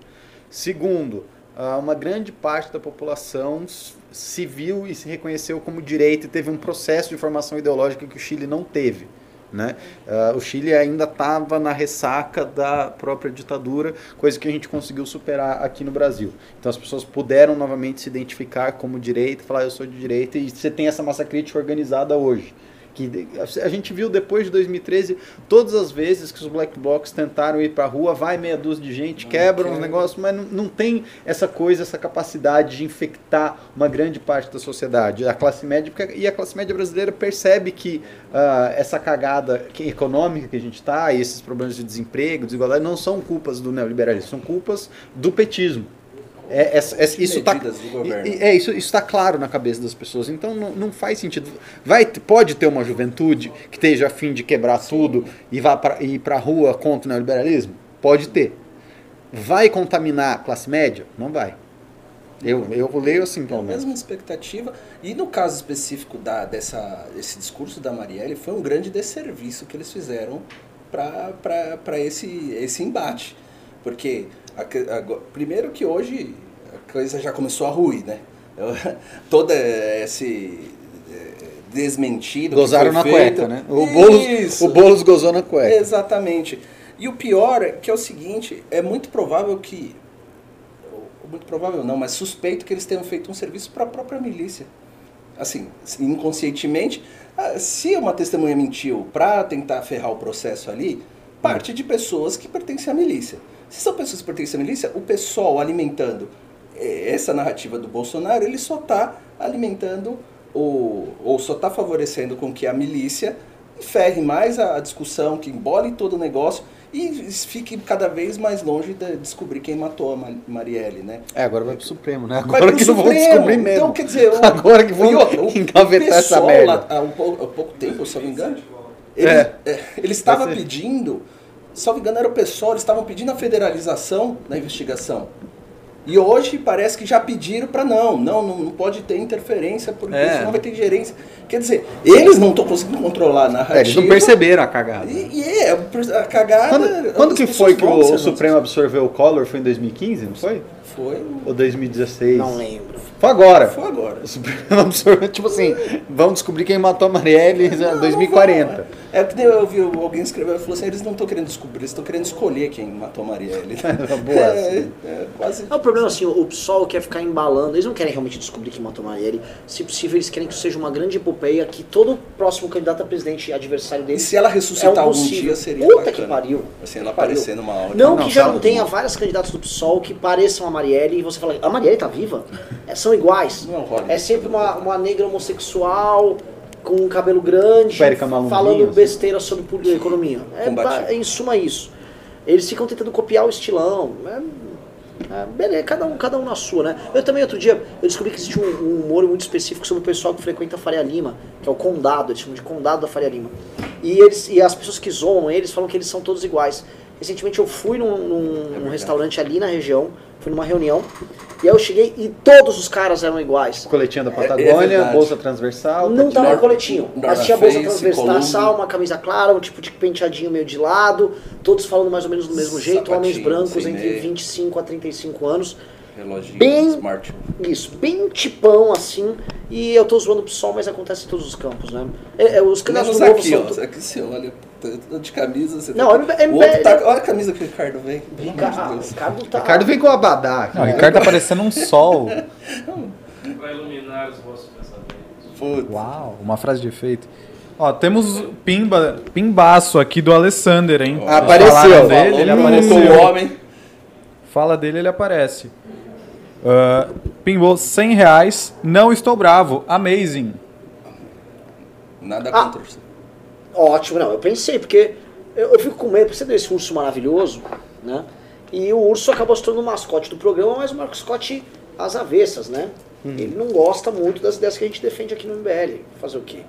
[SPEAKER 2] Segundo, ah, uma grande parte da população se viu e se reconheceu como direita e teve um processo de formação ideológica que o Chile não teve. Né? Ah, o Chile ainda estava na ressaca da própria ditadura, coisa que a gente conseguiu superar aqui no Brasil. Então as pessoas puderam novamente se identificar como direita, falar eu sou de direita, e você tem essa massa crítica organizada hoje. Que a gente viu depois de 2013, todas as vezes que os black blocs tentaram ir para a rua, vai meia dúzia de gente, quebram os negócios, mas não, não tem essa coisa, essa capacidade de infectar uma grande parte da sociedade. A classe média, porque- e a classe média brasileira percebe que ah, essa cagada econômica que a gente está, e esses problemas de desemprego, desigualdade, não são culpas do neoliberalismo, são culpas do petismo. É, é- é- isso
[SPEAKER 3] governo.
[SPEAKER 2] é, isso está claro na cabeça das pessoas. Então não, não faz sentido. Vai, pode ter uma juventude que esteja a fim de quebrar tudo e vá para ir para a rua contra o neoliberalismo? Pode ter. Vai contaminar a classe média? Não vai. Eu, eu leio assim,
[SPEAKER 3] É a
[SPEAKER 2] pelo menos.
[SPEAKER 3] mesma expectativa. E no caso específico da, dessa, desse discurso da Marielle, foi um grande desserviço que eles fizeram para esse, esse embate. Porque, a primeiro que hoje a coisa já começou a ruir, né? Eu- [laughs] Toda esse eh, desmentido.
[SPEAKER 2] Gozaram na
[SPEAKER 3] feito-
[SPEAKER 2] cueca, né? O Boulos,
[SPEAKER 3] Isso.
[SPEAKER 2] o Boulos gozou na cueca.
[SPEAKER 3] Exatamente. E o pior é que é o seguinte, é muito provável que muito provável não, mas suspeito que eles tenham feito um serviço para a própria milícia. Assim, inconscientemente, ah, se uma testemunha mentiu para tentar ferrar o processo ali, parte de pessoas que pertencem à milícia. Se são pessoas que pertencem à milícia, o pessoal alimentando eh, essa narrativa do Bolsonaro, ele só está alimentando o, ou só está favorecendo com que a milícia ferre mais a a discussão, que embole todo o negócio e fique cada vez mais longe de descobrir quem matou a Ma- Marielle, né?
[SPEAKER 2] É, agora vai pro Supremo, né?
[SPEAKER 3] Vai
[SPEAKER 2] Agora
[SPEAKER 3] pro
[SPEAKER 2] que não vão
[SPEAKER 3] Supremo.
[SPEAKER 2] descobrir mesmo.
[SPEAKER 3] Então, quer dizer, o- [laughs]
[SPEAKER 2] agora que vão
[SPEAKER 3] o-
[SPEAKER 2] engavetar essa merda.
[SPEAKER 3] Lá, há, um pouco, há pouco tempo, se eu não me engano, ele,
[SPEAKER 2] É.
[SPEAKER 3] é, ele estava
[SPEAKER 2] Vai
[SPEAKER 3] pedindo, não me engano, era o pessoal, eles estavam pedindo a federalização da investigação. E hoje parece que já pediram para não, não, não, não pode ter interferência, porque
[SPEAKER 2] É.
[SPEAKER 3] senão vai ter gerência. Quer dizer, eles não estão conseguindo controlar a narrativa.
[SPEAKER 2] É, eles não perceberam a cagada.
[SPEAKER 3] E, e é, a cagada.
[SPEAKER 2] Quando, quando
[SPEAKER 3] as
[SPEAKER 2] que foi que
[SPEAKER 3] vão
[SPEAKER 2] o,
[SPEAKER 3] observando
[SPEAKER 2] Supremo absorveu o Collor? Foi em 2015, não foi?
[SPEAKER 3] Foi,
[SPEAKER 2] Ou 2016?
[SPEAKER 1] Não lembro.
[SPEAKER 2] Foi agora.
[SPEAKER 3] foi agora.
[SPEAKER 2] O Supremo [laughs] absorveu, tipo assim, vamos descobrir quem matou a Marielle em
[SPEAKER 3] Não, não
[SPEAKER 2] 2040.
[SPEAKER 3] vão, É que eu vi alguém escrever e falou assim: eles não estão querendo descobrir, eles estão querendo escolher quem matou a Marielle. [laughs]
[SPEAKER 2] Boa, [laughs]
[SPEAKER 3] é,
[SPEAKER 2] assim.
[SPEAKER 3] é, quase.
[SPEAKER 1] É o problema assim, o PSOL quer ficar embalando, eles não querem realmente descobrir quem matou Marielle. Se possível, eles querem que seja uma grande epopeia, que todo próximo candidato a presidente adversário
[SPEAKER 3] E
[SPEAKER 1] deles
[SPEAKER 3] se ela ressuscitar
[SPEAKER 1] é um
[SPEAKER 3] algum
[SPEAKER 1] possível.
[SPEAKER 3] dia, seria
[SPEAKER 1] Puta
[SPEAKER 3] bacana.
[SPEAKER 1] que pariu.
[SPEAKER 3] Assim, ela aparecer numa hora.
[SPEAKER 1] Não,
[SPEAKER 2] Não,
[SPEAKER 1] que já não tenha vários candidatos do PSOL que pareçam a Marielle e você fala, a Marielle tá viva? É, são iguais.
[SPEAKER 3] Não rola.
[SPEAKER 1] É sempre uma, uma negra homossexual com um cabelo grande,
[SPEAKER 2] Malunguinho,
[SPEAKER 1] falando
[SPEAKER 2] assim.
[SPEAKER 1] besteira sobre poli- economia. É, ba- em suma isso. Eles ficam tentando copiar o estilão. É, é, beleza, cada um, cada um na sua, né? Eu também, outro dia, eu descobri que existe um, um humor muito específico sobre o pessoal que frequenta a Faria Lima, que é o condado, eles chamam de condado da Faria Lima. E, eles, e as pessoas que zoam eles falam que eles são todos iguais. Recentemente eu fui num, num- num restaurante ali na região, fui numa reunião, e aí eu cheguei e todos os caras eram iguais.
[SPEAKER 2] Coletinha da
[SPEAKER 3] é
[SPEAKER 2] Patagônia,
[SPEAKER 3] verdade.
[SPEAKER 2] bolsa transversal.
[SPEAKER 1] Não
[SPEAKER 2] tá
[SPEAKER 1] tava
[SPEAKER 3] Nor-
[SPEAKER 1] no coletinho, mas
[SPEAKER 3] North
[SPEAKER 1] tinha bolsa transversal, uma camisa clara, um tipo de penteadinho meio de lado, todos falando mais ou menos do mesmo jeito, homens
[SPEAKER 3] Sapatinho,
[SPEAKER 1] brancos entre
[SPEAKER 3] meia.
[SPEAKER 1] 25 a 35 anos.
[SPEAKER 3] Reloginho,
[SPEAKER 1] Bem-
[SPEAKER 3] smart.
[SPEAKER 1] Isso, bem tipão assim, e eu tô zoando pro sol, mas acontece em todos os campos, né? É, é, os candidatos
[SPEAKER 3] Menos
[SPEAKER 1] do novo
[SPEAKER 3] aqui,
[SPEAKER 1] são...
[SPEAKER 3] ó. Aqui você olha, tá de camisa, você
[SPEAKER 1] Não,
[SPEAKER 3] tá...
[SPEAKER 1] é- é-
[SPEAKER 3] o outro tá... Olha a camisa que o Ricardo vem.
[SPEAKER 1] Rica- ah. Ricardo tá...
[SPEAKER 2] Ricardo vem com o abadá.
[SPEAKER 4] Não, o Ricardo tá parecendo um sol. [laughs]
[SPEAKER 5] Para iluminar os vossos pensamentos.
[SPEAKER 3] Putz.
[SPEAKER 4] Uau, uma frase de efeito. Ó, temos pimba, pimbaço aqui do Alessander, hein?
[SPEAKER 2] Ah, apareceu.
[SPEAKER 4] Dele, ele apareceu.
[SPEAKER 3] o homem.
[SPEAKER 4] Fala dele, ele aparece. Uh, pimbou 100 reais. Não estou bravo. Amazing.
[SPEAKER 3] Nada
[SPEAKER 1] Ah.
[SPEAKER 3] contra você.
[SPEAKER 1] Ótimo, não, eu pensei, porque eu, eu fico com medo, porque você deu esse urso maravilhoso, né? E o urso acabou se tornando o mascote do programa, mas o mascote às avessas, né? Ele não gosta muito das ideias que a gente defende aqui no MBL. Fazer o quê?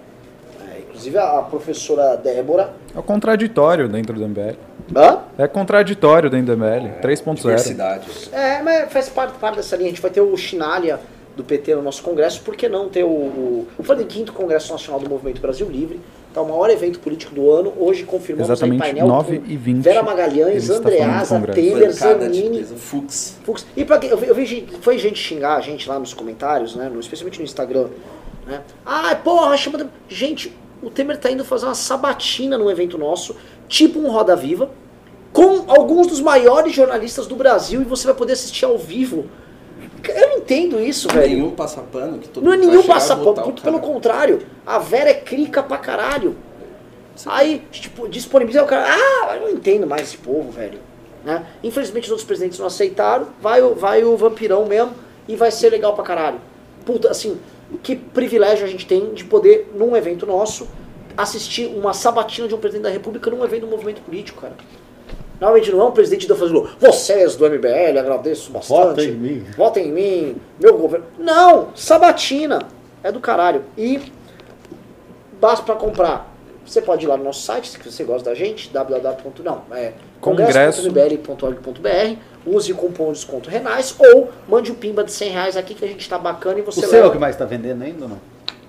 [SPEAKER 1] É, inclusive a, professora Débora.
[SPEAKER 4] É o contraditório dentro do MBL.
[SPEAKER 1] Hã?
[SPEAKER 4] É contraditório dentro do MBL. 3.0.
[SPEAKER 3] Diversidade.
[SPEAKER 1] É, mas faz parte, parte dessa linha. A gente vai ter o Chinalha do PT no nosso congresso, por que não ter o. o eu falei quinto Congresso Nacional do Movimento Brasil Livre, tá o maior evento político do ano. Hoje confirmamos
[SPEAKER 4] Exatamente,
[SPEAKER 1] aí painel
[SPEAKER 4] 9
[SPEAKER 1] com
[SPEAKER 4] e 20,
[SPEAKER 1] Vera Magalhães,
[SPEAKER 4] está do
[SPEAKER 1] Andreasa,
[SPEAKER 3] de
[SPEAKER 1] Zanini,
[SPEAKER 3] peso, Fux.
[SPEAKER 1] Fux. E pra quem, eu vi, eu vi gente, foi gente xingar a gente lá nos comentários, né? no- especialmente no Instagram. Né? Ah, porra, chama. de-" Gente, o Temer tá indo fazer uma sabatina num evento nosso, tipo um Roda Viva, com alguns dos maiores jornalistas do Brasil e você vai poder assistir ao vivo. Eu não entendo isso, velho.
[SPEAKER 3] Nenhum passapano que todo
[SPEAKER 1] Não é nenhum passapano, muito pelo contrário. A Vera é crica pra caralho. Aí, tipo, disponibiliza o cara. Ah, eu não entendo mais esse povo, velho. Né? Infelizmente os outros presidentes não aceitaram. Vai, vai o vampirão mesmo e vai ser legal pra caralho. Puta, assim, que privilégio a gente tem de poder, num evento nosso, assistir uma sabatina de um presidente da república num evento do movimento político, cara. Normalmente não é um presidente da fazendo vocês do MBL, agradeço bastante.
[SPEAKER 2] Vota em mim."
[SPEAKER 1] Votem em mim, meu governo. Não, sabatina. É do caralho. E basta pra comprar. Você pode ir lá no nosso site, se você gosta da gente, www. Não, é
[SPEAKER 4] Congresso.
[SPEAKER 1] congresso.mbl.org.br, use o cupom de desconto Renais ou mande o pimba de 100 reais aqui que a gente tá bacana e
[SPEAKER 2] O
[SPEAKER 1] você
[SPEAKER 2] seu é o que mais tá vendendo ainda ou não?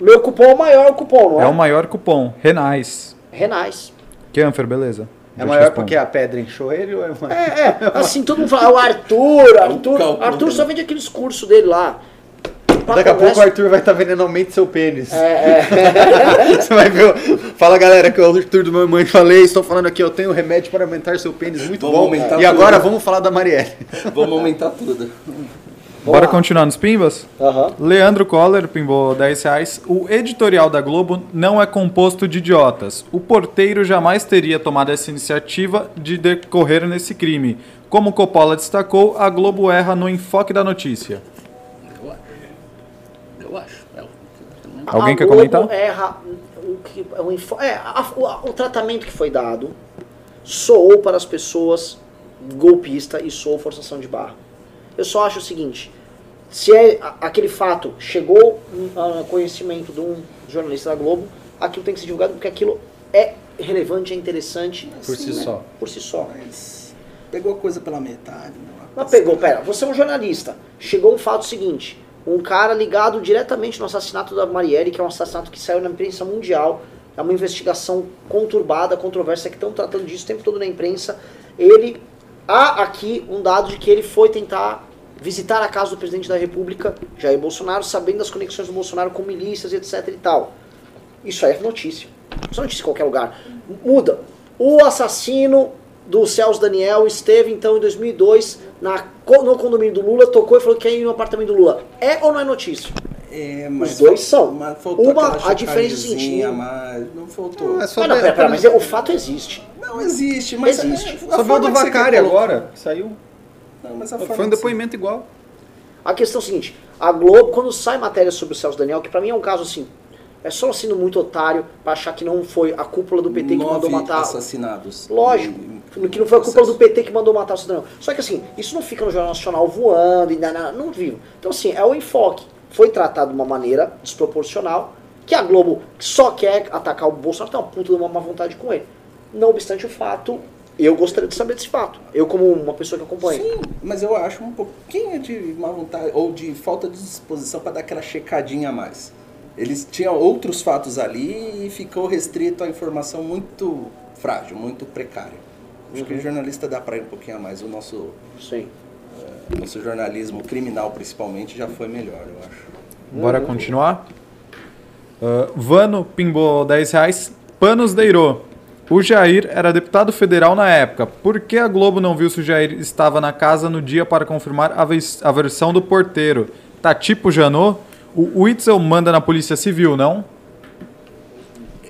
[SPEAKER 1] Meu cupom é o maior cupom, não é?
[SPEAKER 4] É o maior cupom. Renais.
[SPEAKER 1] Renais.
[SPEAKER 4] Kenfer, beleza.
[SPEAKER 2] É maior
[SPEAKER 4] respondo.
[SPEAKER 2] porque a pedra encheu ele ou é uma...
[SPEAKER 1] É, é, [laughs] assim, todo mundo fala, ah, o Arthur, Arthur,
[SPEAKER 3] cálculo
[SPEAKER 1] Arthur
[SPEAKER 3] dele.
[SPEAKER 1] só vende aqueles cursos dele lá.
[SPEAKER 2] Daqui a pouco o Arthur vai estar vendendo aumente seu pênis.
[SPEAKER 1] É, [laughs]
[SPEAKER 2] Você vai ver. Fala galera, que é o Arthur do meu mãe falei, estou falando aqui, eu tenho remédio para aumentar seu pênis muito
[SPEAKER 3] Vamos
[SPEAKER 2] bom. E agora
[SPEAKER 3] tudo.
[SPEAKER 2] vamos falar da Marielle.
[SPEAKER 3] Vamos aumentar tudo.
[SPEAKER 4] Bora
[SPEAKER 1] lá.
[SPEAKER 4] continuar nos pimbas?
[SPEAKER 1] Aham.
[SPEAKER 4] Leandro Coller pimbou 10 reais. O editorial da Globo não é composto de idiotas. O porteiro jamais teria tomado essa iniciativa de decorrer nesse crime. Como Coppola destacou, a Globo erra no enfoque da notícia.
[SPEAKER 3] Eu acho. Eu acho. É o-
[SPEAKER 4] Alguém
[SPEAKER 1] A
[SPEAKER 4] quer
[SPEAKER 1] Globo
[SPEAKER 4] comentar?
[SPEAKER 1] Erra o, que, o, info- é, a- o, o tratamento que foi dado soou para as pessoas golpista e soou forçação de barra. Eu só acho o seguinte: se é aquele fato chegou a conhecimento de um jornalista da Globo, aquilo tem que ser divulgado porque aquilo é relevante, é interessante
[SPEAKER 2] Por si
[SPEAKER 3] Sim,
[SPEAKER 2] só.
[SPEAKER 1] por si só.
[SPEAKER 3] Mas pegou a coisa pela metade. né?
[SPEAKER 1] Mas pegou, pera, você é um jornalista. Chegou um fato seguinte: um cara ligado diretamente no assassinato da Marielle, que é um assassinato que saiu na imprensa mundial. É uma investigação conturbada, controversa, que estão tratando disso o tempo todo na imprensa. Ele. Há aqui um dado de que ele foi tentar visitar a casa do presidente da República, Jair Bolsonaro, sabendo das conexões do Bolsonaro com milícias, etc e tal. Isso aí é notícia. Isso é notícia em qualquer lugar. Muda. O assassino do Celso Daniel esteve, então, em 2002, na, no condomínio do Lula, tocou e falou que ia ir no apartamento do Lula. É ou não é notícia?
[SPEAKER 3] É,
[SPEAKER 1] Os dois são.
[SPEAKER 3] Mas faltou
[SPEAKER 1] Uma- a diferença é o seguinte,
[SPEAKER 3] a mais. Não faltou.
[SPEAKER 2] É só
[SPEAKER 1] Ah, não, pera, pera, mas é- o fato existe.
[SPEAKER 3] Não existe, mas
[SPEAKER 1] Existe.
[SPEAKER 3] é-
[SPEAKER 2] Só viu do Vacari agora, saiu.
[SPEAKER 3] Não, mas a forma
[SPEAKER 2] Foi um depoimento igual.
[SPEAKER 1] A questão é a seguinte, a Globo, quando sai matéria sobre o Celso Daniel, que pra mim é um caso assim, é só sendo muito otário pra achar que não foi a cúpula do PT que mandou
[SPEAKER 3] Nove
[SPEAKER 1] matar.
[SPEAKER 3] assassinados.
[SPEAKER 1] Lógico,
[SPEAKER 3] Em- em-
[SPEAKER 1] que não foi a cúpula do. PT que mandou matar o Cidadão. Só que assim, isso não fica no Jornal Nacional voando e não, não, não vivo. Então assim, é o enfoque. Foi tratado de uma maneira desproporcional, que a Globo só quer atacar o Bolsonaro, tem uma puta de uma má vontade com ele. Não obstante o fato, eu gostaria de saber desse fato. Eu como uma pessoa que acompanha.
[SPEAKER 3] Sim, mas eu acho um pouquinho de má vontade ou de falta de disposição para dar aquela checadinha a mais. Eles tinham outros fatos ali e ficou restrito a informação muito frágil, muito precária. Acho que o jornalista dá para ir um pouquinho a mais. O nosso,
[SPEAKER 1] Sim.
[SPEAKER 3] O nosso jornalismo criminal, principalmente, já foi melhor, eu acho.
[SPEAKER 4] Bora continuar? Ah, Vano pimbou 10 reais. Panos Deirô. O Jair era deputado federal na época. Por que a Globo não viu se o Jair estava na casa no dia para confirmar a, a versão do porteiro? Tá tipo Janot? O Witzel manda na Polícia Civil, não?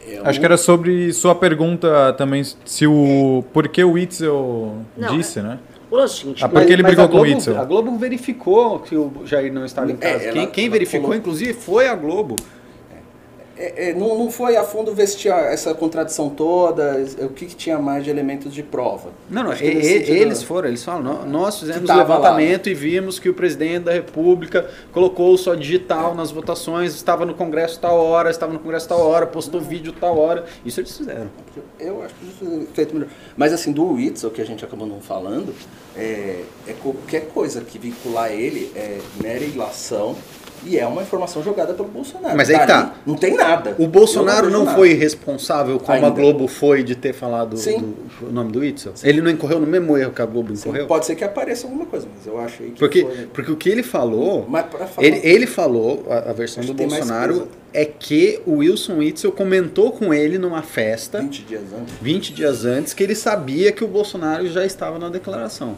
[SPEAKER 3] é
[SPEAKER 4] Acho que era sobre sua pergunta também, se o... Por que o Itzel
[SPEAKER 1] Não,
[SPEAKER 4] disse, né?
[SPEAKER 1] O lance é o seguinte,
[SPEAKER 4] Ah, Porque ele
[SPEAKER 2] mas
[SPEAKER 4] brigou
[SPEAKER 2] a
[SPEAKER 4] com o
[SPEAKER 2] Globo-
[SPEAKER 4] Itzel.
[SPEAKER 2] A Globo verificou que o Jair não estava em
[SPEAKER 3] É,
[SPEAKER 2] casa.
[SPEAKER 3] ela-
[SPEAKER 2] quem quem
[SPEAKER 3] ela
[SPEAKER 2] verificou,
[SPEAKER 3] falou-
[SPEAKER 2] inclusive, foi a Globo.
[SPEAKER 3] É, é, não, não foi a fundo tinha essa contradição toda, o que, que tinha mais de elementos de prova.
[SPEAKER 2] Não, não, e- eles foram, eles falam, "Nó- nós fizemos o
[SPEAKER 3] tava lá,
[SPEAKER 2] levantamento e vimos que o presidente da república colocou só digital nas votações, estava no congresso tal hora, estava no congresso tal hora, postou vídeo tal hora, isso eles fizeram.
[SPEAKER 3] Eu acho que isso foi feito melhor. Mas assim, do Witzel, que a gente acabou não falando, é, é qualquer coisa que vincular ele é mera ilação e é uma informação jogada pelo Bolsonaro.
[SPEAKER 2] Mas aí
[SPEAKER 3] Dali
[SPEAKER 2] tá.
[SPEAKER 3] Não tem nada.
[SPEAKER 2] O Bolsonaro não
[SPEAKER 3] nada.
[SPEAKER 2] foi responsável como a
[SPEAKER 3] Ainda.
[SPEAKER 2] Globo foi de ter falado
[SPEAKER 3] Sim.
[SPEAKER 2] do, o nome do Itzel? Ele não incorreu no mesmo erro que a Globo
[SPEAKER 3] Sim,
[SPEAKER 2] incorreu?
[SPEAKER 3] Pode ser que apareça alguma coisa, mas eu achei que
[SPEAKER 2] Porque,
[SPEAKER 3] foi...
[SPEAKER 2] porque o que ele falou,
[SPEAKER 3] Mas pra falar-
[SPEAKER 2] ele, ele falou, a, a versão
[SPEAKER 3] Acho
[SPEAKER 2] do Bolsonaro, é que o Wilson Witzel comentou com ele numa festa,
[SPEAKER 3] 20 dias antes.
[SPEAKER 2] 20 dias antes, que ele sabia que o Bolsonaro já estava na declaração.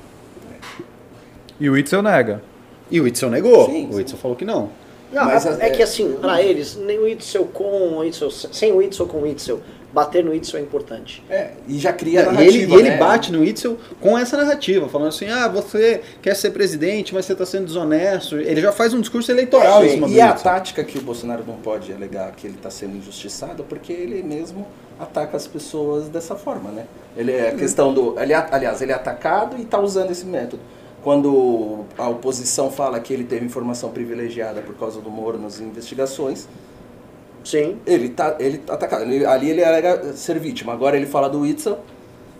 [SPEAKER 4] E o Itzel nega.
[SPEAKER 2] E o Witzel negou.
[SPEAKER 3] Sim,
[SPEAKER 2] o
[SPEAKER 3] sim.
[SPEAKER 2] Witzel falou que não.
[SPEAKER 1] Não,
[SPEAKER 3] Mas
[SPEAKER 1] é,
[SPEAKER 3] a-
[SPEAKER 1] é que assim, pra eles, nem o Itzel com o Itzel, sem o Itzel com o Itzel, bater no Itzel é importante.
[SPEAKER 3] É, e já cria
[SPEAKER 2] Não, e
[SPEAKER 3] narrativa,
[SPEAKER 2] ele, e ele
[SPEAKER 3] né?
[SPEAKER 2] bate no Witzel com essa narrativa, falando assim: ah, você quer ser presidente, mas você está sendo desonesto. Ele já faz um discurso eleitoral em cima do
[SPEAKER 3] E a
[SPEAKER 2] Witzel.
[SPEAKER 3] tática que o Bolsonaro não pode alegar que ele está sendo injustiçado, porque ele mesmo ataca as pessoas dessa forma, né? Ele é a questão do, ele, é- aliás, ele é atacado e está usando esse método. Quando a oposição fala que ele teve informação privilegiada por causa do Moro nas investigações,
[SPEAKER 1] Sim.
[SPEAKER 3] ele tá, ele tá atacado. Ele- ali ele alega ser vítima. Agora ele fala do Witzel,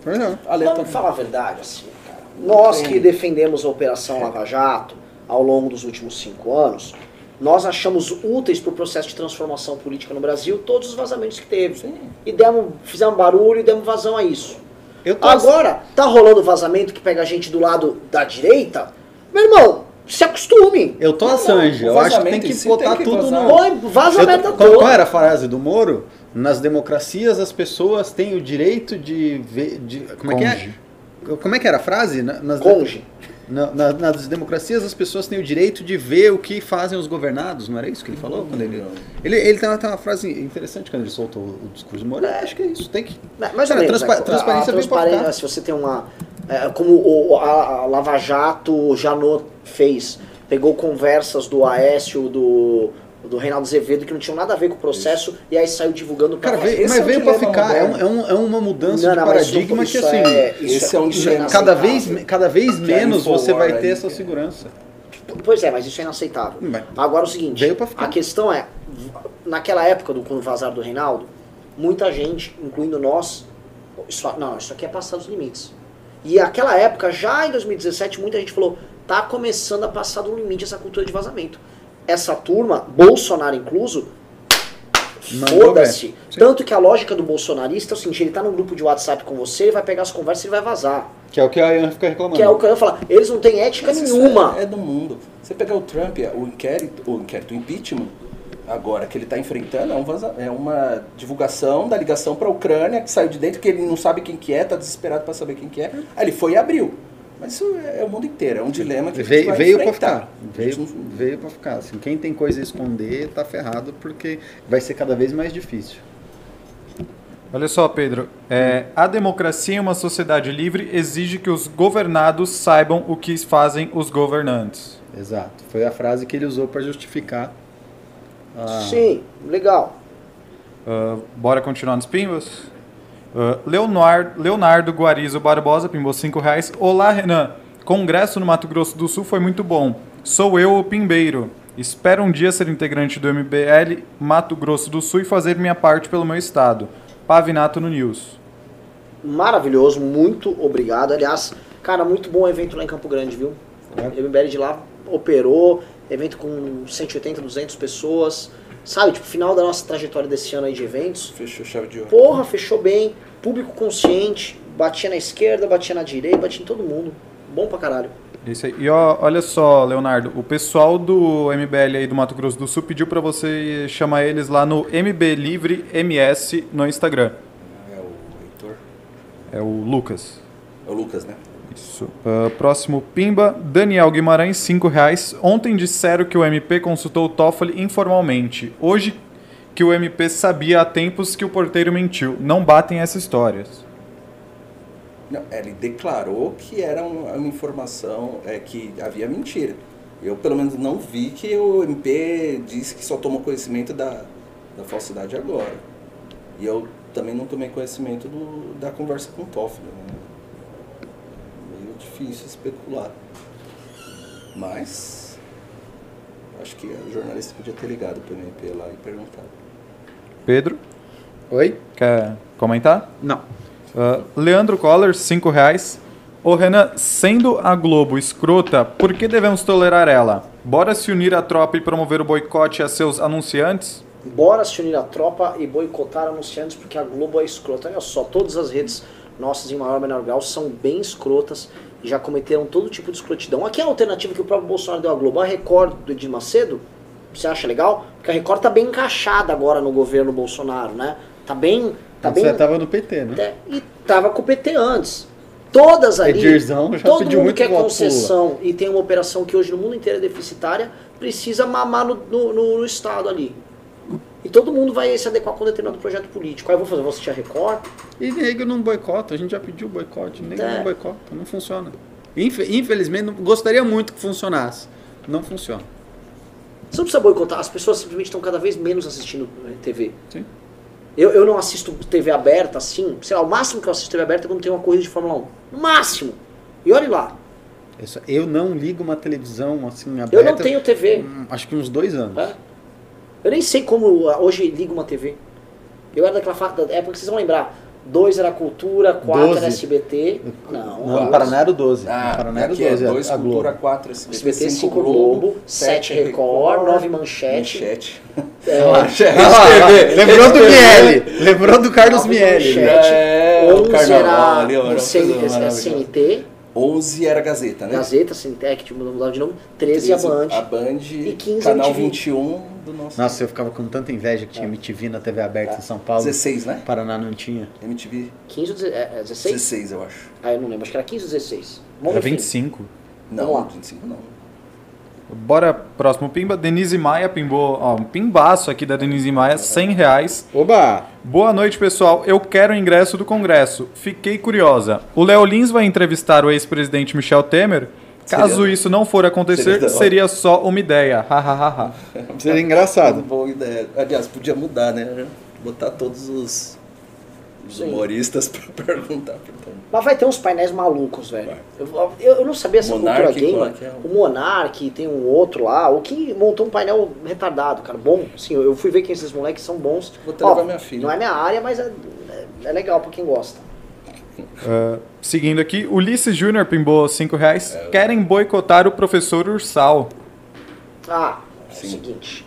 [SPEAKER 2] Pois é.
[SPEAKER 3] alerta.
[SPEAKER 1] Vamos falar a verdade, assim, cara. Nós que defendemos a Operação Lava Jato ao longo dos últimos cinco anos, nós achamos úteis para o processo de transformação política no Brasil todos os vazamentos que teve.
[SPEAKER 3] Sim.
[SPEAKER 1] E demos, fizemos barulho e demos vazão a isso.
[SPEAKER 2] Eu tô
[SPEAKER 1] Agora, tá rolando vazamento que pega a gente do lado da direita. Meu irmão, se acostume.
[SPEAKER 2] Eu tô
[SPEAKER 3] Não,
[SPEAKER 2] Assange,
[SPEAKER 3] o
[SPEAKER 2] eu acho que tem que
[SPEAKER 3] si
[SPEAKER 2] botar
[SPEAKER 3] tem que
[SPEAKER 2] tudo
[SPEAKER 3] vazar.
[SPEAKER 2] no.
[SPEAKER 1] Vaza a merda
[SPEAKER 2] qual,
[SPEAKER 1] toda.
[SPEAKER 2] qual era a frase do Moro? Nas democracias as pessoas têm o direito de ver. De, como é que
[SPEAKER 4] Conge.
[SPEAKER 2] é? Como é que era a frase? Na- Nas,
[SPEAKER 1] Conge.
[SPEAKER 2] Na- na- nas democracias as pessoas têm o direito de ver o que fazem os governados, não era isso que ele falou? Quando ele, ele, ele tem, uma, tem uma frase interessante quando ele soltou o, o discurso do Moro. É, acho que é isso, tem que.
[SPEAKER 1] Ou
[SPEAKER 2] Cara, transpa- transparência
[SPEAKER 1] a,
[SPEAKER 2] pra
[SPEAKER 1] transparência, se você tem uma. é, como o, a, a Lava Jato Janot fez, pegou conversas do Aécio, do, do Reinaldo Azevedo, que não tinham nada a ver com o processo, e aí saiu divulgando pra
[SPEAKER 2] Cara,
[SPEAKER 1] lá.
[SPEAKER 2] veio, mas
[SPEAKER 3] é o
[SPEAKER 2] veio pra
[SPEAKER 3] dilema
[SPEAKER 2] ficar. É, um- é, um- é uma mudança
[SPEAKER 1] Não,
[SPEAKER 2] de
[SPEAKER 1] não, mas
[SPEAKER 2] paradigma
[SPEAKER 1] isso
[SPEAKER 2] que
[SPEAKER 1] é-
[SPEAKER 2] assim.
[SPEAKER 3] esse é um
[SPEAKER 1] isso
[SPEAKER 3] dilema.
[SPEAKER 2] Cada vez, cada vez menos você vai ter essa
[SPEAKER 3] que é-
[SPEAKER 2] segurança.
[SPEAKER 1] Pois é, mas isso é inaceitável.
[SPEAKER 2] Bem,
[SPEAKER 1] Agora o seguinte,
[SPEAKER 2] veio pra ficar.
[SPEAKER 1] a questão é, naquela época do quando vazaram do Reinaldo, muita gente, incluindo nós, isso, não, isso aqui é passar dos limites. E aquela época, já em 2017, muita gente falou, tá começando a passar do limite essa cultura de vazamento. Essa turma, Bolsonaro incluso, foda-se. Tanto que a lógica do bolsonarista é o seguinte, ele tá num grupo de WhatsApp com você, ele vai pegar as conversas e vai vazar.
[SPEAKER 2] Que é o que a Ian fica reclamando.
[SPEAKER 1] Que é o que eu ia falar. Eles não têm ética
[SPEAKER 3] Mas
[SPEAKER 1] nenhuma.
[SPEAKER 3] É, é do mundo. Você pegar o Trump, o inquérito, o inquérito, o impeachment, agora que ele está enfrentando, é, um vaza- é uma divulgação da ligação para a Ucrânia, que saiu de dentro, que ele não sabe quem que é, está desesperado para saber quem que é. Aí ele foi e abriu. Mas isso é, é o mundo inteiro, é um dilema que a gente
[SPEAKER 2] Veio,
[SPEAKER 3] vai
[SPEAKER 2] veio pra
[SPEAKER 3] enfrentar.
[SPEAKER 2] ficar. Veio,
[SPEAKER 3] não-
[SPEAKER 2] veio pra ficar. Assim, quem tem coisa a esconder tá ferrado porque vai ser cada vez mais difícil.
[SPEAKER 4] Olha só, Pedro. É, a democracia em uma sociedade livre exige que os governados saibam o que fazem os governantes.
[SPEAKER 2] Exato. Foi a frase que ele usou para justificar. a-
[SPEAKER 1] Sim, legal.
[SPEAKER 4] Ah, bora continuar nos pimbas? Ah, Leonardo, Leonardo Guarizo Barbosa, pimbou 5 reais. Olá, Renan. Congresso no Mato Grosso do Sul foi muito bom. Sou eu, o pimbeiro. Espero um dia ser integrante do MBL Mato Grosso do Sul e fazer minha parte pelo meu estado. Pavinato no News.
[SPEAKER 1] Maravilhoso, muito obrigado. Aliás, cara, muito bom evento lá em Campo Grande, viu?
[SPEAKER 2] É.
[SPEAKER 1] O MBL de lá operou, evento com 180, 200 pessoas. Sabe, tipo, final da nossa trajetória desse ano aí de eventos.
[SPEAKER 3] Fechou chave de ouro.
[SPEAKER 1] Porra, fechou bem, público consciente, batia na esquerda, batia na direita, batia em todo mundo. Bom pra caralho.
[SPEAKER 4] Isso aí. E ó, olha só, Leonardo, o pessoal do MBL aí do Mato Grosso do Sul pediu pra você chamar eles lá no MB Livre MS no Instagram.
[SPEAKER 3] É o Heitor.
[SPEAKER 4] É o Lucas.
[SPEAKER 3] É o Lucas, né?
[SPEAKER 4] Isso. Ah, próximo Pimba, Daniel Guimarães, 5 reais. Ontem disseram que o MP consultou o Toffoli informalmente. Hoje que o MP sabia há tempos que o porteiro mentiu. Não batem essas histórias.
[SPEAKER 3] Não, ele declarou que era uma, informação, é, que havia mentira. Eu, pelo menos, não vi que o MP disse que só tomou conhecimento da, da falsidade agora. E eu também não tomei conhecimento do, da conversa com o Toffoli. Né? Meio difícil especular. Mas, acho que a jornalista podia ter ligado para o MP lá e perguntado.
[SPEAKER 4] Pedro,
[SPEAKER 2] Oi?
[SPEAKER 4] quer comentar?
[SPEAKER 2] Não.
[SPEAKER 4] Uh, Leandro Coller, 5 reais. Ô Renan, sendo a Globo escrota, por que devemos tolerar ela? Bora se unir à tropa e promover o boicote a seus anunciantes?
[SPEAKER 1] Bora se unir à tropa e boicotar anunciantes porque a Globo é escrota. Olha só, todas as redes nossas em maior ou menor grau são bem escrotas e já cometeram todo tipo de escrotidão. Aqui é a alternativa que o próprio Bolsonaro deu à Globo. A Record do Edir Macedo, você acha legal? Porque a Record tá bem encaixada agora no governo Bolsonaro, né? Tá bem... Tá
[SPEAKER 2] Você
[SPEAKER 1] bem...
[SPEAKER 2] tava no PT, né?
[SPEAKER 1] É, e tava com o PT antes. Todas ali,
[SPEAKER 2] Edirzão já
[SPEAKER 1] todo mundo
[SPEAKER 2] muito
[SPEAKER 1] que
[SPEAKER 2] voto pro
[SPEAKER 1] concessão e tem uma operação que hoje no mundo inteiro é deficitária, precisa mamar no, no, no- no Estado ali. E todo mundo vai se adequar com um determinado projeto político. Aí eu vou fazer, vou assistir a Record.
[SPEAKER 2] E nego não boicota, a gente já pediu boicote, nego
[SPEAKER 1] É.
[SPEAKER 2] não boicota, não funciona. Infe- Infelizmente, não- gostaria muito que funcionasse. Não funciona.
[SPEAKER 1] Você não precisa boicotar, as pessoas simplesmente estão cada vez menos assistindo eh, TV.
[SPEAKER 2] Sim.
[SPEAKER 1] Eu, eu não assisto TV aberta assim, sei lá, o máximo que eu assisto TV aberta é quando tem uma corrida de Fórmula 1. No máximo. E olhe lá,
[SPEAKER 2] Isso- Eu não ligo uma televisão assim aberta.
[SPEAKER 1] eu não tenho TV.
[SPEAKER 2] hum, Acho que uns dois anos.
[SPEAKER 1] É. Eu nem sei como ah, hoje liga uma TV. Eu era daquela época que vocês vão lembrar. Dois era cultura, quatro era
[SPEAKER 2] Doze.
[SPEAKER 1] SBT. Não,
[SPEAKER 2] Não, no Paraná era o 12.
[SPEAKER 3] Ah,
[SPEAKER 2] no Paraná era o
[SPEAKER 3] aqui é
[SPEAKER 2] 12, a-
[SPEAKER 3] 2
[SPEAKER 2] a
[SPEAKER 3] Cultura,
[SPEAKER 2] Globo.
[SPEAKER 3] 4 SBT,
[SPEAKER 1] SBT,
[SPEAKER 3] 5
[SPEAKER 1] 5 Globo, 7 Record, 9 [laughs] Manchete.
[SPEAKER 3] Manchete. [laughs]
[SPEAKER 1] É,
[SPEAKER 3] Manchete.
[SPEAKER 2] Ah lembrou do. Miele. Lembrou do Carlos Miele.
[SPEAKER 1] Manchete.
[SPEAKER 3] É, o
[SPEAKER 1] 11
[SPEAKER 3] carnaval
[SPEAKER 1] era o. CNT,
[SPEAKER 3] 11 era Gazeta, né?
[SPEAKER 1] Gazeta, que tipo, mudava de nome. 13 a
[SPEAKER 3] 13
[SPEAKER 1] Band.
[SPEAKER 3] A Band,
[SPEAKER 1] E 15
[SPEAKER 3] canal
[SPEAKER 1] MTV.
[SPEAKER 3] 21 do nosso.
[SPEAKER 2] Nossa, eu ficava com tanta inveja que tinha MTV na TV aberta em São Paulo.
[SPEAKER 3] 16, né?
[SPEAKER 2] Paraná não tinha.
[SPEAKER 3] MTV
[SPEAKER 1] 15 ou 16? É, é 16?
[SPEAKER 3] 16, eu acho.
[SPEAKER 1] Ah, eu não lembro, acho que era 15 ou 16. Bom,
[SPEAKER 4] Era
[SPEAKER 1] enfim.
[SPEAKER 4] 25.
[SPEAKER 3] Não,
[SPEAKER 1] Vamos lá.
[SPEAKER 3] 25 não.
[SPEAKER 4] Bora, próximo pimba. Denise Maia pimbou, ó, um pimbaço aqui da Denise Maia, 100 reais.
[SPEAKER 2] Oba!
[SPEAKER 4] Boa noite, pessoal. Eu quero o ingresso do Congresso. Fiquei curiosa. O Léo Lins vai entrevistar o ex-presidente Michel Temer? Caso
[SPEAKER 3] Seria-
[SPEAKER 4] isso não for acontecer,
[SPEAKER 3] seria
[SPEAKER 4] seria só uma ideia. Hahaha.
[SPEAKER 2] Seria engraçado.
[SPEAKER 3] Boa ideia. Aliás, podia mudar, né? Botar todos os, os humoristas pra [laughs] perguntar. Portanto.
[SPEAKER 1] Mas vai ter uns painéis malucos, velho. Eu, eu, eu não sabia essa cultura gamer.
[SPEAKER 3] é que é?
[SPEAKER 1] O Monark, tem um outro lá. O que montou um painel retardado, cara. Bom, assim, eu fui ver que esses moleques são bons.
[SPEAKER 3] Vou até levar minha filha.
[SPEAKER 1] Não é minha área, mas é, é- é legal pra quem gosta.
[SPEAKER 4] Uh, seguindo aqui, Ulisses Júnior pimbou 5 reais. Querem boicotar o professor Ursal.
[SPEAKER 1] Ah, é o
[SPEAKER 3] Sim.
[SPEAKER 1] seguinte.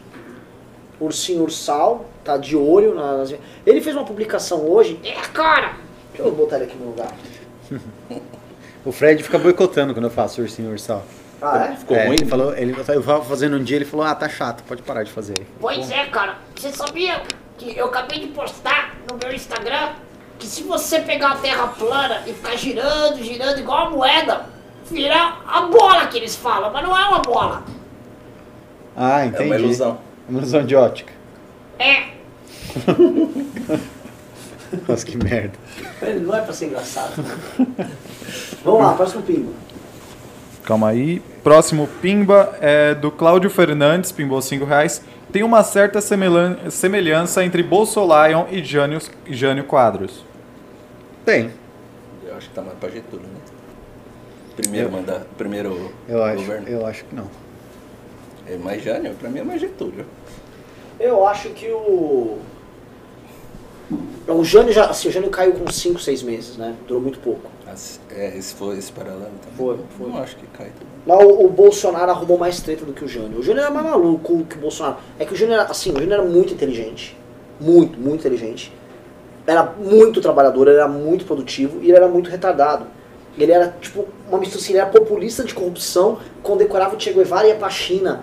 [SPEAKER 1] Ursinho Ursal tá de olho nas. Ele fez uma publicação hoje. É, cara! Deixa eu botar ele aqui no lugar.
[SPEAKER 2] O Fred fica boicotando quando eu faço ursinho ursal.
[SPEAKER 1] Ah, é?
[SPEAKER 3] Ficou
[SPEAKER 2] É,
[SPEAKER 3] ruim?
[SPEAKER 2] Ele falou, ele, eu tava fazendo um dia, ele falou, ah, tá chato, pode parar de fazer.
[SPEAKER 5] Pois é, cara. Você sabia que eu acabei de postar no meu Instagram que se você pegar a terra plana e ficar girando, girando igual a moeda, vira a bola que eles falam, mas não é uma bola.
[SPEAKER 2] Ah,
[SPEAKER 3] É
[SPEAKER 2] entendi.
[SPEAKER 3] uma ilusão.
[SPEAKER 2] Uma ilusão de ótica.
[SPEAKER 5] É. [laughs] [laughs]
[SPEAKER 2] Nossa, que merda.
[SPEAKER 1] Ele não é pra ser engraçado. Vamos lá, próximo pingo.
[SPEAKER 4] Calma aí. Próximo pimba é do Cláudio Fernandes, pimbou 5 reais. Tem uma certa semelhan- semelhança entre Bolsolion e Jânio, Jânio Quadros.
[SPEAKER 2] Tem.
[SPEAKER 3] Eu acho que tá mais pra Getúlio, né? Primeiro mandato, primeiro
[SPEAKER 2] Eu acho,
[SPEAKER 3] governo.
[SPEAKER 2] eu acho que não.
[SPEAKER 3] É mais Jânio? Pra mim é mais Getúlio.
[SPEAKER 1] Eu acho que o. O Jânio já. Assim, o Jânio caiu com 5, 6 meses, né? Durou muito pouco.
[SPEAKER 3] As- É, esse foi esse paralelo também.
[SPEAKER 1] Foi, foi.
[SPEAKER 3] Não acho que cai também.
[SPEAKER 1] Mas o, o Bolsonaro arrumou mais treta do que o Jânio. O Jânio era mais maluco que o Bolsonaro. É que o Jânio era, assim, o Jânio era muito inteligente. Muito, muito inteligente. Era muito trabalhador, ele era muito produtivo e ele era muito retardado. Ele era, tipo, uma mistura assim, ele era populista de corrupção, condecorava o Che Guevara e ia pra China.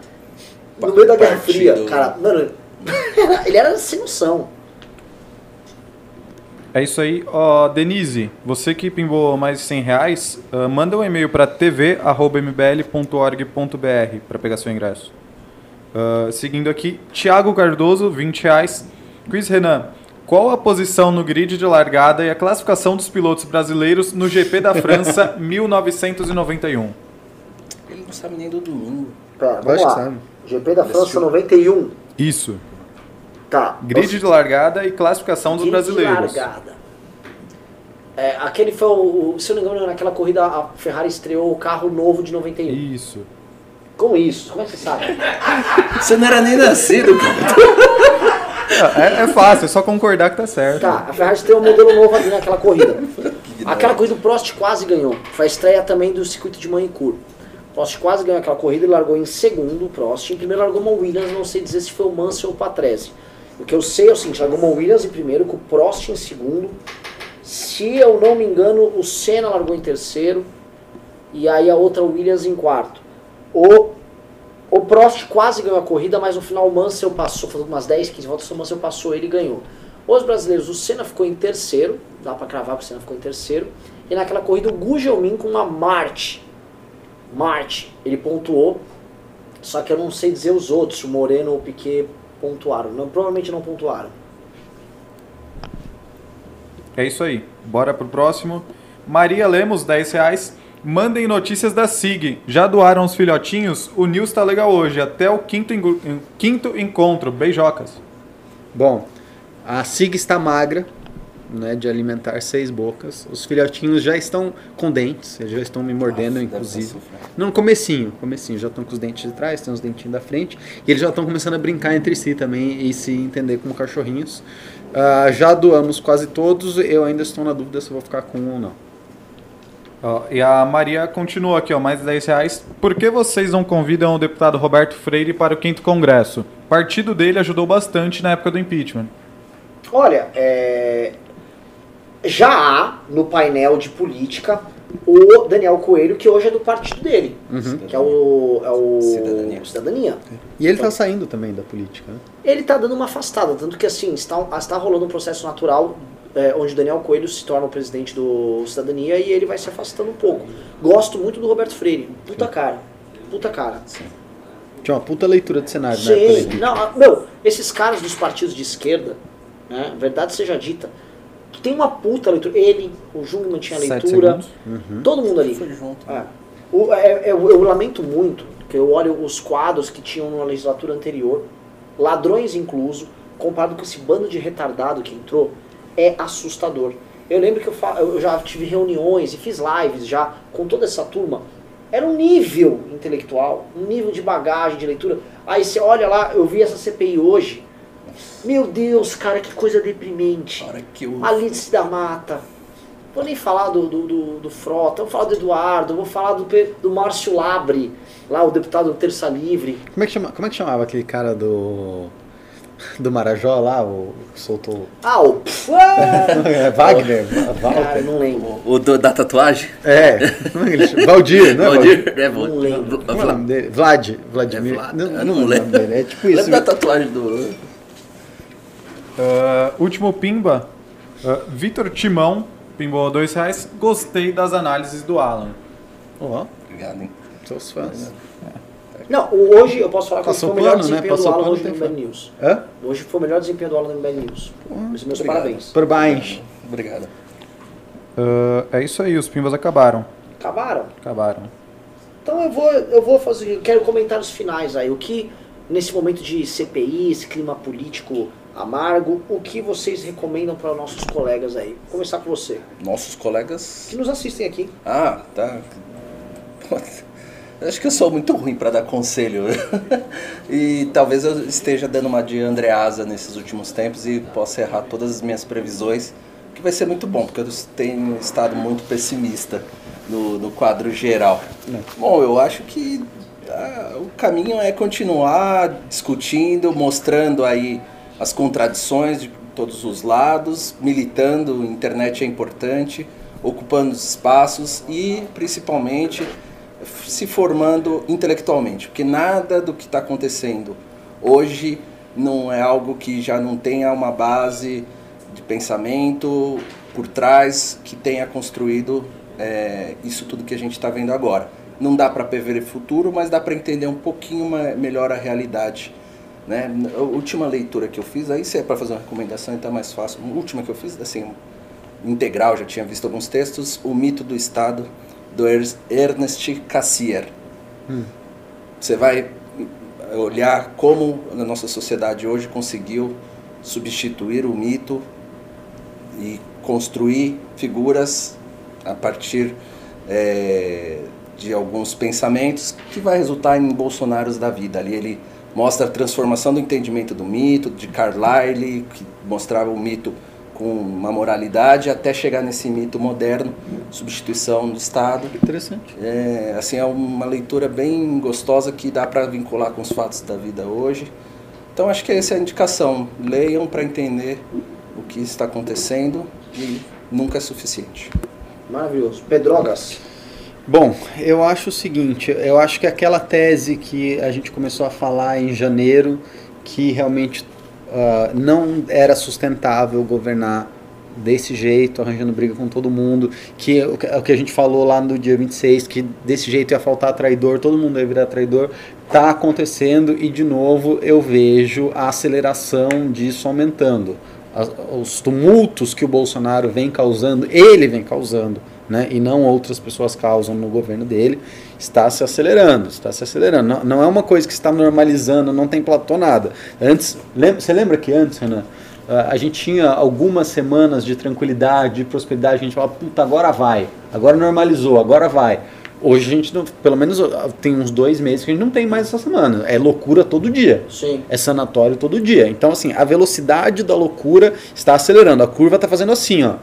[SPEAKER 1] No meio da Guerra. Fria, cara. Mano, [laughs] ele era sem noção.
[SPEAKER 4] É isso aí. Ó, Denise, você que pimbou mais de 100 reais, ah, manda um e-mail para tv.mbl.org.br para pegar seu ingresso. Ah, seguindo aqui, Thiago Cardoso, 20 reais. Quiz Renan. Qual a posição no grid de largada e a classificação dos pilotos brasileiros no GP da França [laughs] 1991?
[SPEAKER 3] Ele não sabe nem do domingo.
[SPEAKER 1] Pera,
[SPEAKER 2] Eu
[SPEAKER 1] vamos lá.
[SPEAKER 2] sabe.
[SPEAKER 1] GP da França 91.
[SPEAKER 4] Isso.
[SPEAKER 1] Tá.
[SPEAKER 4] Grid de largada e classificação dos
[SPEAKER 1] Grid de
[SPEAKER 4] brasileiros.
[SPEAKER 1] largada. É, aquele foi o, se eu não me engano, naquela corrida a Ferrari estreou o carro novo de 91.
[SPEAKER 4] Isso.
[SPEAKER 1] Como isso? Como é que você sabe? [laughs]
[SPEAKER 3] Você não era nem nascido, cara.
[SPEAKER 4] É, é fácil, é só concordar que tá certo.
[SPEAKER 1] Tá, a Ferrari estreou um modelo novo ali naquela corrida. [laughs] Aquela corrida o Prost quase ganhou. Foi a estreia também do circuito de Manicur. O Prost quase ganhou aquela corrida e largou em segundo o Prost. Em primeiro largou uma Williams, não sei dizer se foi o Mansell ou o Patrese. O que eu sei é o seguinte, largou uma Williams em primeiro, com o Prost em segundo. Se eu não me engano, o Senna largou em terceiro. E aí a outra Williams em quarto. O, o Prost quase ganhou a corrida, mas no final o Mansell passou, faltou umas 10, 15 voltas, o Mansell passou ele ganhou. Os brasileiros, o Senna ficou em terceiro, dá pra cravar que o Senna ficou em terceiro. E naquela corrida o Gugelmin com uma Marte. Marte, ele pontuou. Só que eu não sei dizer os outros, o Moreno ou o Piquet pontuaram. Não, provavelmente não pontuaram.
[SPEAKER 4] É isso aí. Bora pro próximo. Maria Lemos, 10 reais. Mandem notícias da SIG. Já doaram os filhotinhos? O News tá legal hoje. Até o quinto, quinto encontro. Beijocas.
[SPEAKER 2] Bom, a SIG está magra, né, de alimentar seis bocas. Os filhotinhos já estão com dentes, eles já estão me mordendo,
[SPEAKER 3] Nossa,
[SPEAKER 2] inclusive.
[SPEAKER 3] tá sofrendo.
[SPEAKER 2] Não, no comecinho, comecinho, já estão com os dentes de trás, tem os dentinhos da frente, e eles já estão começando a brincar entre si também e se entender como cachorrinhos. Ah, já doamos quase todos, eu ainda estou na dúvida se eu vou ficar com um ou não.
[SPEAKER 4] Ó, e a Maria continua aqui, ó, mais 10 reais. Por que vocês não convidam o deputado Roberto Freire para o quinto congresso? O partido dele ajudou bastante na época do impeachment.
[SPEAKER 1] Olha, é, já há no painel de política o Daniel Coelho, que hoje é do partido dele, que é o, é o
[SPEAKER 3] Cidadania.
[SPEAKER 1] Cidadania.
[SPEAKER 2] E ele está saindo também da política, né?
[SPEAKER 1] Ele está dando uma afastada, tanto que assim, está, está rolando um processo natural é, onde o Daniel Coelho se torna o presidente do Cidadania e ele vai se afastando um pouco. Gosto muito do Roberto Freire, puta cara, puta cara.
[SPEAKER 2] Tinha uma puta leitura de cenário
[SPEAKER 1] Sim,
[SPEAKER 2] dele.
[SPEAKER 1] não, meu, esses caras dos partidos de esquerda, né, verdade seja dita, tem uma puta leitura. Ele, o Jungmann tinha
[SPEAKER 4] Sete
[SPEAKER 1] leitura,
[SPEAKER 4] segundos.
[SPEAKER 1] todo mundo ali.
[SPEAKER 3] Foi junto.
[SPEAKER 1] É. O- é- é- eu, eu lamento muito que eu olho os quadros que tinham na legislatura anterior, ladrões incluso, comparado com esse bando de retardado que entrou, é assustador. Eu lembro que eu, fa- eu já tive reuniões e fiz lives já com toda essa turma. Era um nível intelectual, um nível de bagagem, de leitura. Aí você olha lá, eu vi essa CPI hoje. Meu Deus, cara, que coisa deprimente.
[SPEAKER 3] A hora que eu...
[SPEAKER 1] Alice da Mata. Vou nem falar do, do, do, do Frota, vou falar do Eduardo, vou falar do, do Márcio Labre, lá o deputado do Terça Livre.
[SPEAKER 2] Como é, que chama, como é que chamava aquele cara do. do Marajó lá, o que soltou.
[SPEAKER 1] Ah, o. [laughs]
[SPEAKER 2] É, Wagner?
[SPEAKER 1] Cara,
[SPEAKER 2] Walter?
[SPEAKER 1] não lembro.
[SPEAKER 3] O, o do- da tatuagem?
[SPEAKER 2] É, é? Valdir, não é? Valdir?
[SPEAKER 3] É, Valdir.
[SPEAKER 1] Não lembro.
[SPEAKER 2] É? Vlad. Vladimir.
[SPEAKER 3] É Vlad.
[SPEAKER 2] Não,
[SPEAKER 3] Eu
[SPEAKER 2] não,
[SPEAKER 3] não
[SPEAKER 2] lembro. É tipo isso.
[SPEAKER 3] Lembra da tatuagem do...
[SPEAKER 4] Ah, último Pimba. Ah, Vitor Timão, pimbou dois reais. Gostei das análises do Alan.
[SPEAKER 2] Ó,
[SPEAKER 3] Obrigado, hein?
[SPEAKER 2] sou os fãs.
[SPEAKER 1] Não, hoje eu posso falar que
[SPEAKER 2] Passou
[SPEAKER 1] foi o melhor
[SPEAKER 2] pano, né?
[SPEAKER 1] desempenho do
[SPEAKER 2] Passou
[SPEAKER 1] Alan
[SPEAKER 2] pano,
[SPEAKER 1] hoje no
[SPEAKER 2] fã.
[SPEAKER 1] News.
[SPEAKER 2] Hã?
[SPEAKER 1] Hoje foi o melhor desempenho do Alan no MBL News. Meus
[SPEAKER 3] obrigado.
[SPEAKER 1] parabéns.
[SPEAKER 2] Parabéns.
[SPEAKER 3] Obrigado.
[SPEAKER 4] Ah, é isso aí, os Pimbas acabaram.
[SPEAKER 1] Acabaram?
[SPEAKER 4] Acabaram.
[SPEAKER 1] Então eu vou, eu vou fazer, eu quero comentários finais aí. O que, nesse momento de CPI, esse clima político amargo, o que vocês recomendam para nossos colegas aí? Vou começar com você,
[SPEAKER 3] Nossos colegas...
[SPEAKER 1] que nos assistem aqui.
[SPEAKER 3] Ah, tá. Acho que eu sou muito ruim para dar conselho. [laughs] e talvez eu esteja dando uma de Andreasa nesses últimos tempos e possa errar todas as minhas previsões, que vai ser muito bom, porque eu tenho estado muito pessimista no, no quadro geral. Bom, eu acho que ah, o caminho é continuar discutindo, mostrando aí as contradições de todos os lados, militando, internet é importante, ocupando os espaços e principalmente se formando intelectualmente, porque nada do que está acontecendo hoje não é algo que já não tenha uma base de pensamento por trás que tenha construído é, isso tudo que a gente está vendo agora. Não dá para prever o futuro, mas dá para entender um pouquinho melhor a realidade Né? A última leitura que eu fiz, aí se é para fazer uma recomendação, então é mais fácil. A última que eu fiz, assim, integral, já tinha visto alguns textos, O Mito do Estado, do Ernest Cassirer. Você vai olhar como a nossa sociedade hoje conseguiu substituir o mito e construir figuras a partir eh, de alguns pensamentos que vai resultar em Bolsonaros da vida. Ali ele mostra a transformação do entendimento do mito, de Carlyle, que mostrava o mito com uma moralidade, até chegar nesse mito moderno, substituição do Estado.
[SPEAKER 2] Interessante.
[SPEAKER 3] É, assim, é uma leitura bem gostosa que dá para vincular com os fatos da vida hoje. Então acho que essa é a indicação. Leiam para entender o que está acontecendo e nunca é suficiente.
[SPEAKER 1] Maravilhoso. Pedrogas.
[SPEAKER 2] Bom, eu acho o seguinte, eu acho que aquela tese que a gente começou a falar em janeiro, que realmente ah, não era sustentável governar desse jeito, arranjando briga com todo mundo, que o que- a gente falou lá no dia 26, que desse jeito ia faltar traidor, todo mundo ia virar traidor, tá acontecendo e de novo eu vejo a aceleração disso aumentando. As- os tumultos que o Bolsonaro vem causando, ele vem causando, né, e não outras pessoas causam no governo dele, está se acelerando, está se acelerando. Não, não é uma coisa que está normalizando, não tem platô nada. Antes, lem- você lembra que antes, Renan, a gente tinha algumas semanas de tranquilidade, de prosperidade, a gente falava, puta, agora vai, agora normalizou, agora vai. Hoje a gente, não, pelo menos tem uns dois meses que a gente não tem mais essa semana. É loucura todo dia.
[SPEAKER 1] Sim.
[SPEAKER 2] É sanatório todo dia. Então, assim, a velocidade da loucura está acelerando. A curva está fazendo assim, ó.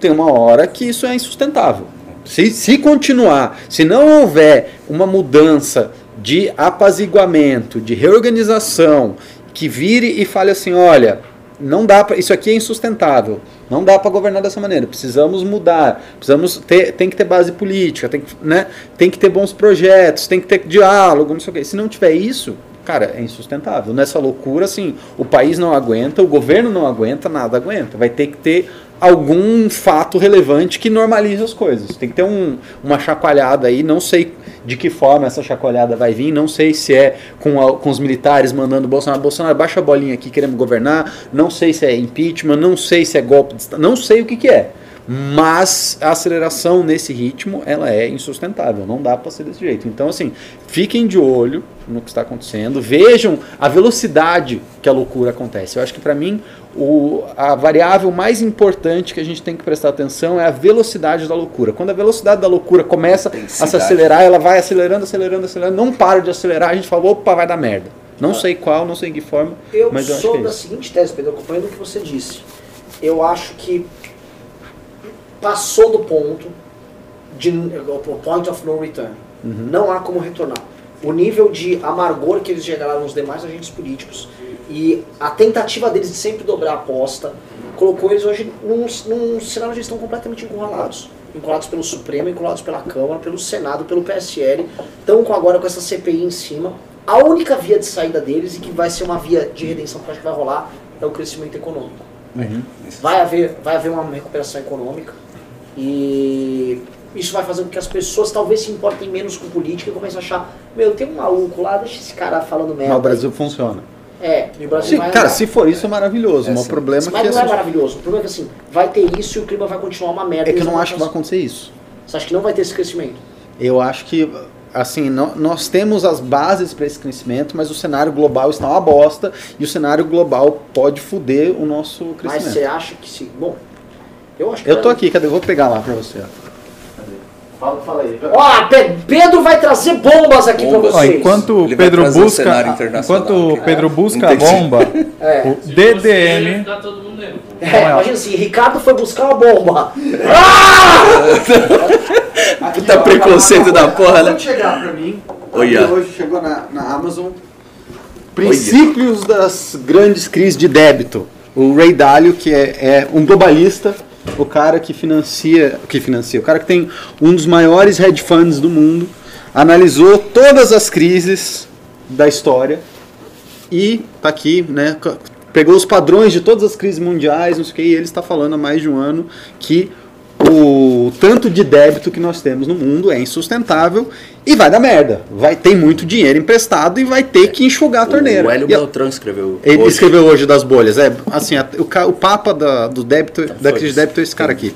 [SPEAKER 2] Tem uma hora que isso é insustentável. Se, se continuar, se não houver uma mudança de apaziguamento, de reorganização, que vire e fale assim, olha, não dá pra, isso aqui é insustentável. Não dá para governar dessa maneira. Precisamos mudar. Precisamos ter, tem que ter base política, tem que, né, tem que ter bons projetos, tem que ter diálogo, não sei o quê. Se não tiver isso, cara, é insustentável. Nessa loucura, assim, o país não aguenta, o governo não aguenta, nada aguenta. Vai ter que ter algum fato relevante que normalize as coisas. Tem que ter um, uma chacoalhada aí, não sei de que forma essa chacoalhada vai vir, não sei se é com, a- com os militares mandando Bolsonaro, Bolsonaro, baixa a bolinha aqui, queremos governar, não sei se é impeachment, não sei se é golpe de Estado, não sei o que, que é. Mas a aceleração nesse ritmo, ela é insustentável, não dá para ser desse jeito. Então, assim, fiquem de olho no que está acontecendo, vejam a velocidade que a loucura acontece. Eu acho que para mim o, a variável mais importante que a gente tem que prestar atenção é a velocidade da loucura. Quando a velocidade da loucura começa a se acelerar, ela vai acelerando, acelerando, acelerando, não para de acelerar, a gente fala, opa, vai dar merda. Não sei qual, não sei em que forma,
[SPEAKER 1] Eu
[SPEAKER 2] mas eu acho
[SPEAKER 1] sou
[SPEAKER 2] que é
[SPEAKER 1] da seguinte tese, Pedro, acompanhando o que você disse. Eu acho que passou do ponto de o point of no return.
[SPEAKER 2] Uhum.
[SPEAKER 1] Não há como retornar. O nível de amargor que eles geraram nos demais agentes políticos e a tentativa deles de sempre dobrar a aposta colocou eles hoje num, num cenário onde estão completamente encurralados. Encurralados pelo Supremo, encurralados pela Câmara, pelo Senado, pelo PSL. Estão com, agora com essa CPI em cima. A única via de saída deles, e que vai ser uma via de redenção que eu acho que vai rolar, é o crescimento econômico.
[SPEAKER 2] Uhum.
[SPEAKER 1] Vai haver, vai haver uma recuperação econômica e isso vai fazer com que as pessoas talvez se importem menos com política e comecem a achar, meu, tem um maluco lá, deixa esse cara falando merda.
[SPEAKER 2] Mas o Brasil funciona.
[SPEAKER 1] É, e o Brasil
[SPEAKER 2] Sim,
[SPEAKER 1] vai
[SPEAKER 2] cara,
[SPEAKER 1] andar.
[SPEAKER 2] se for isso é maravilhoso.
[SPEAKER 3] É,
[SPEAKER 2] mas o
[SPEAKER 3] sim.
[SPEAKER 2] problema
[SPEAKER 1] Mas
[SPEAKER 2] é que
[SPEAKER 1] não é maravilhoso. O problema é que assim, vai ter isso e o clima vai continuar uma merda.
[SPEAKER 2] é que eu não acho que vai acontecer isso.
[SPEAKER 1] Você acha que não vai ter esse crescimento?
[SPEAKER 2] Eu acho que, assim, nó- nós temos as bases para esse crescimento, mas o cenário global está uma bosta e o cenário global pode foder o nosso
[SPEAKER 1] Mas
[SPEAKER 2] crescimento.
[SPEAKER 1] você acha que se. Bom, eu acho que.
[SPEAKER 2] Eu tô aqui, cadê? Eu vou pegar lá para você. ó.
[SPEAKER 1] Fala, fala aí. Ó, Pe- Pedro vai trazer bombas aqui
[SPEAKER 3] Bombas.
[SPEAKER 1] pra
[SPEAKER 4] Ó,
[SPEAKER 1] vocês.
[SPEAKER 4] enquanto
[SPEAKER 3] Ele vai
[SPEAKER 4] Pedro
[SPEAKER 3] trazer o
[SPEAKER 4] busca,
[SPEAKER 3] internacional
[SPEAKER 4] enquanto
[SPEAKER 3] aqui.
[SPEAKER 4] Pedro busca a
[SPEAKER 3] Entendi.
[SPEAKER 4] bomba, [laughs]
[SPEAKER 1] É.
[SPEAKER 4] o DDM
[SPEAKER 6] Tá todo mundo nervoso.
[SPEAKER 1] É, imagina assim, Ricardo foi buscar uma bomba. [laughs] [laughs]
[SPEAKER 3] Puta preconceito da porra, né?
[SPEAKER 2] Chegar para mim.
[SPEAKER 3] Olha.
[SPEAKER 2] Aqui Hoje chegou na, na Amazon. Princípios das grandes crises de débito. O Ray Dalio, que é, é um globalista, o cara que financia, que financia, o cara que tem um dos maiores hedge funds do mundo, analisou todas as crises da história e tá aqui, né? Pegou os padrões de todas as crises mundiais, não sei o que, e ele está falando há mais de um ano que o tanto de débito que nós temos no mundo é insustentável e vai dar merda. Vai ter muito dinheiro emprestado e vai ter que enxugar a torneira.
[SPEAKER 3] O Hélio
[SPEAKER 2] E
[SPEAKER 3] Beltrão escreveu.
[SPEAKER 2] ele
[SPEAKER 3] hoje.
[SPEAKER 2] escreveu hoje das bolhas. É, assim, a- o, o papa da, do débito, da crise de débito é esse cara aqui.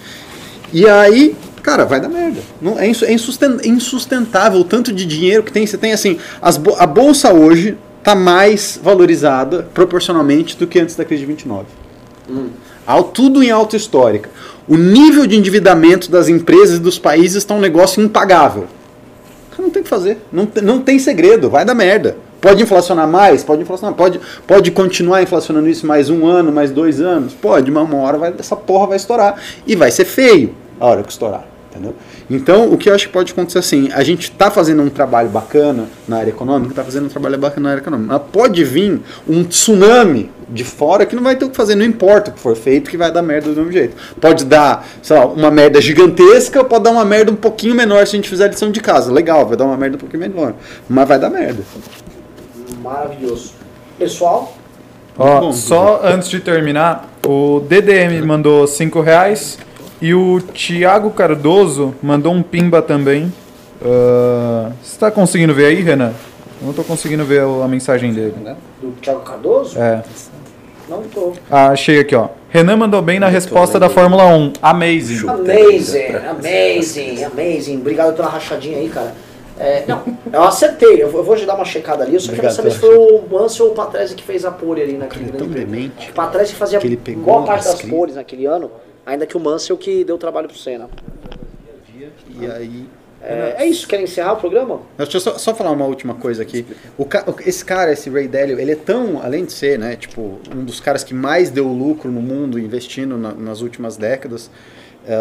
[SPEAKER 2] E aí, cara, vai dar merda. Não, é, é insusten- insustentável o tanto de dinheiro que tem. Você tem assim, as a bolsa hoje está mais valorizada proporcionalmente do que antes da crise de 29. Ao, tudo em alta histórica. O nível de endividamento das empresas e dos países está um negócio impagável. Não tem o que fazer. Não, não tem segredo. Vai dar merda. Pode inflacionar mais? Pode inflacionar. Pode, pode continuar inflacionando isso mais um ano, mais dois anos? Pode, mas uma hora vai, essa porra vai estourar. E vai ser feio a hora que estourar. Entendeu? Então, o que eu acho que pode acontecer assim, a gente está fazendo um trabalho bacana na área econômica, está fazendo um trabalho bacana na área econômica, mas pode vir um tsunami de fora que não vai ter o que fazer, não importa o que for feito, que vai dar merda do mesmo jeito. Pode dar, sei lá, uma merda gigantesca, pode dar uma merda um pouquinho menor se a gente fizer a lição de casa. Legal, vai dar uma merda um pouquinho menor, mas vai dar merda.
[SPEAKER 1] Maravilhoso. Pessoal,
[SPEAKER 4] Ó,
[SPEAKER 2] bom,
[SPEAKER 4] só antes de terminar, o DDM mandou 5 reais e o Thiago Cardoso mandou um pimba também. Ah, Você tá conseguindo ver aí, Renan? Eu não tô conseguindo ver a mensagem dele.
[SPEAKER 1] do Thiago Cardoso?
[SPEAKER 4] É.
[SPEAKER 1] Não tô.
[SPEAKER 4] Ah, achei aqui, ó. Renan mandou bem na resposta da Fórmula 1. Amazing.
[SPEAKER 1] Amazing, amazing, amazing. Obrigado pela rachadinha aí, cara. É, não, eu acertei. Eu vou, eu vou te dar uma checada ali. Eu só quero
[SPEAKER 2] Obrigado
[SPEAKER 1] saber se foi o Mansell ou o Patrese que fez a pole ali naquele
[SPEAKER 2] Ele é tão demente
[SPEAKER 1] O Patrese fazia
[SPEAKER 2] que ele pegou
[SPEAKER 1] boa parte
[SPEAKER 2] as
[SPEAKER 1] das
[SPEAKER 2] crises.
[SPEAKER 1] poles naquele ano, ainda que o Mansell que deu trabalho pro Senna.
[SPEAKER 2] E aí.
[SPEAKER 1] É, é isso, querem encerrar o programa?
[SPEAKER 2] Deixa eu só, só falar uma última coisa aqui. O ca- esse cara, esse Ray Dalio, ele é tão, além de ser, né, tipo, um dos caras que mais deu lucro no mundo investindo na- nas últimas décadas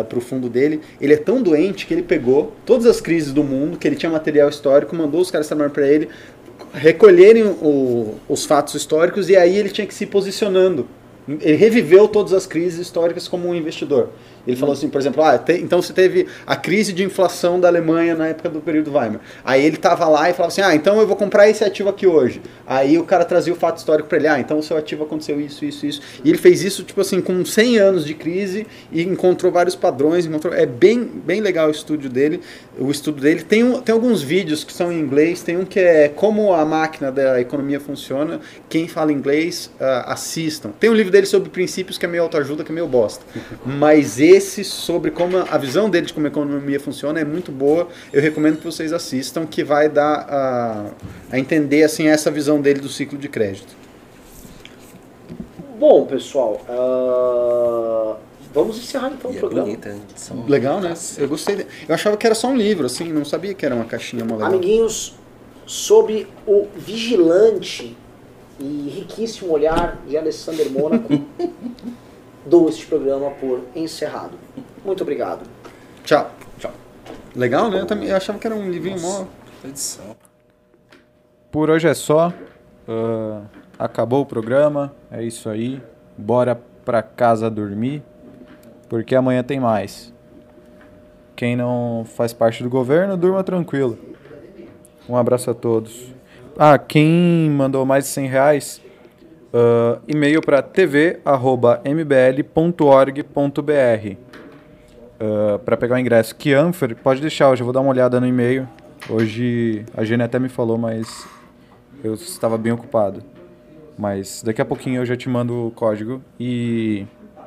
[SPEAKER 2] para o fundo dele, ele é tão doente que ele pegou todas as crises do mundo, que ele tinha material histórico, mandou os caras trabalhando para ele recolherem o- os fatos históricos e aí ele tinha que se posicionando. Ele reviveu todas as crises históricas como um investidor. Ele falou assim, por exemplo, ah, te- então você teve a crise de inflação da Alemanha na época do período Weimar. Aí ele tava lá e falava assim, ah, então eu vou comprar esse ativo aqui hoje. Aí o cara trazia o fato histórico para ele, ah, então o seu ativo aconteceu isso, isso, isso. E ele fez isso, tipo assim, com 100 anos de crise e encontrou vários padrões. Encontrou... É bem, bem legal o estudo dele. O estudo dele tem, um- tem alguns vídeos que são em inglês, tem um que é como a máquina da economia funciona. Quem fala inglês, ah, assistam. Tem um livro dele sobre princípios que é meio autoajuda, que é meio bosta. Mas esse sobre como a visão dele de como a economia funciona é muito boa. Eu recomendo que vocês assistam, que vai dar a, a entender assim essa visão dele do ciclo de crédito.
[SPEAKER 1] Bom, pessoal, ah, vamos encerrar então
[SPEAKER 3] E
[SPEAKER 1] o
[SPEAKER 3] é
[SPEAKER 1] programa.
[SPEAKER 3] bonita.
[SPEAKER 2] Legal, né? Eu gostei. de- Eu achava que era só um livro, assim, não sabia que era uma caixinha legal.
[SPEAKER 1] Amiguinhos, sobre o vigilante e riquíssimo olhar de Alessandro Mônaco, [laughs] dou este programa por encerrado. Muito obrigado.
[SPEAKER 2] Tchau. Tchau. Legal, né? Eu, também, eu achava que era um livrinho mó.
[SPEAKER 3] Edição.
[SPEAKER 4] Por hoje é só. Ah, acabou o programa. É isso aí. Bora pra casa dormir. Porque amanhã tem mais. Quem não faz parte do governo, durma tranquilo. Um abraço a todos. Ah, quem mandou mais de 100 reais, ah, e-mail para tv.mbl.org.br para pegar o ingresso. Kianfer, pode deixar, eu vou dar uma olhada no e-mail. Hoje a Gene até me falou, mas eu estava bem ocupado. Mas daqui a pouquinho eu já te mando o código. E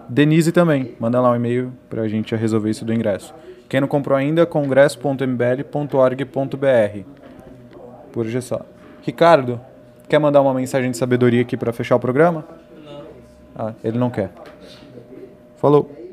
[SPEAKER 4] Denise também, manda lá um e-mail pra gente resolver isso do ingresso. Quem não comprou ainda, congresso.mbl.org.br. Por hoje é só. Ricardo, quer mandar uma mensagem de sabedoria aqui pra fechar o programa? Não. Ah, ele não quer. Falou.